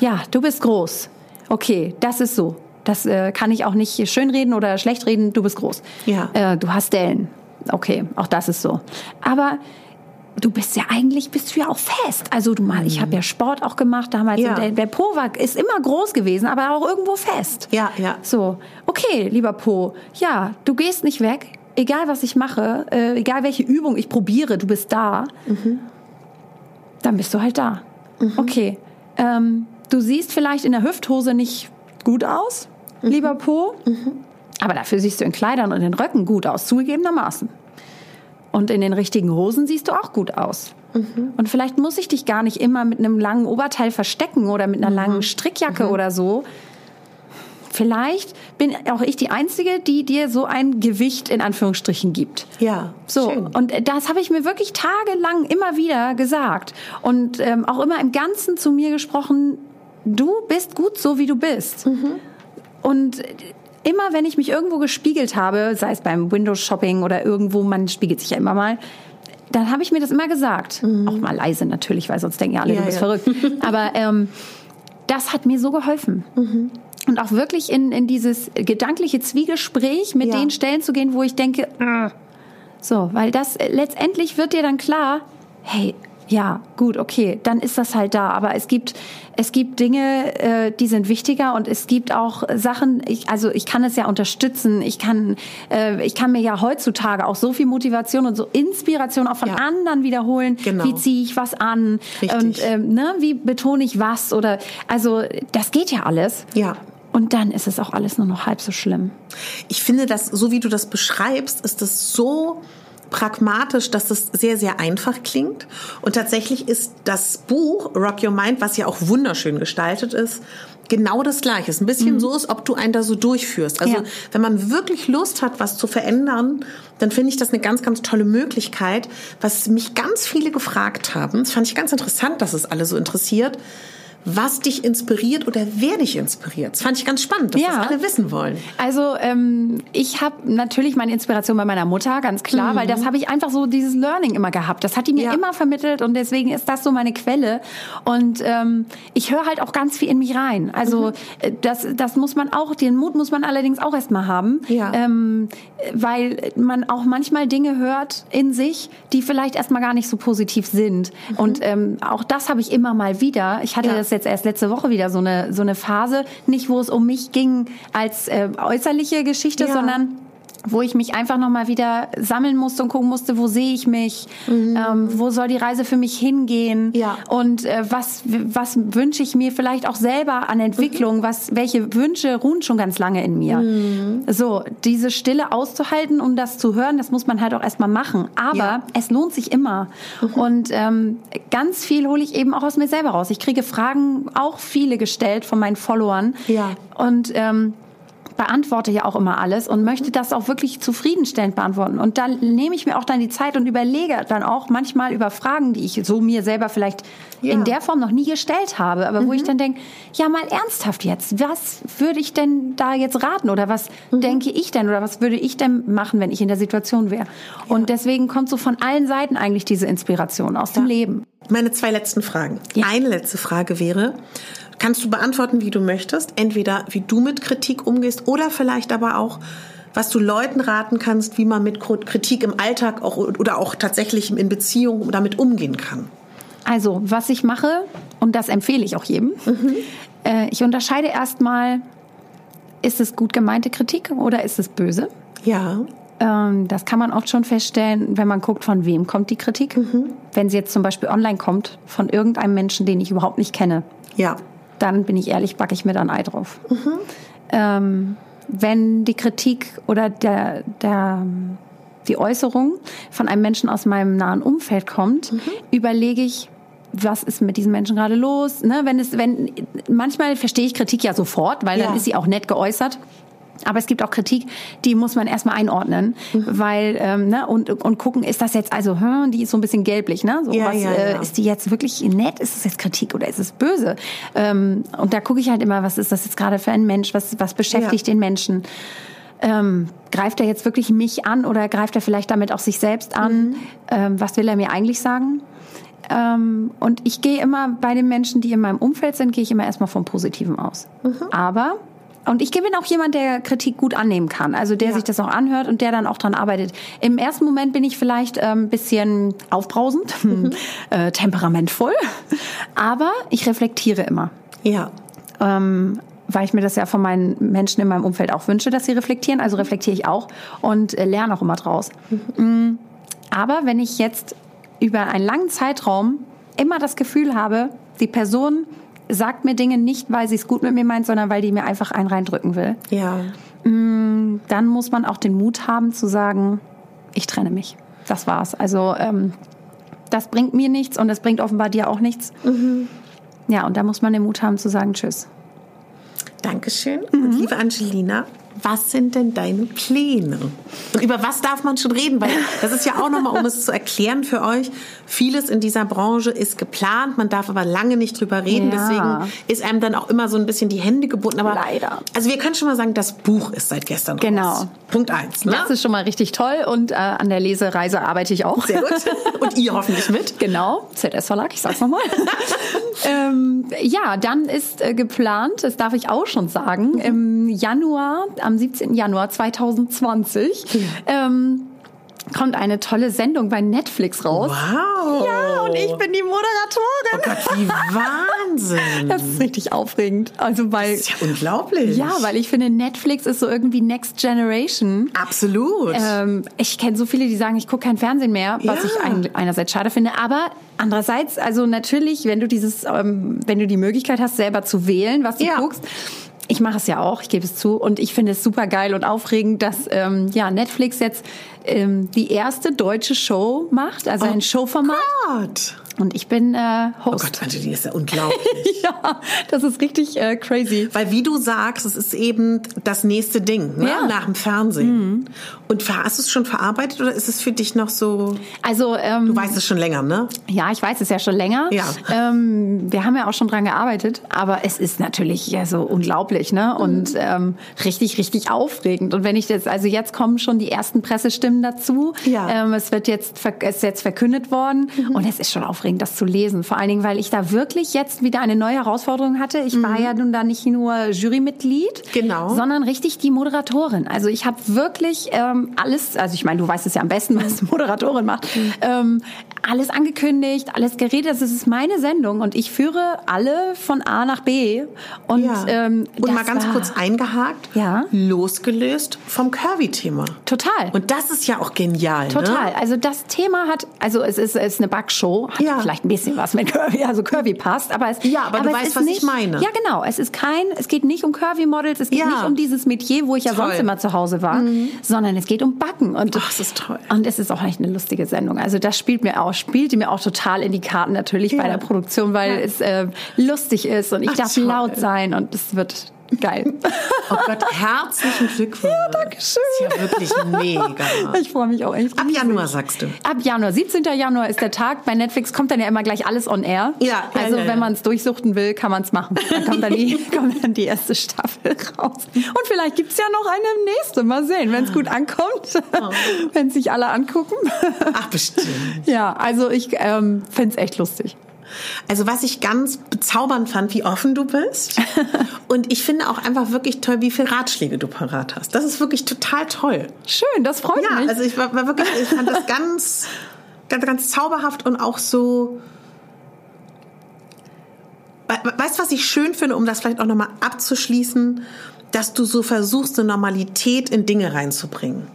ja, du bist groß. Okay, das ist so. Das äh, kann ich auch nicht schönreden oder schlecht reden. Du bist groß. Ja. Äh, du hast Dellen. Okay, auch das ist so. Aber du bist ja eigentlich bist du ja auch fest. Also du mal, ich habe ja Sport auch gemacht damals. Ja. Der, der Po war, ist immer groß gewesen, aber auch irgendwo fest. Ja, ja. So, okay, lieber Po, ja, du gehst nicht weg, egal was ich mache, äh, egal welche Übung ich probiere, du bist da. Dann bist du halt da. Okay, ähm, du siehst vielleicht in der Hüfthose nicht gut aus, lieber Po. Aber dafür siehst du in Kleidern und in Röcken gut aus, zugegebenermaßen. Und in den richtigen Hosen siehst du auch gut aus. Mhm. Und vielleicht muss ich dich gar nicht immer mit einem langen Oberteil verstecken oder mit einer mhm. langen Strickjacke mhm. oder so. Vielleicht bin auch ich die Einzige, die dir so ein Gewicht in Anführungsstrichen gibt. Ja. So. Schön. Und das habe ich mir wirklich tagelang immer wieder gesagt. Und ähm, auch immer im Ganzen zu mir gesprochen, du bist gut so, wie du bist. Mhm. Und immer wenn ich mich irgendwo gespiegelt habe, sei es beim Windows-Shopping oder irgendwo, man spiegelt sich ja immer mal, dann habe ich mir das immer gesagt. Mhm. Auch mal leise natürlich, weil sonst denken ja alle, ja, du bist ja. verrückt. Aber ähm, das hat mir so geholfen. Mhm. Und auch wirklich in, in dieses gedankliche Zwiegespräch mit ja. den Stellen zu gehen, wo ich denke, äh, so, weil das letztendlich wird dir dann klar, hey, ja, gut, okay, dann ist das halt da. Aber es gibt, es gibt Dinge, äh, die sind wichtiger und es gibt auch Sachen, ich, also ich kann es ja unterstützen. Ich kann, äh, ich kann mir ja heutzutage auch so viel Motivation und so Inspiration auch von ja. anderen wiederholen. Genau. Wie ziehe ich was an? Richtig. Und äh, ne, wie betone ich was? Oder also das geht ja alles. Ja. Und dann ist es auch alles nur noch halb so schlimm. Ich finde, dass so wie du das beschreibst, ist es so pragmatisch, dass es sehr, sehr einfach klingt. Und tatsächlich ist das Buch Rock Your Mind, was ja auch wunderschön gestaltet ist, genau das Gleiche. Es ist ein bisschen mhm. so, als ob du einen da so durchführst. Also ja. wenn man wirklich Lust hat, was zu verändern, dann finde ich das eine ganz, ganz tolle Möglichkeit. Was mich ganz viele gefragt haben, das fand ich ganz interessant, dass es alle so interessiert was dich inspiriert oder wer dich inspiriert. Das fand ich ganz spannend, dass ja. das alle wissen wollen. Also ähm, ich habe natürlich meine Inspiration bei meiner Mutter, ganz klar, mhm. weil das habe ich einfach so dieses Learning immer gehabt. Das hat die mir ja. immer vermittelt und deswegen ist das so meine Quelle. Und ähm, ich höre halt auch ganz viel in mich rein. Also mhm. Äh, das, das muss man auch, den Mut muss man allerdings auch erstmal haben, ja. ähm, weil man auch manchmal Dinge hört in sich, die vielleicht erstmal gar nicht so positiv sind. Mhm. Und ähm, auch das habe ich immer mal wieder. Ich hatte das jetzt erst letzte Woche wieder so eine, so eine Phase, nicht wo es um mich ging als äh, äußerliche Geschichte, ja. sondern wo ich mich einfach nochmal wieder sammeln musste und gucken musste, wo sehe ich mich, mhm. ähm, wo soll die Reise für mich hingehen ja. und äh, was, was wünsche ich mir vielleicht auch selber an Entwicklung, mhm. was, welche Wünsche ruhen schon ganz lange in mir. Mhm. So, diese Stille auszuhalten, um das zu hören, das muss man halt auch erstmal machen. Aber ja. es lohnt sich immer. Mhm. Und ähm, ganz viel hole ich eben auch aus mir selber raus. Ich kriege Fragen, auch viele gestellt von meinen Followern. Ja. Und ähm, beantworte ja auch immer alles und möchte das auch wirklich zufriedenstellend beantworten. Und dann nehme ich mir auch dann die Zeit und überlege dann auch manchmal über Fragen, die ich so mir selber vielleicht ja. in der Form noch nie gestellt habe, aber mhm. wo ich dann denke, ja mal ernsthaft jetzt, was würde ich denn da jetzt raten oder was mhm. denke ich denn oder was würde ich denn machen, wenn ich in der Situation wäre? Ja. Und deswegen kommt so von allen Seiten eigentlich diese Inspiration aus ja. dem Leben. Meine zwei letzten Fragen. Eine letzte Frage wäre, kannst du beantworten, wie du möchtest. Entweder wie du mit Kritik umgehst oder vielleicht aber auch, was du Leuten raten kannst, wie man mit Kritik im Alltag auch, oder auch tatsächlich in Beziehungen damit umgehen kann. Also, was ich mache, und das empfehle ich auch jedem, mhm. äh, ich unterscheide erstmal, ist es gut gemeinte Kritik oder ist es böse? Ja. Ähm, das kann man oft schon feststellen, wenn man guckt, von wem kommt die Kritik. Mhm. Wenn sie jetzt zum Beispiel online kommt, von irgendeinem Menschen, den ich überhaupt nicht kenne. Ja dann bin ich ehrlich, backe ich mir dann Ei drauf. Mhm. Ähm, wenn die Kritik oder der, der, die Äußerung von einem Menschen aus meinem nahen Umfeld kommt, mhm. überlege ich, was ist mit diesen Menschen gerade los? Ne, wenn es, wenn manchmal verstehe ich Kritik ja sofort, weil ja. dann ist sie auch nett geäußert. Aber es gibt auch Kritik, die muss man erstmal einordnen, mhm. weil ähm, ne, und und gucken, ist das jetzt also, hm, die ist so ein bisschen gelblich, ne? So ja, was ja, äh, ja. ist die jetzt wirklich nett? Ist es jetzt Kritik oder ist es böse? Ähm, und da gucke ich halt immer, was ist das jetzt gerade für ein Mensch? Was was beschäftigt den Menschen? Ähm, greift er jetzt wirklich mich an oder greift er vielleicht damit auch sich selbst an? Mhm. Ähm, was will er mir eigentlich sagen? Ähm, und ich gehe immer bei den Menschen, die in meinem Umfeld sind, gehe ich immer erstmal vom Positiven aus. Mhm. Aber und ich bin auch jemand, der Kritik gut annehmen kann, also der ja. sich das auch anhört und der dann auch dran arbeitet. Im ersten Moment bin ich vielleicht ein ähm, bisschen aufbrausend, mhm. äh, temperamentvoll, aber ich reflektiere immer. Ja. Ähm, weil ich mir das ja von meinen Menschen in meinem Umfeld auch wünsche, dass sie reflektieren. Also reflektiere ich auch und äh, lerne auch immer draus. Mhm. Aber wenn ich jetzt über einen langen Zeitraum immer das Gefühl habe, die Person sagt mir Dinge nicht, weil sie es gut mit mir meint, sondern weil die mir einfach einen reindrücken will. Ja. Mm, dann muss man auch den Mut haben zu sagen, ich trenne mich. Das war's. Also ähm, das bringt mir nichts und das bringt offenbar dir auch nichts. Mhm. Ja, und da muss man den Mut haben zu sagen Tschüss. Dankeschön. Mhm. Und liebe Angelina, was sind denn deine Pläne? Und über was darf man schon reden? Weil das ist ja auch nochmal, um es zu erklären für euch, vieles in dieser Branche ist geplant, man darf aber lange nicht drüber reden. Ja. Deswegen ist einem dann auch immer so ein bisschen die Hände gebunden. Aber Leider. Also wir können schon mal sagen, das Buch ist seit gestern Genau. Raus. Punkt eins. Ne? Das ist schon mal richtig toll und äh, an der Lesereise arbeite ich auch. Sehr gut. Und ihr hoffentlich mit. Genau, ZS Verlag, ich sag's nochmal. ähm, ja, dann ist äh, geplant, das darf ich auch schon sagen, mhm. im Januar, am 17. Januar 2020, mhm. ähm, kommt eine tolle Sendung bei Netflix raus. Wow. Ja, und ich bin die Moderatorin. Oh Gott, wie Wahnsinn. Das ist richtig aufregend. Also weil das ist ja unglaublich. Ja, weil ich finde Netflix ist so irgendwie Next Generation. Absolut. Ähm, ich kenne so viele, die sagen, ich gucke kein Fernsehen mehr, was ja. ich einerseits schade finde, aber andererseits, also natürlich, wenn du dieses, ähm, wenn du die Möglichkeit hast, selber zu wählen, was du ja. guckst ich mache es ja auch, ich gebe es zu. Und ich finde es super geil und aufregend, dass ähm, ja, Netflix jetzt ähm, die erste deutsche Show macht, also oh ein Showformat. Gott. Und ich bin äh, Host. Oh Gott, Angelina, ist ja unglaublich. ja, das ist richtig äh, crazy. Weil wie du sagst, es ist eben das nächste Ding ne? ja. nach dem Fernsehen. Mhm. Und hast du es schon verarbeitet oder ist es für dich noch so? Also ähm, du weißt es schon länger, ne? Ja, ich weiß es ja schon länger. Ja. Ähm, wir haben ja auch schon dran gearbeitet, aber es ist natürlich ja so unglaublich, ne? Und mhm. ähm, richtig, richtig aufregend. Und wenn ich jetzt, also jetzt kommen schon die ersten Pressestimmen dazu. Ja. Ähm, es wird jetzt, es ist jetzt verkündet worden mhm. und es ist schon aufregend aufregend, das zu lesen. Vor allen Dingen, weil ich da wirklich jetzt wieder eine neue Herausforderung hatte. Ich mhm. war ja nun da nicht nur Jurymitglied, genau. sondern richtig die Moderatorin. Also ich habe wirklich ähm, alles, also ich meine, du weißt es ja am besten, was eine Moderatorin macht, mhm. ähm, alles angekündigt, alles geredet. Das ist meine Sendung und ich führe alle von A nach B. Und, ja. ähm, und mal ganz kurz eingehakt, ja? losgelöst vom Curvy-Thema. Total. Und das ist ja auch genial. Total. Ne? Also das Thema hat, also es ist, es ist eine Backshow, hat ja ja. vielleicht ein bisschen was mit Curvy, also Curvy passt, aber es Ja, aber, aber du weißt, was nicht, ich meine. Ja, genau, es ist kein es geht nicht um Curvy Models, es geht ja. nicht um dieses Metier, wo ich ja sonst immer zu Hause war, mhm. sondern es geht um Backen und Ach, das ist toll. Und es ist auch echt eine lustige Sendung. Also das spielt mir auch spielte mir auch total in die Karten natürlich ja. bei der Produktion, weil es äh, lustig ist und ich Ach, darf toll. laut sein und es wird Geil. Oh Gott, herzlichen Glückwunsch. Ja, danke schön. Das ist ja wirklich mega. Ich freue mich auch. Ab Januar sagst du. Ab Januar. 17. Januar ist der Tag. Bei Netflix kommt dann ja immer gleich alles on air. Ja. Also ja, ja, wenn man es durchsuchten will, kann man es machen. Dann kommt dann, die, kommt dann die erste Staffel raus. Und vielleicht gibt es ja noch eine nächste. Mal sehen, wenn es gut ankommt. Oh. wenn sich alle angucken. Ach, bestimmt. Ja, also ich ähm, finde es echt lustig. Also was ich ganz bezaubernd fand, wie offen du bist. Und ich finde auch einfach wirklich toll, wie viele Ratschläge du parat hast. Das ist wirklich total toll. Schön, das freut ja, mich. Ja, also ich war, war, wirklich, ich fand das ganz, ganz, ganz zauberhaft und auch so. Weißt du, was ich schön finde, um das vielleicht auch nochmal abzuschließen, dass du so versuchst, eine Normalität in Dinge reinzubringen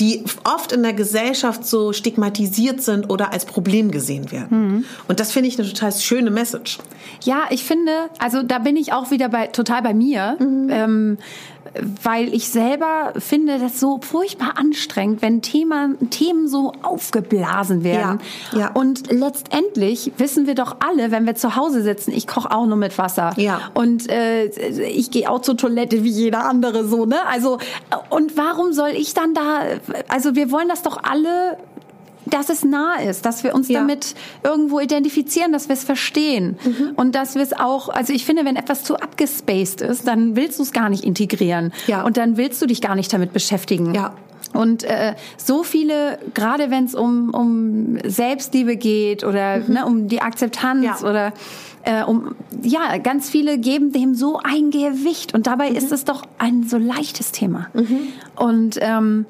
die oft in der Gesellschaft so stigmatisiert sind oder als Problem gesehen werden. Mhm. Und das finde ich eine total schöne Message. Ja, ich finde, also da bin ich auch wieder bei total bei mir. Mhm. Ähm, weil ich selber finde das so furchtbar anstrengend, wenn Thema, Themen so aufgeblasen werden. Ja, ja. Und letztendlich wissen wir doch alle, wenn wir zu Hause sitzen, ich koche auch nur mit Wasser. Ja. Und äh, ich gehe auch zur Toilette wie jeder andere so, ne? Also und warum soll ich dann da also wir wollen das doch alle dass es nah ist, dass wir uns ja. damit irgendwo identifizieren, dass wir es verstehen mhm. und dass wir es auch, also ich finde, wenn etwas zu abgespaced ist, dann willst du es gar nicht integrieren ja. und dann willst du dich gar nicht damit beschäftigen. Ja. Und äh, so viele, gerade wenn es um, um Selbstliebe geht oder mhm. ne, um die Akzeptanz ja. oder äh, um ja, ganz viele geben dem so ein Gewicht und dabei mhm. ist es doch ein so leichtes Thema. Mhm. Und ähm,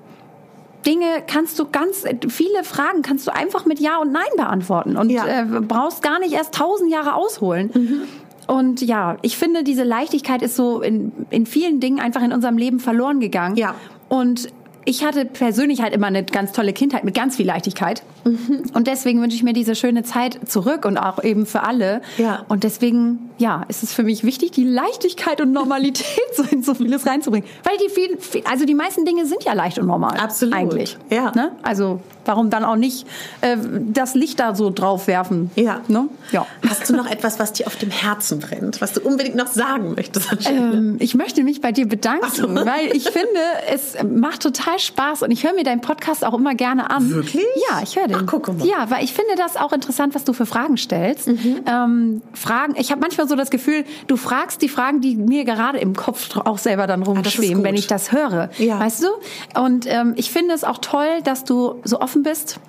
Dinge kannst du ganz, viele Fragen kannst du einfach mit Ja und Nein beantworten und ja. äh, brauchst gar nicht erst tausend Jahre ausholen. Mhm. Und ja, ich finde, diese Leichtigkeit ist so in, in vielen Dingen einfach in unserem Leben verloren gegangen. Ja. Und ich hatte persönlich halt immer eine ganz tolle Kindheit mit ganz viel Leichtigkeit. Mhm. Und deswegen wünsche ich mir diese schöne Zeit zurück und auch eben für alle. Ja. Und deswegen, ja, ist es für mich wichtig, die Leichtigkeit und Normalität so in so vieles reinzubringen. Weil die viel, viel, also die meisten Dinge sind ja leicht und normal. Absolut. Eigentlich. Ja. Ne? Also warum dann auch nicht äh, das Licht da so drauf werfen? Ja. Ne? ja. Hast du noch etwas, was dir auf dem Herzen brennt, was du unbedingt noch sagen möchtest? Ähm, ich möchte mich bei dir bedanken, so. weil ich finde, es macht total Spaß und ich höre mir deinen Podcast auch immer gerne an. Wirklich? Ja, ich höre den. Ach, guck mal. Ja, weil ich finde das auch interessant, was du für Fragen stellst. Ähm, Fragen, ich habe manchmal so das Gefühl, du fragst die Fragen, die mir gerade im Kopf auch selber dann ist rumschweben, gut. wenn ich das höre. Ja. Weißt du? Und ähm, ich finde es auch toll, dass du so offen bist.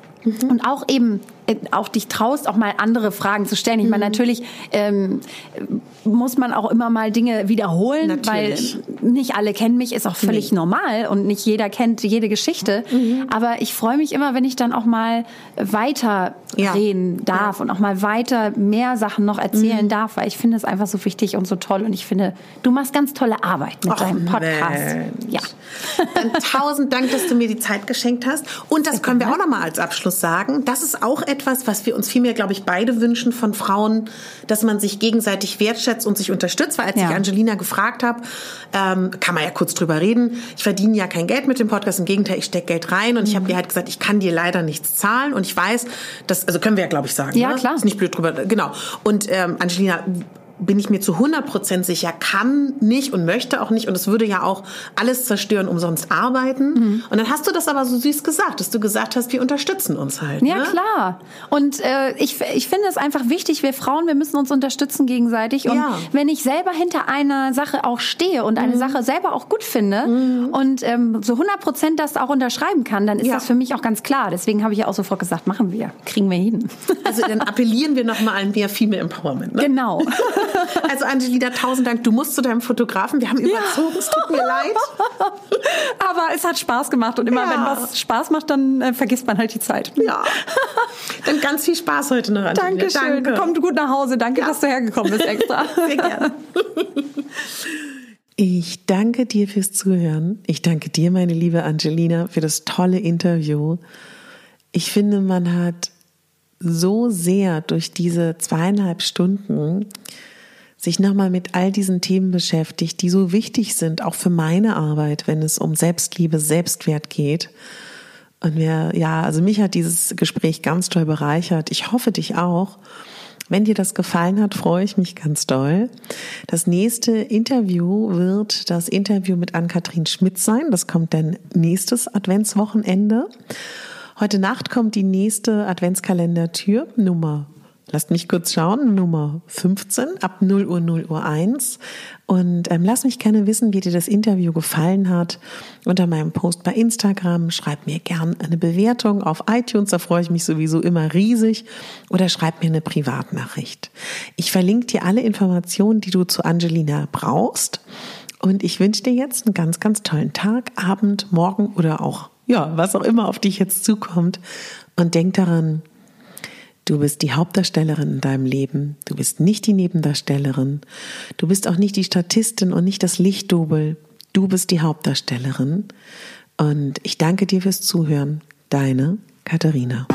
Und auch eben äh, auch dich traust, auch mal andere Fragen zu stellen. Ich meine, natürlich ähm, muss man auch immer mal Dinge wiederholen, Natürlich. weil nicht alle kennen mich, ist auch völlig normal und nicht jeder kennt jede Geschichte. Aber ich freue mich immer, wenn ich dann auch mal weiter Ja. reden darf und auch mal weiter mehr Sachen noch erzählen darf, weil ich finde es einfach so wichtig und so toll und ich finde, du machst ganz tolle Arbeit mit Ach, deinem Podcast. Mensch. Ja. Dann tausend Dank, dass du mir die Zeit geschenkt hast. Und das können wir auch noch mal als Abschluss sagen. Das ist auch etwas, was wir uns vielmehr, glaube ich, beide wünschen von Frauen, dass man sich gegenseitig wertschätzt und sich unterstützt. Weil als Ja. ich Angelina gefragt habe, ähm, kann man ja kurz drüber reden. Ich verdiene ja kein Geld mit dem Podcast. Im Gegenteil, ich stecke Geld rein. Und ich Mhm. habe ihr halt gesagt, ich kann dir leider nichts zahlen. Und ich weiß, dass, also können wir ja, glaube ich, sagen. Ja, ne? klar. Ist nicht blöd drüber. Genau. Und ähm, Angelina bin ich mir zu 100% sicher, kann nicht und möchte auch nicht und es würde ja auch alles zerstören, umsonst arbeiten. Mhm. Und dann hast du das aber so süß gesagt, dass du gesagt hast, wir unterstützen uns halt. Ja, ne? klar. Und äh, ich, ich finde es einfach wichtig, wir Frauen, wir müssen uns unterstützen gegenseitig. Und Ja. Mhm. wenn ich selber hinter einer Sache auch stehe und eine Sache selber auch gut finde und ähm, so 100 Prozent das auch unterschreiben kann, dann ist Ja. das für mich auch ganz klar. Deswegen habe ich ja auch sofort gesagt, machen wir, kriegen wir hin. Also dann appellieren wir nochmal an mehr Female Empowerment. Ne? genau. Also Angelina, tausend Dank. Du musst zu deinem Fotografen. Wir haben überzogen, es tut mir leid. Aber es hat Spaß gemacht und immer Ja. wenn was Spaß macht, dann äh, vergisst man halt die Zeit. Ja. Dann ganz viel Spaß heute noch, Angelina. Dankeschön. Danke. Komm gut nach Hause. Danke, dass du hergekommen bist extra. Sehr gerne. Ich danke dir fürs Zuhören. Ich danke dir, meine liebe Angelina, für das tolle Interview. Ich finde, man hat so sehr durch diese zweieinhalb Stunden sich nochmal mit all diesen Themen beschäftigt, die so wichtig sind, auch für meine Arbeit, wenn es um Selbstliebe, Selbstwert geht. Und mir, ja, also mich hat dieses Gespräch ganz toll bereichert. Ich hoffe dich auch. Wenn dir das gefallen hat, freue ich mich ganz doll. Das nächste Interview wird das Interview mit Ann-Kathrin Schmidt sein. Das kommt dann nächstes Adventswochenende. Heute Nacht kommt die nächste Adventskalendertür Nummer Lasst mich kurz schauen, Nummer 15, ab 0 Uhr 0 Uhr 1. Und ähm, lass mich gerne wissen, wie dir das Interview gefallen hat. Unter meinem Post bei Instagram schreib mir gern eine Bewertung auf iTunes, da freue ich mich sowieso immer riesig. Oder schreib mir eine Privatnachricht. Ich verlinke dir alle Informationen, die du zu Angelina brauchst. Und ich wünsche dir jetzt einen ganz, ganz tollen Tag, Abend, Morgen oder auch, ja, was auch immer auf dich jetzt zukommt. Und denk daran, Du bist die Hauptdarstellerin in deinem Leben. Du bist nicht die Nebendarstellerin. Du bist auch nicht die Statistin und nicht das Lichtdubel. Du bist die Hauptdarstellerin. Und ich danke dir fürs Zuhören. Deine Katharina.